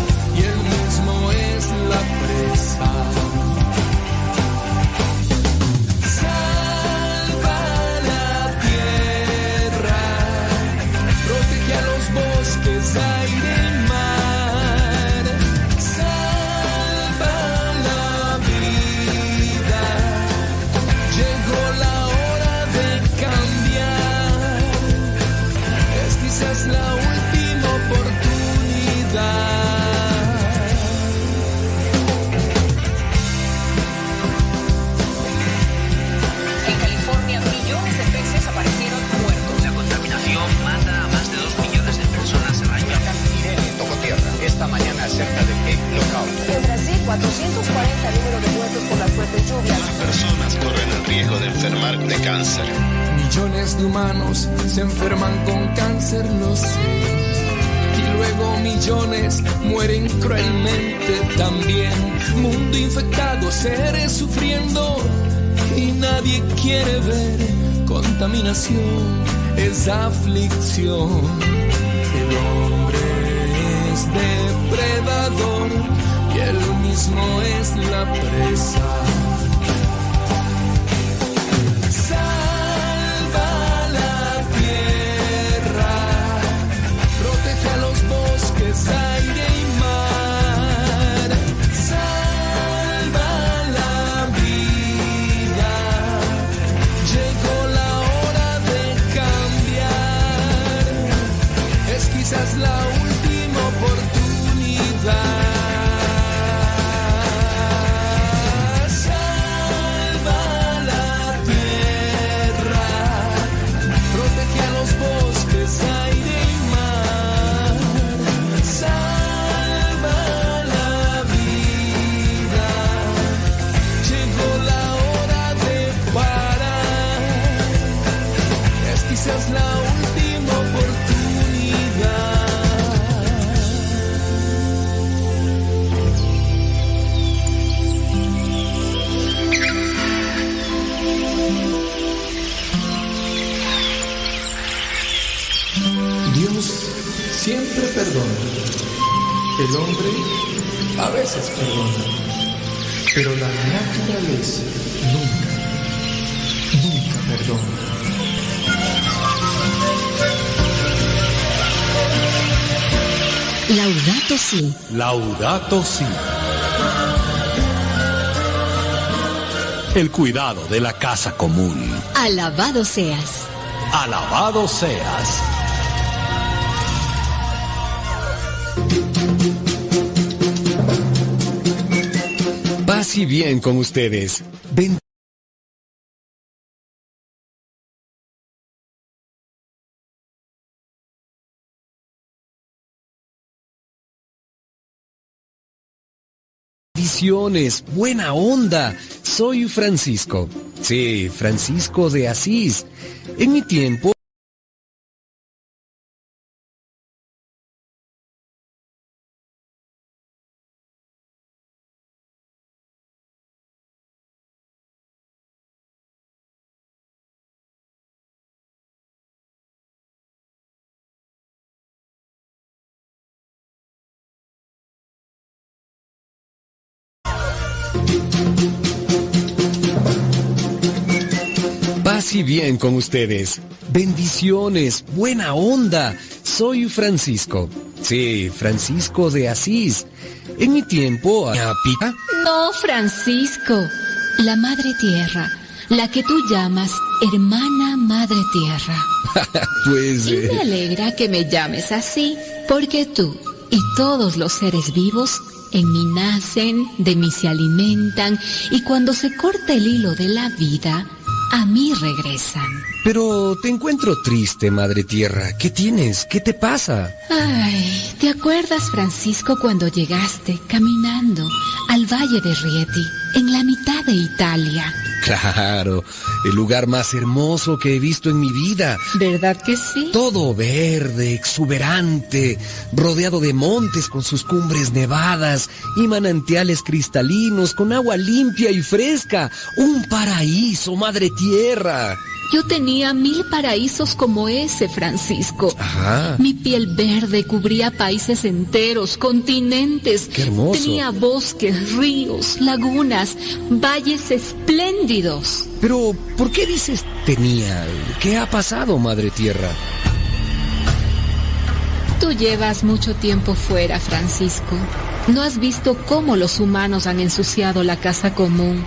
440 número de muertos por las fuertes lluvias. Personas corren el riesgo de enfermar de cáncer. Millones de humanos se enferman con cáncer, lo sé. Y luego millones mueren cruelmente también. Mundo infectado, seres sufriendo. Y nadie quiere ver contaminación, es aflicción. El hombre es depredador y él mismo es la presa. El hombre a veces perdona. Pero la naturaleza nunca, nunca perdona. Laudato Si. Laudato Si. El cuidado de la casa común. Alabado seas. Alabado seas. Y bien con ustedes. Ven- buena onda. Soy Francisco. Sí, Francisco de Asís. En mi tiempo... y bien con ustedes. Bendiciones, buena onda. Soy Francisco. Sí, Francisco de Asís. En mi tiempo... ¿a Pica? No, Francisco. La Madre Tierra, la que tú llamas hermana Madre Tierra. pues... Y eh, me alegra que me llames así, porque tú y todos los seres vivos en mí nacen, de mí se alimentan, y cuando se corta el hilo de la vida, a mí regresan. Pero te encuentro triste, Madre Tierra. ¿Qué tienes? ¿Qué te pasa? Ay, ¿te acuerdas, Francisco, cuando llegaste caminando al Valle de Rieti, en la mitad de Italia? Claro, el lugar más hermoso que he visto en mi vida. ¿Verdad que sí? Todo verde, exuberante, rodeado de montes con sus cumbres nevadas y manantiales cristalinos con agua limpia y fresca. Un paraíso, Madre Tierra. Yo tenía mil paraísos como ese, Francisco. Ajá. Mi piel verde cubría países enteros, continentes. Qué hermoso. Tenía bosques, ríos, lagunas, valles espléndidos. Pero, ¿por qué dices tenía? ¿Qué ha pasado, Madre Tierra? Tú llevas mucho tiempo fuera, Francisco. ¿No has visto cómo los humanos han ensuciado la casa común?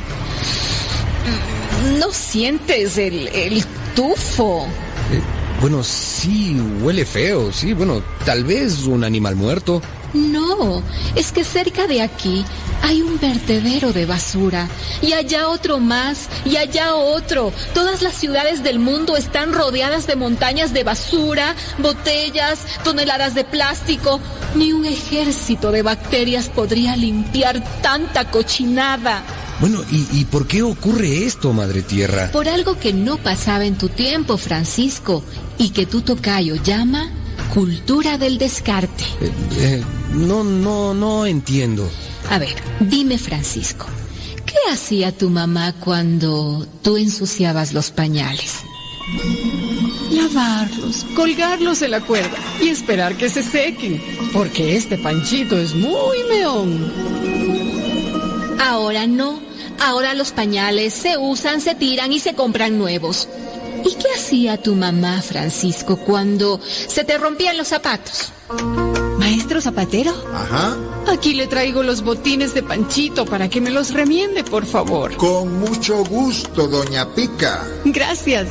¿No sientes el, el tufo? Eh, bueno, sí, huele feo, sí, bueno, tal vez un animal muerto. No, es que cerca de aquí hay un vertedero de basura y allá otro más y allá otro. Todas las ciudades del mundo están rodeadas de montañas de basura, botellas, toneladas de plástico. Ni un ejército de bacterias podría limpiar tanta cochinada. Bueno, ¿y, y por qué ocurre esto, Madre Tierra? Por algo que no pasaba en tu tiempo, Francisco, y que tu tocayo llama cultura del descarte. Eh, eh, no, no, no entiendo. A ver, dime Francisco, ¿qué hacía tu mamá cuando tú ensuciabas los pañales? Lavarlos, colgarlos en la cuerda y esperar que se sequen, porque este panchito es muy meón. Ahora no, ahora los pañales se usan, se tiran y se compran nuevos. ¿Y qué hacía tu mamá, Francisco, cuando se te rompían los zapatos? Maestro zapatero, Ajá. aquí le traigo los botines de Panchito para que me los remiende, por favor. Con mucho gusto, doña Pica. Gracias.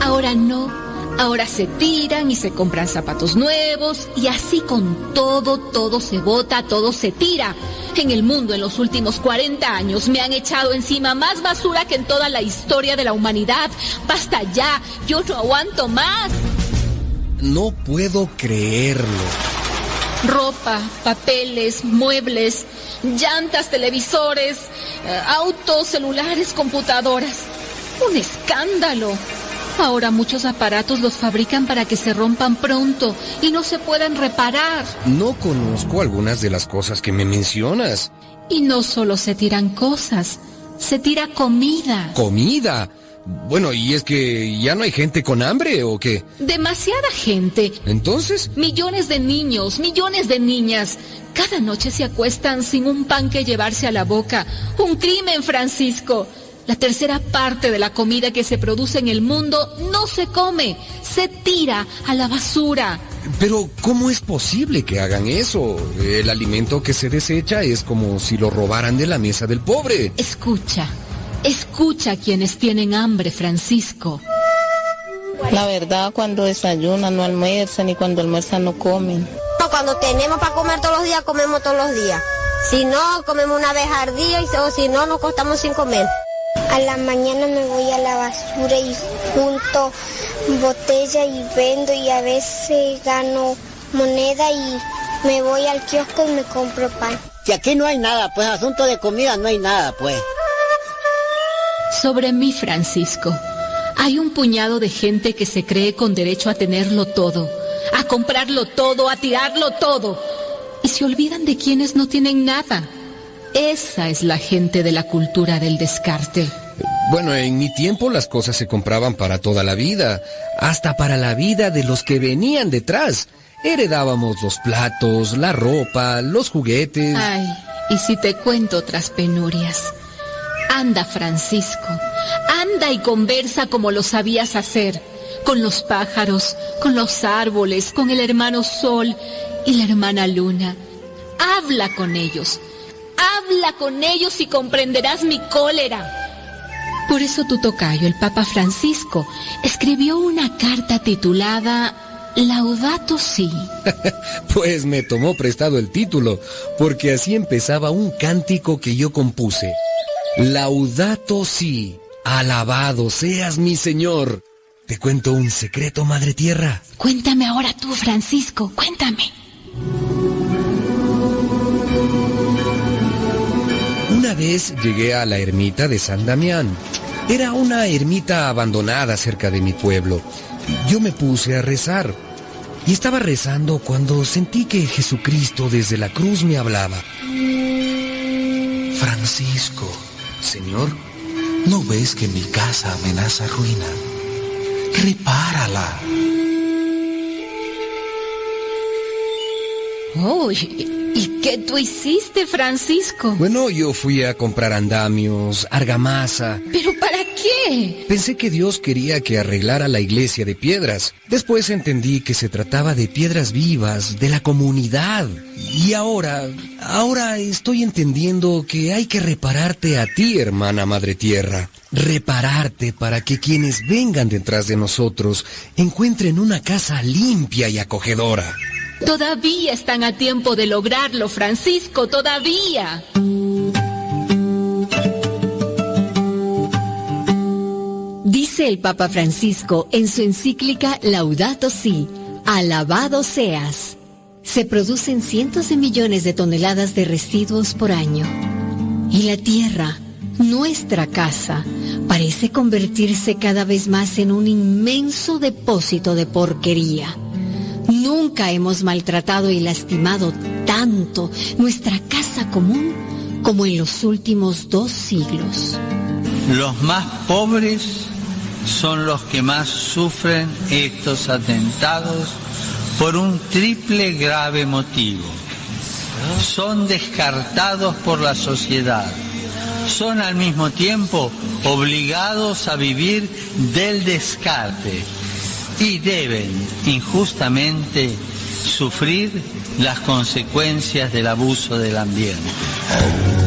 Ahora no, ahora se tiran y se compran zapatos nuevos y así con todo, todo se bota, todo se tira. En el mundo en los últimos 40 años me han echado encima más basura que en toda la historia de la humanidad. Basta ya, yo no aguanto más. No puedo creerlo. Ropa, papeles, muebles, llantas, televisores, eh, autos, celulares, computadoras. Un escándalo. Ahora muchos aparatos los fabrican para que se rompan pronto y no se puedan reparar. No conozco algunas de las cosas que me mencionas. Y no solo se tiran cosas, se tira comida. ¿Comida? Bueno, ¿y es que ya no hay gente con hambre o qué? Demasiada gente. Entonces, Millones de niños, millones de niñas. Cada noche se acuestan sin un pan que llevarse a la boca. Un crimen, Francisco. La tercera parte de la comida que se produce en el mundo no se come, se tira a la basura. Pero ¿cómo es posible que hagan eso? El alimento que se desecha es como si lo robaran de la mesa del pobre. Escucha, escucha a quienes tienen hambre, Francisco. La verdad, cuando desayunan no almuerzan y cuando almuerzan no comen. Cuando tenemos para comer todos los días, comemos todos los días. Si no, comemos una vez al día y o si no, nos costamos sin comer. A la mañana me voy a la basura y junto botella y vendo y a veces gano moneda y me voy al kiosco y me compro pan. Si aquí no hay nada, pues asunto de comida no hay nada, pues. Sobre mí, Francisco, hay un puñado de gente que se cree con derecho a tenerlo todo, a comprarlo todo, a tirarlo todo, y se olvidan de quienes no tienen nada. Esa es la gente de la cultura del descarte. Bueno, en mi tiempo las cosas se compraban para toda la vida, hasta para la vida de los que venían detrás. Heredábamos los platos, la ropa, los juguetes. Ay, y si te cuento otras penurias. Anda, Francisco, anda y conversa como lo sabías hacer, con los pájaros, con los árboles, con el hermano Sol y la hermana Luna. Habla con ellos, habla con ellos y comprenderás mi cólera. Por eso tu tocayo, el Papa Francisco, escribió una carta titulada Laudato Si. Pues me tomó prestado el título, porque así empezaba un cántico que yo compuse. Laudato Si, alabado seas mi Señor. Te cuento un secreto, Madre Tierra. Cuéntame ahora tú, Francisco, cuéntame. Una vez llegué a la ermita de San Damián. Era una ermita abandonada cerca de mi pueblo. Yo me puse a rezar. Y estaba rezando cuando sentí que Jesucristo desde la cruz me hablaba. Francisco, Señor, ¿no ves que mi casa amenaza ruina? Repárala. Uy, ¿y qué tú hiciste, Francisco? Bueno, yo fui a comprar andamios, argamasa. ¿Pero para qué? Pensé que Dios quería que arreglara la iglesia de piedras. Después entendí que se trataba de piedras vivas, de la comunidad. Y ahora, ahora estoy entendiendo que hay que repararte a ti, hermana Madre Tierra. Repararte para que quienes vengan detrás de nosotros encuentren una casa limpia y acogedora. Todavía están a tiempo de lograrlo, Francisco, todavía. Dice el Papa Francisco en su encíclica Laudato Si, alabado seas. Se producen cientos de millones de toneladas de residuos por año. Y la tierra, nuestra casa, parece convertirse cada vez más en un inmenso depósito de porquería. Nunca hemos maltratado y lastimado tanto nuestra casa común como en los últimos dos siglos. Los más pobres son los que más sufren estos atentados por un triple grave motivo. Son descartados por la sociedad. Son al mismo tiempo obligados a vivir del descarte y deben injustamente sufrir las consecuencias del abuso del ambiente.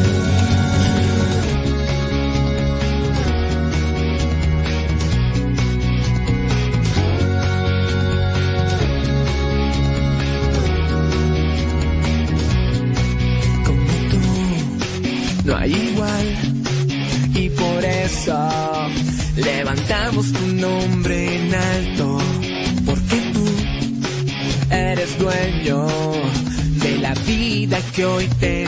Vida que hoy tenemos.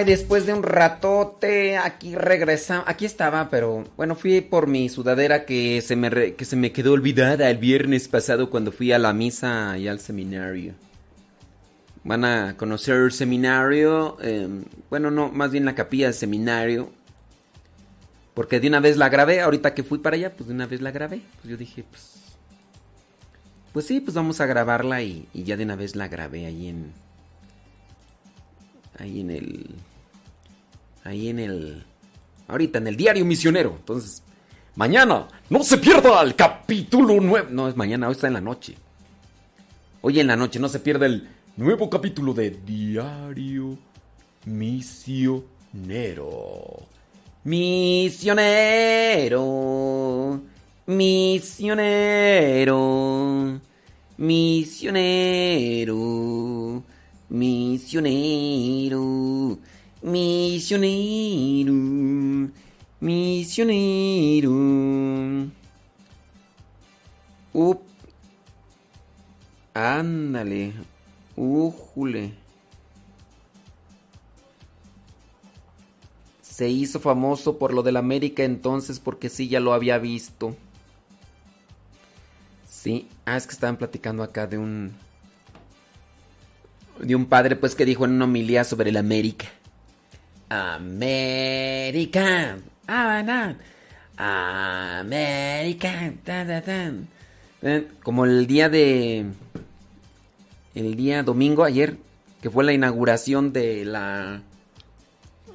Ay, después de un ratote, aquí regresa, aquí estaba, pero bueno, fui por mi sudadera que se me que se me quedó olvidada el viernes pasado cuando fui a la misa y al seminario. Van a conocer el seminario, eh, bueno, no, más bien la capilla del seminario, porque de una vez la grabé, ahorita que fui para allá, pues de una vez la grabé, pues yo dije, pues, pues sí, pues vamos a grabarla y, y ya de una vez la grabé ahí en, ahí en el ahí en el ahorita en el diario misionero. Entonces mañana no se pierda el capítulo 9 no es mañana hoy está en la noche. Hoy en la noche no se pierda el nuevo capítulo de diario misionero. Misionero misionero misionero Misionero, misionero, misionero. Up. Ándale. Újule. Se hizo famoso por lo del América entonces porque sí ya lo había visto. Sí, ah, es que estaban platicando acá de un de un padre pues que dijo en una homilía sobre el América. América. Ah, no. América. ta, ta, ta. Eh, Como el día de el día domingo ayer que fue la inauguración de la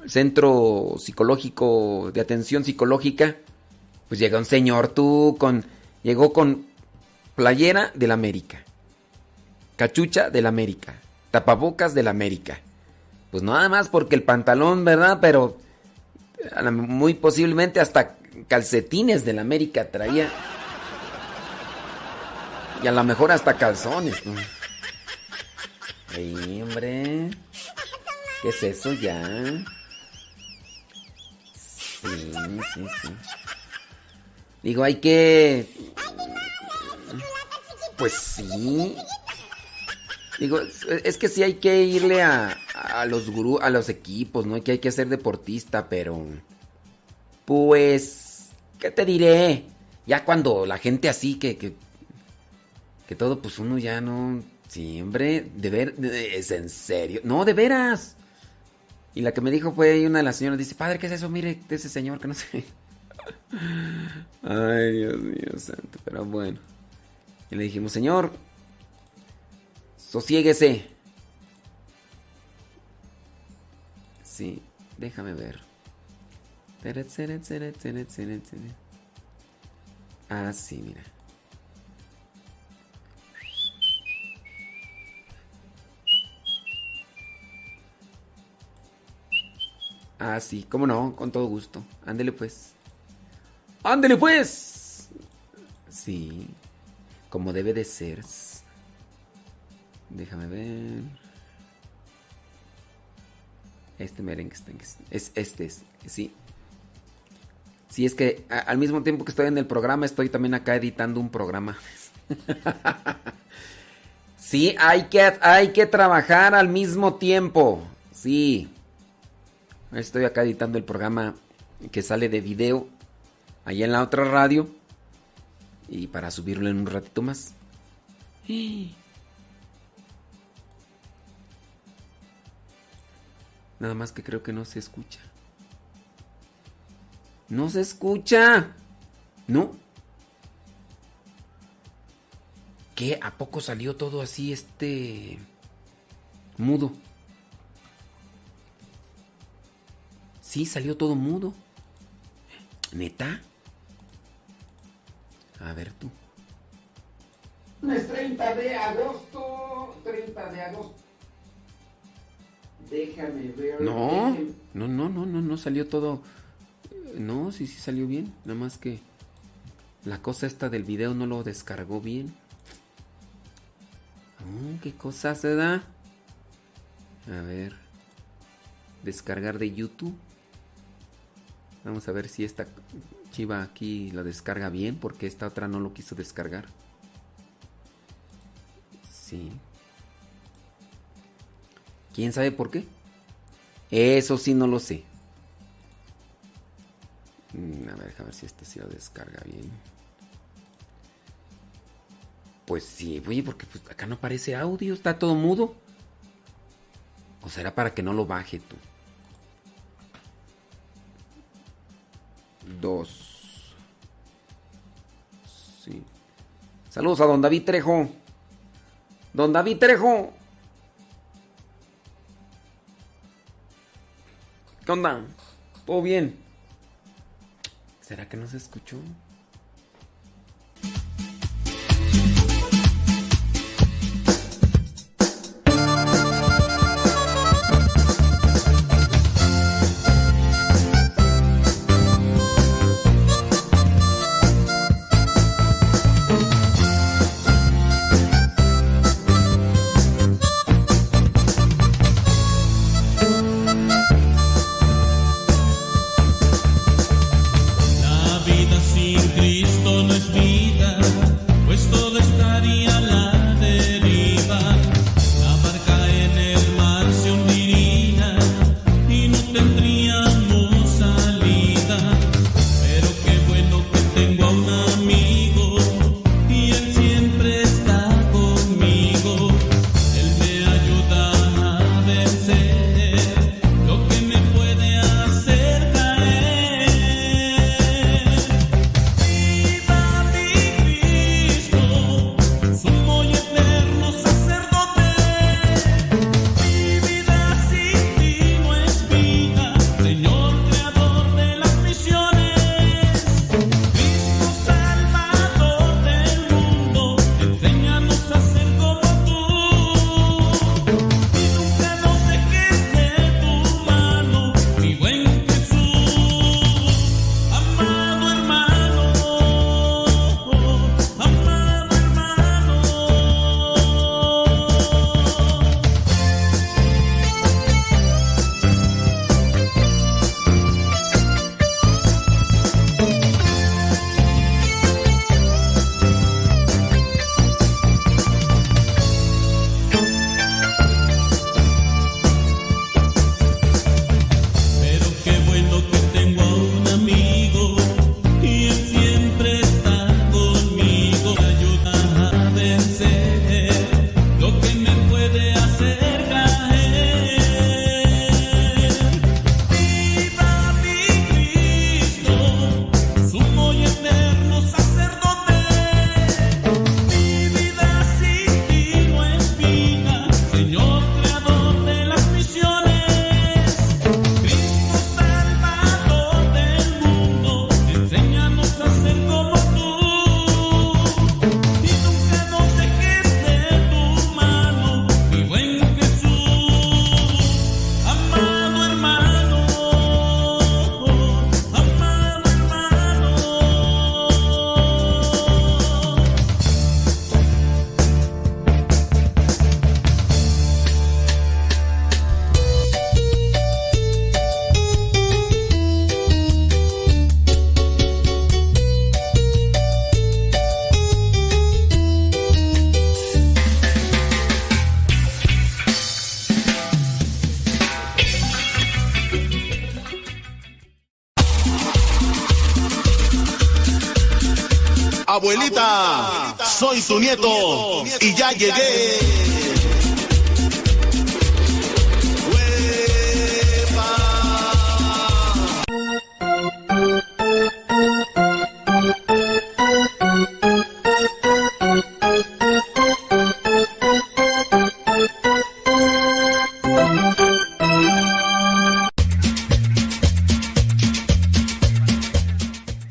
centro psicológico de atención psicológica, pues llega un señor tú con llegó con playera del América, cachucha del América, tapabocas del América. Pues nada más porque el pantalón, ¿verdad? Pero muy posiblemente hasta calcetines del América traía. Y a lo mejor hasta calzones, ¿no? Ey, hombre. ¿Qué es eso ya? Sí, sí, sí. Digo, hay que... Pues sí. Digo, es, que sí hay que irle a, a los gurú, a los equipos, ¿no? Que hay que ser deportista, pero... Pues... ¿Qué te diré? Ya cuando la gente así que... Que, que todo, pues uno ya no... Siempre, de ver... es en serio. No, de veras. Y la que me dijo fue una de las señoras, dice, padre, ¿qué es eso? Mire, ese señor que no sé. Ay, Dios mío santo, pero bueno. Y le dijimos, señor, sosiéguese. Sí, déjame ver. Ah, sí, mira. Ah, sí, cómo no, con todo gusto. Ándele pues. ¡Ándele pues! Sí, como debe de ser. Déjame ver. Este merengue es este, es, sí. Sí, es que al mismo tiempo que estoy en el programa, estoy también acá editando un programa. sí, hay que, hay que trabajar al mismo tiempo. Sí. Estoy acá editando el programa que sale de video allá en la otra radio. Y para subirlo en un ratito más. Nada más que creo que no se escucha. No se escucha. ¿No? ¿Qué? ¿A poco salió todo así este mudo? Sí, salió todo mudo. ¿Neta? A ver tú. Es 30 de agosto. 30 de agosto. Déjame ver. No, déjame- no, no, no, no, no salió todo. No, sí, sí salió bien. Nada más que la cosa esta del video no lo descargó bien. Oh, ¿Qué cosa se da? A ver. Descargar de YouTube. Vamos a ver si esta chiva aquí la descarga bien, porque esta otra no lo quiso descargar. Sí. ¿Quién sabe por qué? Eso sí no lo sé. Mm, A ver, a ver si esta sí lo descarga bien. Pues sí, oye, porque pues, acá no aparece audio, está todo mudo. ¿O será para que no lo baje tú? Dos. Sí. Saludos a don David Trejo. Don David Trejo. ¿Qué onda? ¿Todo bien? ¿Será que no se escuchó? Nieto y ya llegué.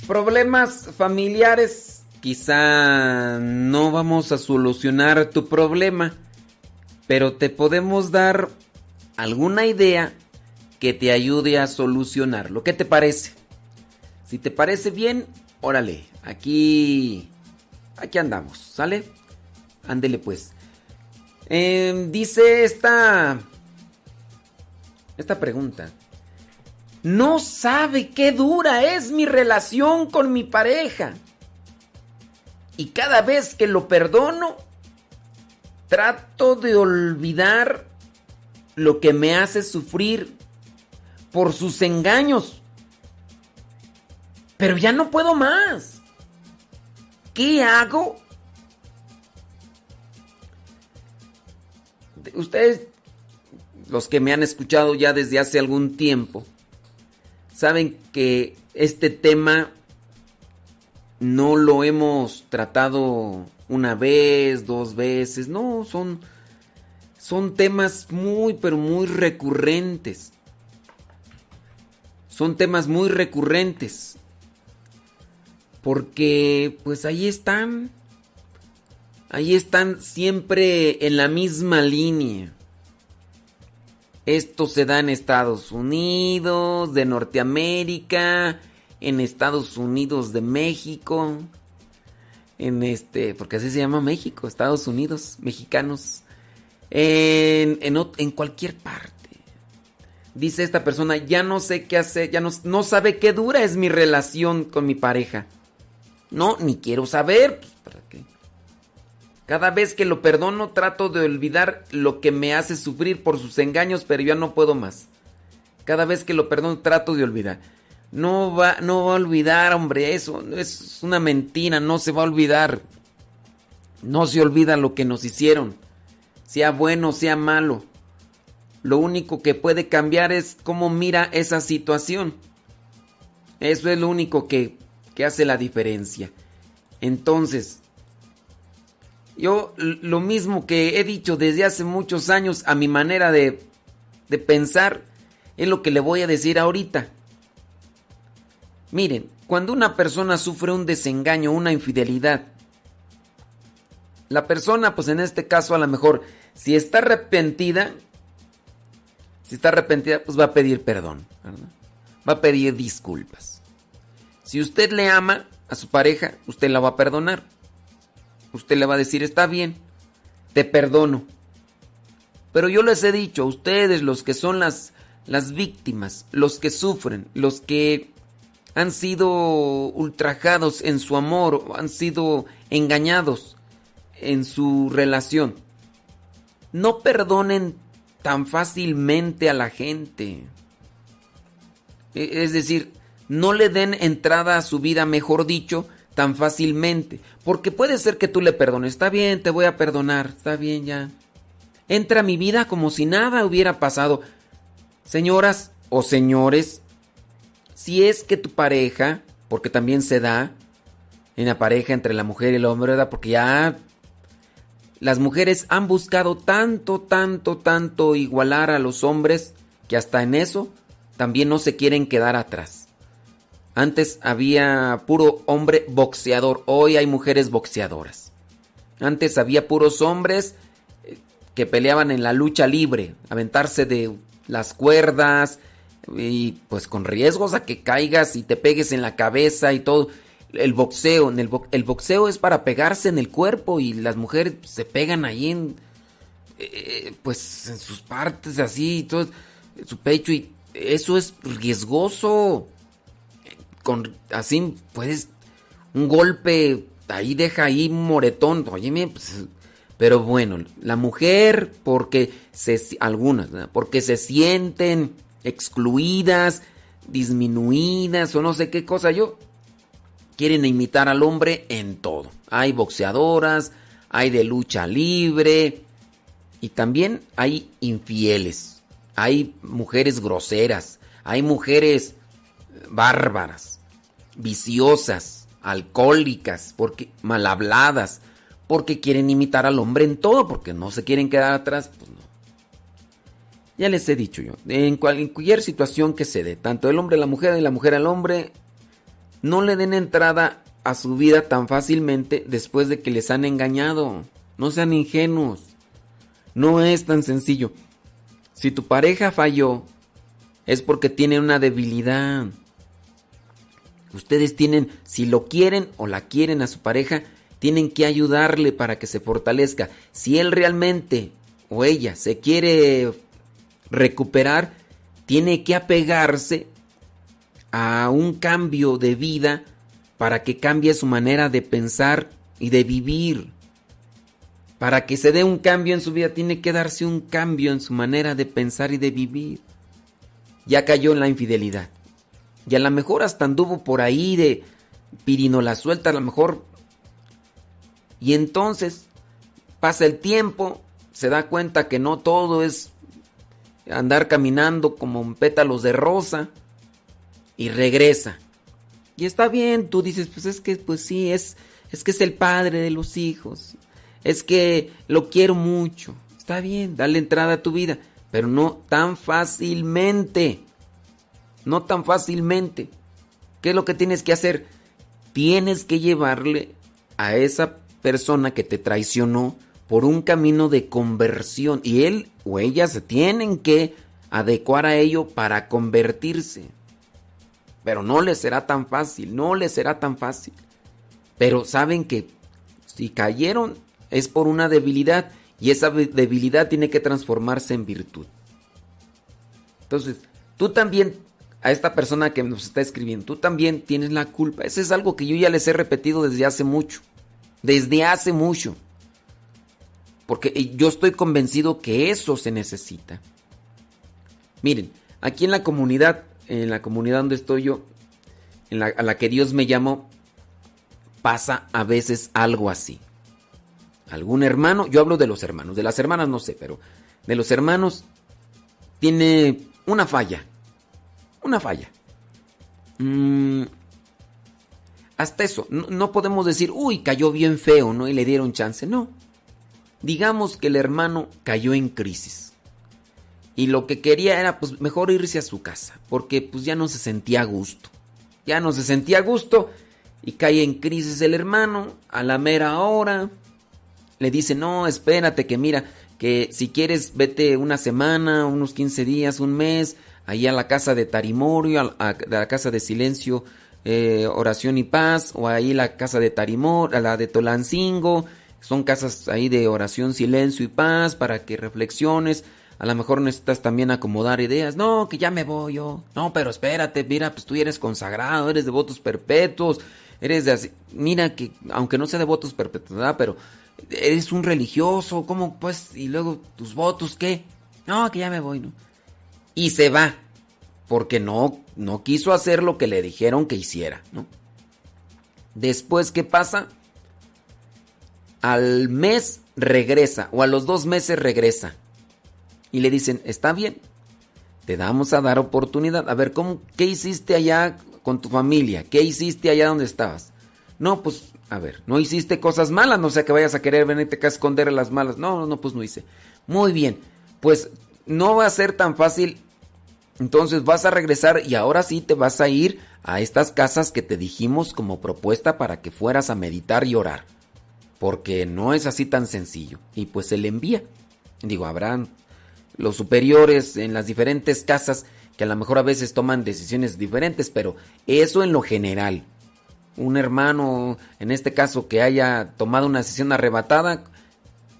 Problemas familiares quizá no vamos a solucionar tu problema, pero te podemos dar alguna idea que te ayude a solucionarlo. ¿Qué te parece? Si te parece bien, órale, aquí aquí andamos, ¿sale? Ándele pues. Em, dice esta esta pregunta. No sabe qué dura es mi relación con mi pareja. Y cada vez que lo perdono, trato de olvidar lo que me hace sufrir por sus engaños. Pero ya no puedo más. ¿Qué hago? Ustedes, los que me han escuchado ya desde hace algún tiempo, saben que este tema no lo hemos tratado una vez, dos veces, no, son, son temas muy, pero muy recurrentes. Son temas muy recurrentes. Porque pues ahí están. Ahí están siempre en la misma línea. Esto se da en Estados Unidos, de Norteamérica, en Estados Unidos de México, en este, porque así se llama México, Estados Unidos, mexicanos, en, en, cualquier parte. Dice esta persona, ya no sé qué hacer, ya no, no sabe qué dura es mi relación con mi pareja. No, ni quiero saber, pues, ¿para qué? Cada vez que lo perdono trato de olvidar lo que me hace sufrir por sus engaños, pero ya no puedo más. Cada vez que lo perdono trato de olvidar. No va, no va a olvidar, hombre, eso es una mentira, no se va a olvidar. No se olvida lo que nos hicieron, sea bueno, sea malo. Lo único que puede cambiar es cómo mira esa situación. Eso es lo único que, que hace la diferencia. Entonces, yo lo mismo que he dicho desde hace muchos años a mi manera de, de pensar es lo que le voy a decir ahorita. Miren, cuando una persona sufre un desengaño, una infidelidad, la persona, pues en este caso a lo mejor, si está arrepentida, si está arrepentida, pues va a pedir perdón, ¿verdad? va a pedir disculpas. Si usted le ama a su pareja, usted la va a perdonar. Usted le va a decir, está bien, te perdono. Pero yo les he dicho a ustedes, los que son las, las víctimas, los que sufren, los que han sido ultrajados en su amor, han sido engañados en su relación, no perdonen tan fácilmente a la gente. E- Es decir, no le den entrada a su vida, mejor dicho, tan fácilmente. Porque puede ser que tú le perdones. Está bien, te voy a perdonar. Está bien ya. Entra a mi vida como si nada hubiera pasado. Señoras o señores, si es que tu pareja, porque también se da en la pareja entre la mujer y el hombre, ¿verdad? Porque ya las mujeres han buscado tanto, tanto, tanto igualar a los hombres que hasta en eso también no se quieren quedar atrás. Antes había puro hombre boxeador, hoy hay mujeres boxeadoras. Antes había puros hombres eh, que peleaban en la lucha libre, aventarse de las cuerdas y pues con riesgos a que caigas y te pegues en la cabeza y todo. El boxeo, en el, bo- el boxeo es para pegarse en el cuerpo y las mujeres pues, se pegan ahí en eh, pues en sus partes así, todo, en su pecho y eso es riesgoso. Con así puedes un golpe ahí deja ahí moretón, óyeme, pues, pero bueno, la mujer porque se algunas, porque se sienten excluidas, disminuidas o no sé qué cosa yo quieren imitar al hombre en todo. Hay boxeadoras, hay de lucha libre y también hay infieles. Hay mujeres groseras, hay mujeres bárbaras, viciosas, alcohólicas, porque mal habladas, porque quieren imitar al hombre en todo, porque no se quieren quedar atrás, pues. Ya les he dicho yo, en cual- en cualquier situación que se dé, tanto el hombre a la mujer y la mujer al hombre, no le den entrada a su vida tan fácilmente después de que les han engañado. No sean ingenuos. No es tan sencillo. Si tu pareja falló, es porque tiene una debilidad. Ustedes tienen, si lo quieren o la quieren a su pareja, tienen que ayudarle para que se fortalezca. Si él realmente o ella se quiere recuperar, tiene que apegarse a un cambio de vida para que cambie su manera de pensar y de vivir. Para que se dé un cambio en su vida, tiene que darse un cambio en su manera de pensar y de vivir. Ya cayó en la infidelidad. Y a lo mejor hasta anduvo por ahí de pirinola suelta, a lo mejor. Y entonces pasa el tiempo, se da cuenta que no todo es andar caminando como pétalos de rosa y regresa. Y está bien, tú dices, pues es que pues sí, es es que es el padre de los hijos. Es que lo quiero mucho. Está bien, dale entrada a tu vida, pero no tan fácilmente. No tan fácilmente. ¿Qué es lo que tienes que hacer? Tienes que llevarle a esa persona que te traicionó por un camino de conversión y él o ella se tienen que adecuar a ello para convertirse. Pero no les será tan fácil, no les será tan fácil. Pero saben que si cayeron es por una debilidad y esa debilidad tiene que transformarse en virtud. Entonces, tú también, a esta persona que nos está escribiendo, tú también tienes la culpa. Eso es algo que yo ya les he repetido desde hace mucho. Desde hace mucho. Porque yo estoy convencido que eso se necesita. Miren, aquí en la comunidad, en la comunidad donde estoy yo, en la, a la que Dios me llamó, pasa a veces algo así. Algún hermano, yo hablo de los hermanos, de las hermanas no sé, pero de los hermanos tiene una falla. Una falla. Mm, hasta eso, no, no podemos decir, uy, cayó bien feo, ¿no? Y le dieron chance. No. Digamos que el hermano cayó en crisis. Y lo que quería era, pues, mejor irse a su casa. Porque, pues, ya no se sentía a gusto. Ya no se sentía a gusto. Y cae en crisis el hermano. A la mera hora. Le dice, no, espérate, que mira, que si quieres, vete una semana, unos 15 días, un mes. Ahí a la casa de Tarimorio, a, la casa de silencio, eh, oración y paz. O ahí la casa de Tarimor, a la de Tolancingo son casas ahí de oración, silencio y paz para que reflexiones. A lo mejor necesitas también acomodar ideas. No, que ya me voy yo. No, pero espérate, mira, pues tú eres consagrado, eres de votos perpetuos, eres de así. Mira que, aunque no sea de votos perpetuos, ¿verdad? Pero eres un religioso, ¿cómo pues? Y luego tus votos, ¿qué? No, que ya me voy, ¿no? Y se va, porque no, no quiso hacer lo que le dijeron que hiciera, ¿no? Después, ¿qué pasa? Al mes regresa o a los dos meses regresa. Y le dicen, está bien, te damos a dar oportunidad. A ver, ¿cómo, ¿qué hiciste allá con tu familia? ¿Qué hiciste allá donde estabas? No, pues, a ver, no hiciste cosas malas, no sea que vayas a querer venirte a esconder las malas. No, no, no, pues no hice. Muy bien, pues no va a ser tan fácil. Entonces vas a regresar y ahora sí te vas a ir a estas casas que te dijimos como propuesta para que fueras a meditar y orar porque no es así tan sencillo. Y pues se le envía. Digo, habrán los superiores en las diferentes casas que a lo mejor a veces toman decisiones diferentes, pero eso en lo general. Un hermano, en este caso, que haya tomado una decisión arrebatada,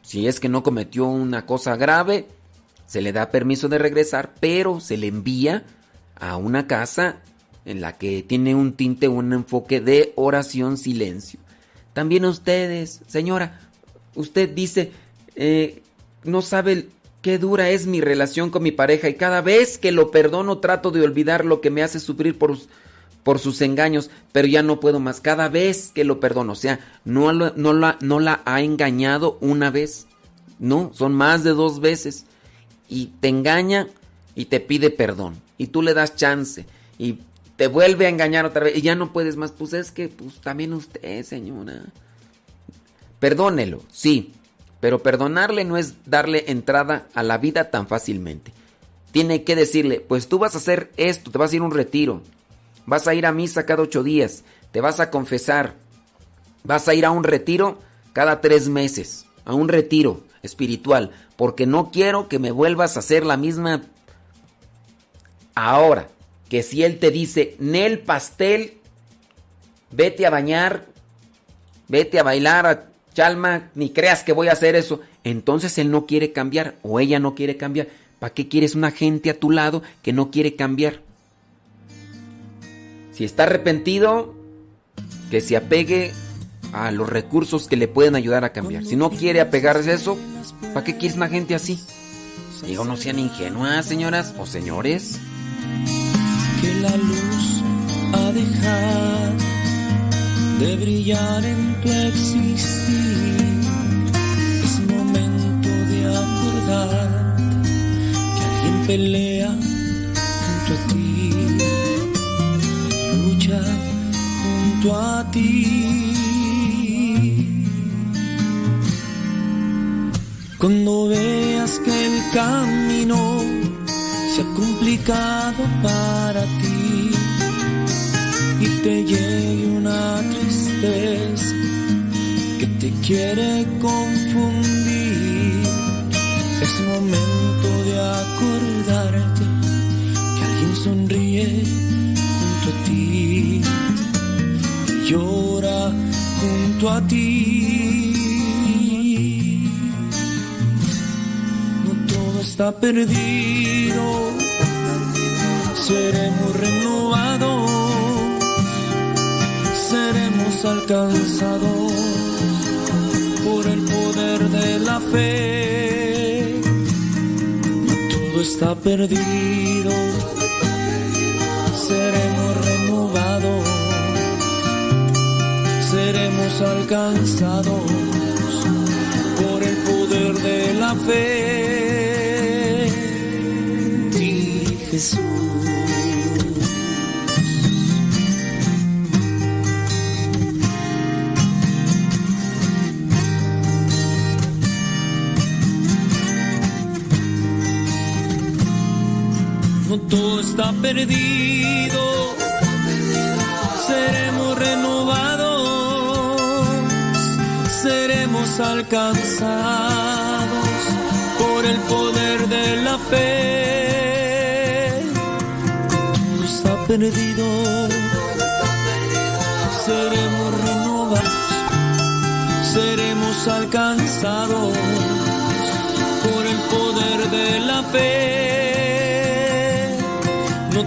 si es que no cometió una cosa grave, se le da permiso de regresar, pero se le envía a una casa en la que tiene un tinte, un enfoque de oración, silencio. También ustedes, señora, usted dice, eh, no sabe qué dura es mi relación con mi pareja y cada vez que lo perdono trato de olvidar lo que me hace sufrir por, por sus engaños, pero ya no puedo más. Cada vez que lo perdono, o sea, no, no, la, no la ha engañado una vez, no, son más de dos veces. Y te engaña y te pide perdón. Y tú le das chance. Y te vuelve a engañar otra vez y ya no puedes más. Pues es que, pues también usted, señora. Perdónelo, sí, pero perdonarle no es darle entrada a la vida tan fácilmente. Tiene que decirle, pues tú vas a hacer esto, te vas a ir a un retiro, vas a ir a misa cada ocho días, te vas a confesar, vas a ir a un retiro cada tres meses, a un retiro espiritual, porque no quiero que me vuelvas a hacer la misma ahora, que si él te dice, Nel pastel, vete a bañar, vete a bailar a Chalma, ni creas que voy a hacer eso. Entonces él no quiere cambiar o ella no quiere cambiar. ¿Para qué quieres una gente a tu lado que no quiere cambiar? Si está arrepentido, que se apegue a los recursos que le pueden ayudar a cambiar. Si no quiere apegarse a eso, ¿para qué quieres una gente así? Digo, no sean ingenuas, señoras o señores. Que la luz ha dejado de brillar en tu existir. Es momento de acordar que alguien pelea junto a ti, lucha junto a ti. Cuando veas que el camino complicado para ti y te llegue una tristeza que te quiere confundir. Es momento de acordarte que alguien sonríe junto a ti y llora junto a ti. No todo está perdido, seremos renovados, seremos alcanzados por el poder de la fe. Todo está perdido, seremos renovados, seremos alcanzados por el poder de la fe. Ti, Jesús. Perdido, seremos renovados, seremos alcanzados por el poder de la fe. Todo está perdido, seremos renovados, seremos alcanzados por el poder de la fe.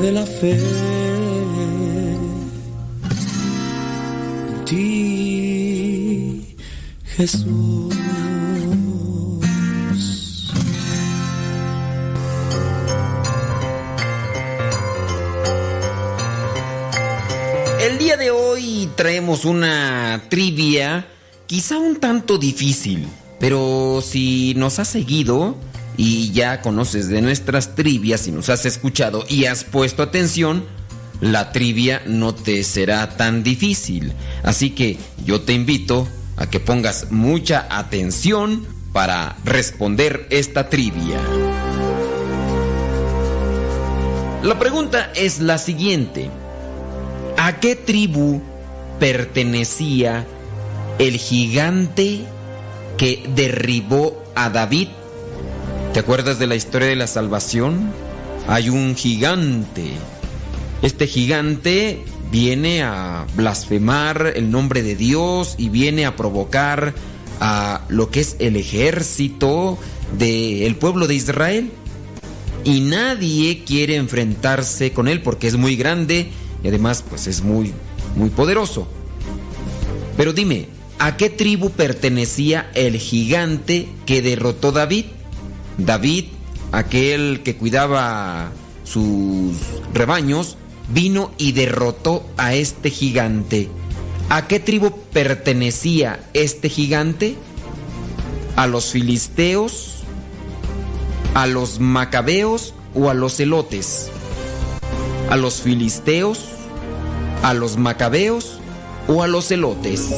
de la fe. Ti, Jesús. El día de hoy traemos una trivia quizá un tanto difícil, pero si nos has seguido y ya conoces de nuestras trivias y nos has escuchado y has puesto atención, la trivia no te será tan difícil. Así que yo te invito a que pongas mucha atención para responder esta trivia. La pregunta es la siguiente. ¿A qué tribu pertenecía el gigante que derribó a David? ¿Te acuerdas de la historia de la salvación? Hay un gigante. Este gigante viene a blasfemar el nombre de Dios y viene a provocar a lo que es el ejército del pueblo de Israel. Y nadie quiere enfrentarse con él porque es muy grande y además pues es muy muy poderoso. Pero dime, ¿a qué tribu pertenecía el gigante que derrotó David? David, aquel que cuidaba sus rebaños, vino y derrotó a este gigante. ¿A qué tribu pertenecía este gigante? ¿A los filisteos? ¿A los macabeos o a los elotes? ¿A los filisteos? ¿A los macabeos o a los elotes?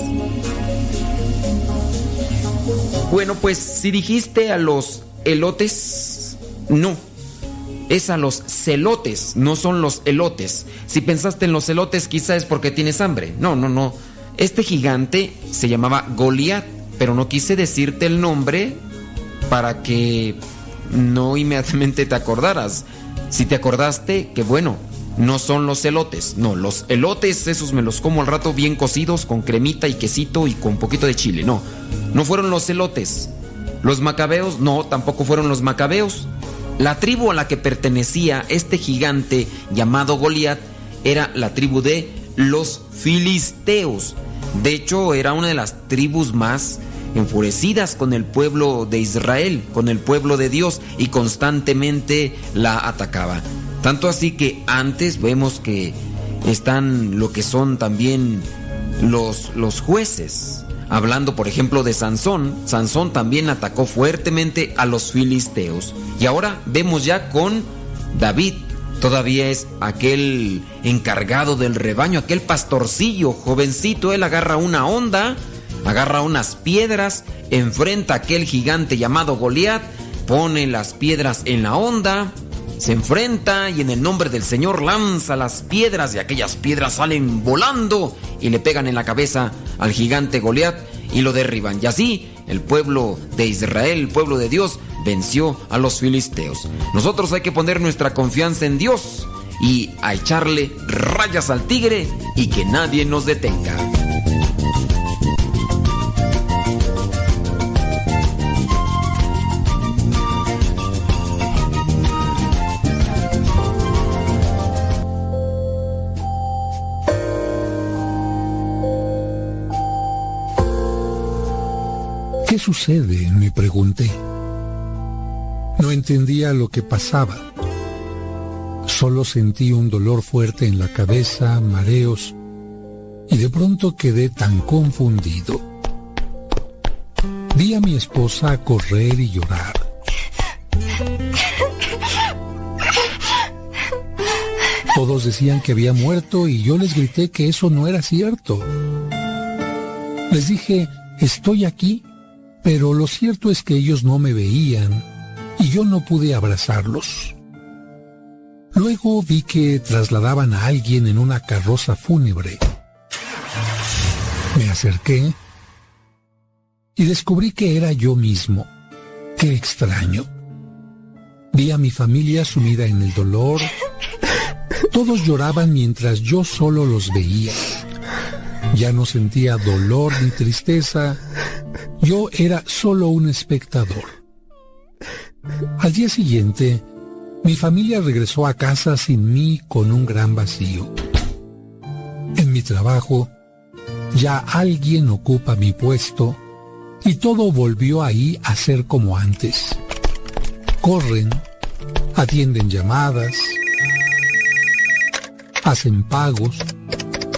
Bueno, pues si dijiste a los elotes, no. Es a los celotes, no son los elotes. Si pensaste en los elotes, quizá es porque tienes hambre. No, no, no. Este gigante se llamaba Goliat, pero no quise decirte el nombre para que no inmediatamente te acordaras. Si te acordaste, que bueno, no son los elotes. No, los elotes, esos me los como al rato bien cocidos, con cremita y quesito y con poquito de chile. No, no fueron los elotes. Los macabeos, no, tampoco fueron los macabeos. La tribu a la que pertenecía este gigante llamado Goliat era la tribu de los filisteos. De hecho, era una de las tribus más enfurecidas con el pueblo de Israel, con el pueblo de Dios, y constantemente la atacaba. Tanto así que antes vemos que están lo que son también los, los jueces. Hablando, por ejemplo, de Sansón, Sansón también atacó fuertemente a los filisteos. Y ahora vemos ya con David. Todavía es aquel encargado del rebaño, aquel pastorcillo, jovencito. Él agarra una onda, agarra unas piedras, enfrenta a aquel gigante llamado Goliat, pone las piedras en la onda, se enfrenta y en el nombre del Señor lanza las piedras y aquellas piedras salen volando y le pegan en la cabeza al gigante Goliat y lo derriban. Y así el pueblo de Israel, el pueblo de Dios, venció a los filisteos. Nosotros hay que poner nuestra confianza en Dios y a echarle rayas al tigre y que nadie nos detenga. Sucede? me pregunté. No entendía lo que pasaba. Solo sentí un dolor fuerte en la cabeza, mareos, y de pronto quedé tan confundido. Vi a mi esposa correr y llorar. Todos decían que había muerto y yo les grité que eso no era cierto. Les dije, estoy aquí, pero lo cierto es que ellos no me veían y yo no pude abrazarlos. Luego vi que trasladaban a alguien en una carroza fúnebre. Me acerqué y descubrí que era yo mismo. Qué extraño. Vi a mi familia sumida en el dolor. Todos lloraban mientras yo solo los veía. Ya no sentía dolor ni tristeza. Yo era solo un espectador. Al día siguiente, mi familia regresó a casa sin mí con un gran vacío. En mi trabajo, ya alguien ocupa mi puesto y todo volvió ahí a ser como antes. Corren, atienden llamadas, hacen pagos,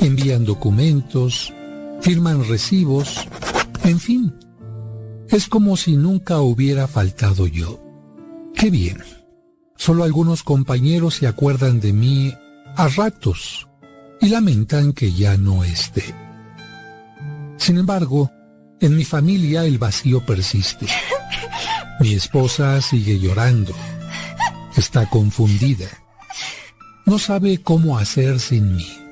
envían documentos, firman recibos, en fin. Es como si nunca hubiera faltado yo. Qué bien. Solo algunos compañeros se acuerdan de mí a ratos y lamentan que ya no esté. Sin embargo, en mi familia el vacío persiste. Mi esposa sigue llorando. Está confundida. No sabe cómo hacer sin mí.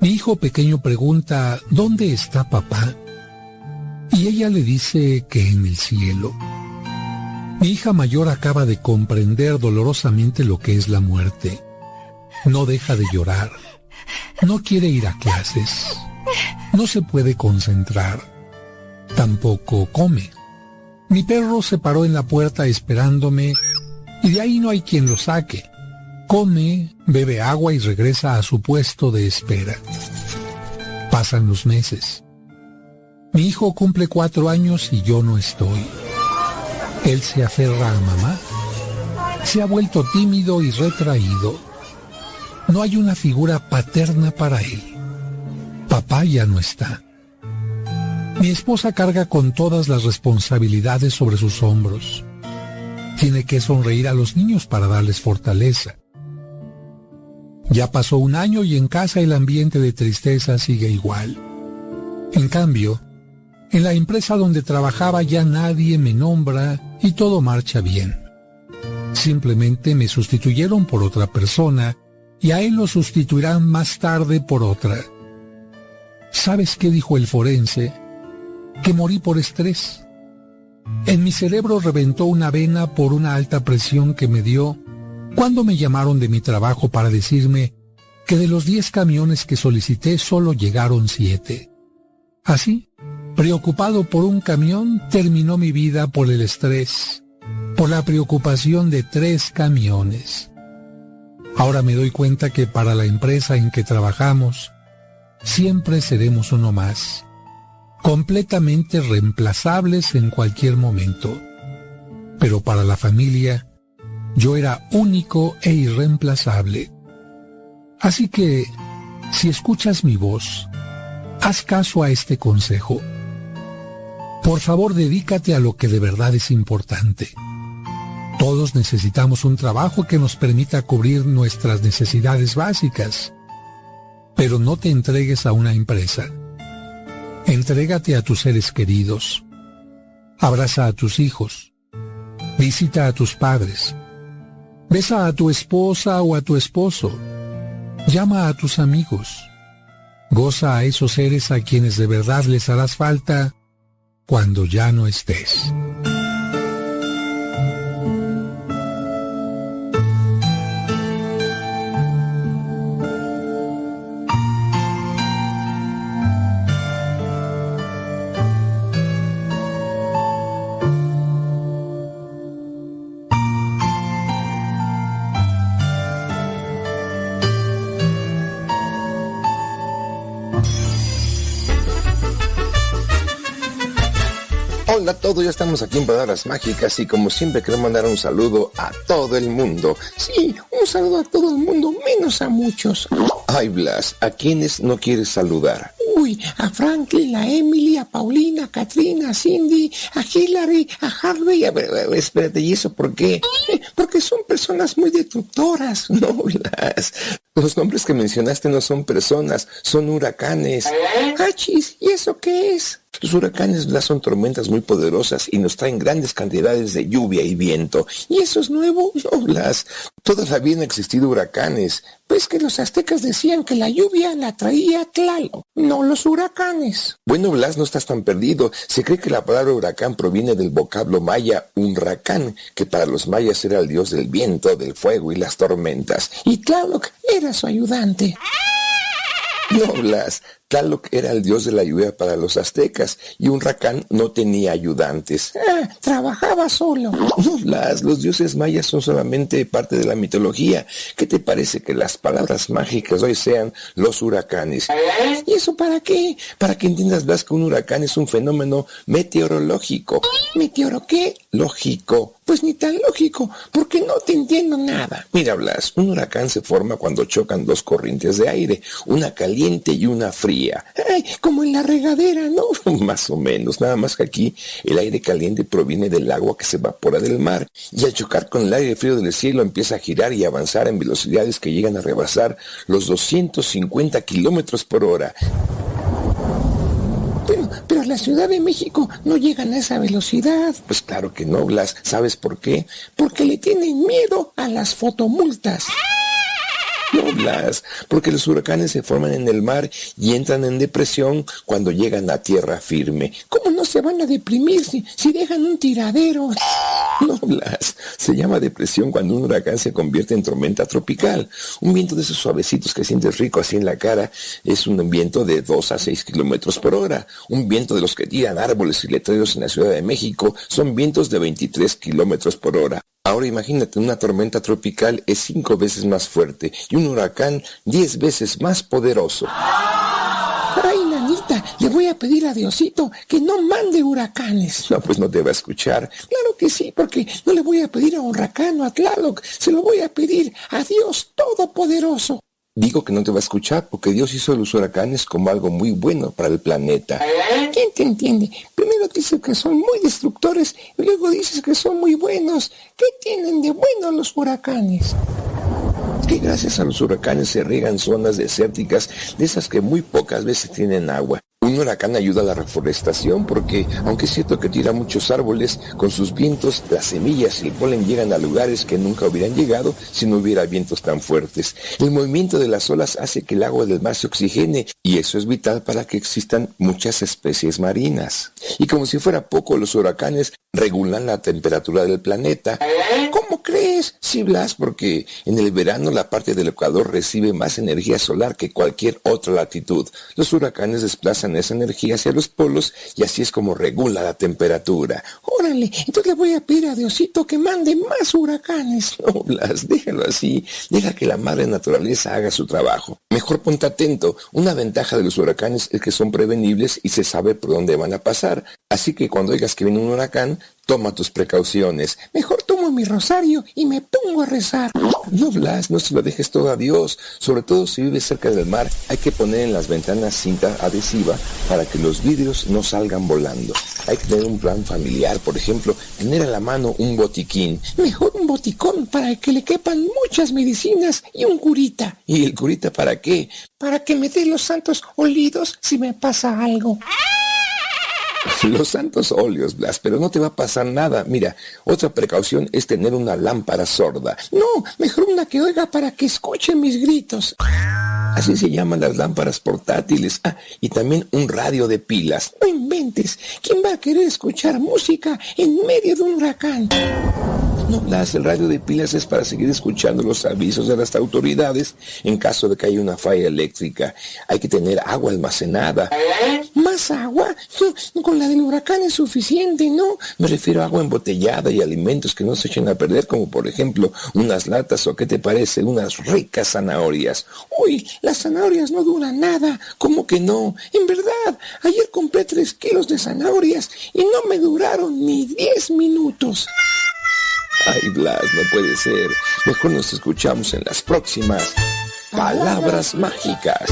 Mi hijo pequeño pregunta, ¿dónde está papá? Y ella le dice que en el cielo. Mi hija mayor acaba de comprender dolorosamente lo que es la muerte. No deja de llorar. No quiere ir a clases. No se puede concentrar. Tampoco come. Mi perro se paró en la puerta esperándome y de ahí no hay quien lo saque. Come, bebe agua y regresa a su puesto de espera. Pasan los meses. Mi hijo cumple cuatro años y yo no estoy. Él se aferra a mamá. Se ha vuelto tímido y retraído. no hay una figura paterna para él. Papá ya no está. Mi esposa carga con todas las responsabilidades sobre sus hombros. Tiene que sonreír a los niños para darles fortaleza. Ya pasó un año y en casa el ambiente de tristeza sigue igual. En cambio, en la empresa donde trabajaba ya nadie me nombra y todo marcha bien. Simplemente me sustituyeron por otra persona y a él lo sustituirán más tarde por otra. ¿Sabes qué dijo el forense? Que morí por estrés. En mi cerebro reventó una vena por una alta presión que me dio cuando me llamaron de mi trabajo para decirme que de los 10 camiones que solicité solo llegaron 7. Así, preocupado por un camión, terminó mi vida por el estrés, por la preocupación de tres camiones. Ahora me doy cuenta que para la empresa en que trabajamos, siempre seremos uno más, completamente reemplazables en cualquier momento. Pero para la familia, yo era único e irreemplazable. Así que, si escuchas mi voz, haz caso a este consejo. Por favor, dedícate a lo que de verdad es importante. Todos necesitamos un trabajo que nos permita cubrir nuestras necesidades básicas. Pero no te entregues a una empresa. Entrégate a tus seres queridos. Abraza a tus hijos. Visita a tus padres. Besa a tu esposa o a tu esposo. Llama a tus amigos. Goza a esos seres a quienes de verdad les harás falta cuando ya no estés. Hola a todos, ya estamos aquí en Palabras Mágicas y como siempre quiero mandar un saludo a todo el mundo. Sí, un saludo a todo el mundo, menos a muchos. Ay, Blas, ¿a quiénes no quieres saludar? Uy, a Franklin, a Emily, a Paulina, a Katrina, a Cindy, a Hillary, a Harvey. A ver, a espérate, ¿y eso por qué? Porque son personas muy destructoras. No, Blas. Los nombres que mencionaste no son personas, son huracanes. Achis, ¿y eso qué es? Los huracanes Blas, son tormentas muy poderosas y nos traen grandes cantidades de lluvia y viento. ¿Y eso es nuevo? No, Blas. Toda la vida han existido huracanes. Pues que los aztecas decían que la lluvia la traía Tlaloc, no los huracanes. Bueno, Blas, no estás tan perdido. Se cree que la palabra huracán proviene del vocablo maya unracán, que para los mayas era el dios del viento, del fuego y las tormentas. Y Tlaloc era su ayudante. No, Blas. Tlaloc era el dios de la lluvia para los aztecas y un racán no tenía ayudantes. Ah, trabajaba solo. No, Blas, los dioses mayas son solamente parte de la mitología. ¿Qué te parece que las palabras mágicas hoy sean los huracanes? ¿Y eso para qué? Para que entiendas, Blas, que un huracán es un fenómeno meteorológico. ¿Meteoro qué? Lógico. Pues ni tan lógico, porque no te entiendo nada. Mira, Blas, un huracán se forma cuando chocan dos corrientes de aire, una caliente y una fría. Ay, como en la regadera, ¿no? más o menos, nada más que aquí el aire caliente proviene del agua que se evapora del mar y al chocar con el aire frío del cielo empieza a girar y avanzar en velocidades que llegan a rebasar los 250 kilómetros por hora. Pero, pero la Ciudad de México no llegan a esa velocidad. Pues claro que no, Blas. ¿Sabes por qué? Porque le tienen miedo a las fotomultas. Blas, porque los huracanes se forman en el mar y entran en depresión cuando llegan a tierra firme. ¿Cómo no se van a deprimir si, si dejan un tiradero? No, Blas, se llama depresión cuando un huracán se convierte en tormenta tropical. Un viento de esos suavecitos que sientes rico así en la cara es un viento de 2 a 6 kilómetros por hora. Un viento de los que tiran árboles y letreros en la Ciudad de México son vientos de 23 kilómetros por hora. Ahora imagínate, una tormenta tropical es cinco veces más fuerte y un huracán diez veces más poderoso. Ay, nanita, le voy a pedir a Diosito que no mande huracanes. No, pues no te va a escuchar. Claro que sí, porque no le voy a pedir a un huracán o a Tlaloc, se lo voy a pedir a Dios Todopoderoso. Digo que no te va a escuchar porque Dios hizo los huracanes como algo muy bueno para el planeta. ¿Quién te entiende? Primero dices que son muy destructores y luego dices que son muy buenos. ¿Qué tienen de bueno los huracanes? que gracias a los huracanes se riegan zonas desérticas de esas que muy pocas veces tienen agua. Un huracán ayuda a la reforestación porque, aunque es cierto que tira muchos árboles, con sus vientos las semillas y el polen llegan a lugares que nunca hubieran llegado si no hubiera vientos tan fuertes. El movimiento de las olas hace que el agua del mar se oxigene y eso es vital para que existan muchas especies marinas. Y como si fuera poco, los huracanes regulan la temperatura del planeta. Sí, Blas, porque en el verano la parte del Ecuador recibe más energía solar que cualquier otra latitud. Los huracanes desplazan esa energía hacia los polos y así es como regula la temperatura. Órale, entonces le voy a pedir a Diosito que mande más huracanes. No, Blas, déjalo así. Deja que la madre naturaleza haga su trabajo. Mejor ponte atento. Una ventaja de los huracanes es que son prevenibles y se sabe por dónde van a pasar. Así que cuando oigas que viene un huracán, toma tus precauciones. Mejor tomo mi rosario y me pongo a rezar. No, Blas, no se lo dejes todo a Dios. Sobre todo si vives cerca del mar, hay que poner en las ventanas cinta adhesiva para que los vidrios no salgan volando. Hay que tener un plan familiar, por ejemplo, tener a la mano un botiquín. Mejor un boticón para que le quepan muchas medicinas y un curita. ¿Y el curita para qué? Para que me dé los santos olidos si me pasa algo. Los santos óleos, Blas, pero no te va a pasar nada. Mira, otra precaución es tener una lámpara sorda. No, mejor una que oiga para que escuche mis gritos. Así se llaman las lámparas portátiles. Ah, y también un radio de pilas. No inventes. ¿Quién va a querer escuchar música en medio de un huracán? No, Blas, el radio de pilas es para seguir escuchando los avisos de las autoridades en caso de que haya una falla eléctrica. Hay que tener agua almacenada. ¿Más agua? Con la del huracán es suficiente, ¿no? Me refiero a agua embotellada y alimentos que no se echen a perder, como por ejemplo unas latas o qué te parece, unas ricas zanahorias. Uy, las zanahorias no duran nada. ¿Cómo que no? En verdad, ayer compré tres kilos de zanahorias y no me duraron ni diez minutos. Ay, Blas, no puede ser. Mejor nos escuchamos en las próximas Palabras Mágicas.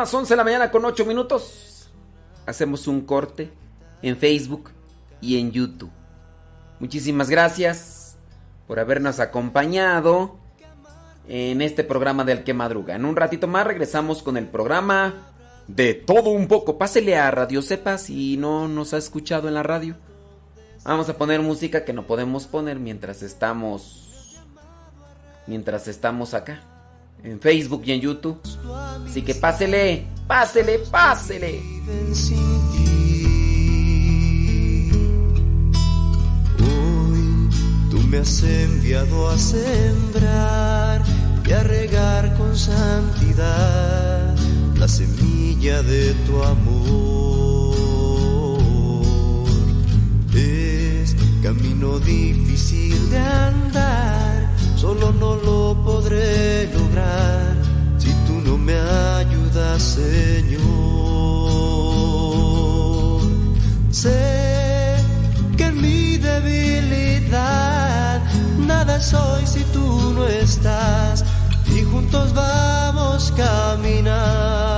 Las 11 de la mañana con 8 minutos. Hacemos un corte en Facebook y en YouTube. Muchísimas gracias por habernos acompañado en este programa del que madruga. En un ratito más regresamos con el programa de todo un poco. Pásele a Radio Sepa si no nos ha escuchado en la radio. Vamos a poner música que no podemos poner mientras estamos mientras estamos acá en Facebook y en YouTube. Así que pásele, pásele, pásele. Tú me has enviado a sembrar y a regar con santidad la semilla de tu amor. Es camino difícil de andar, solo no lo podré lograr si tú no me ayudas, Señor. Sé que en mi debilidad nada soy si tú no estás y juntos vamos a caminar.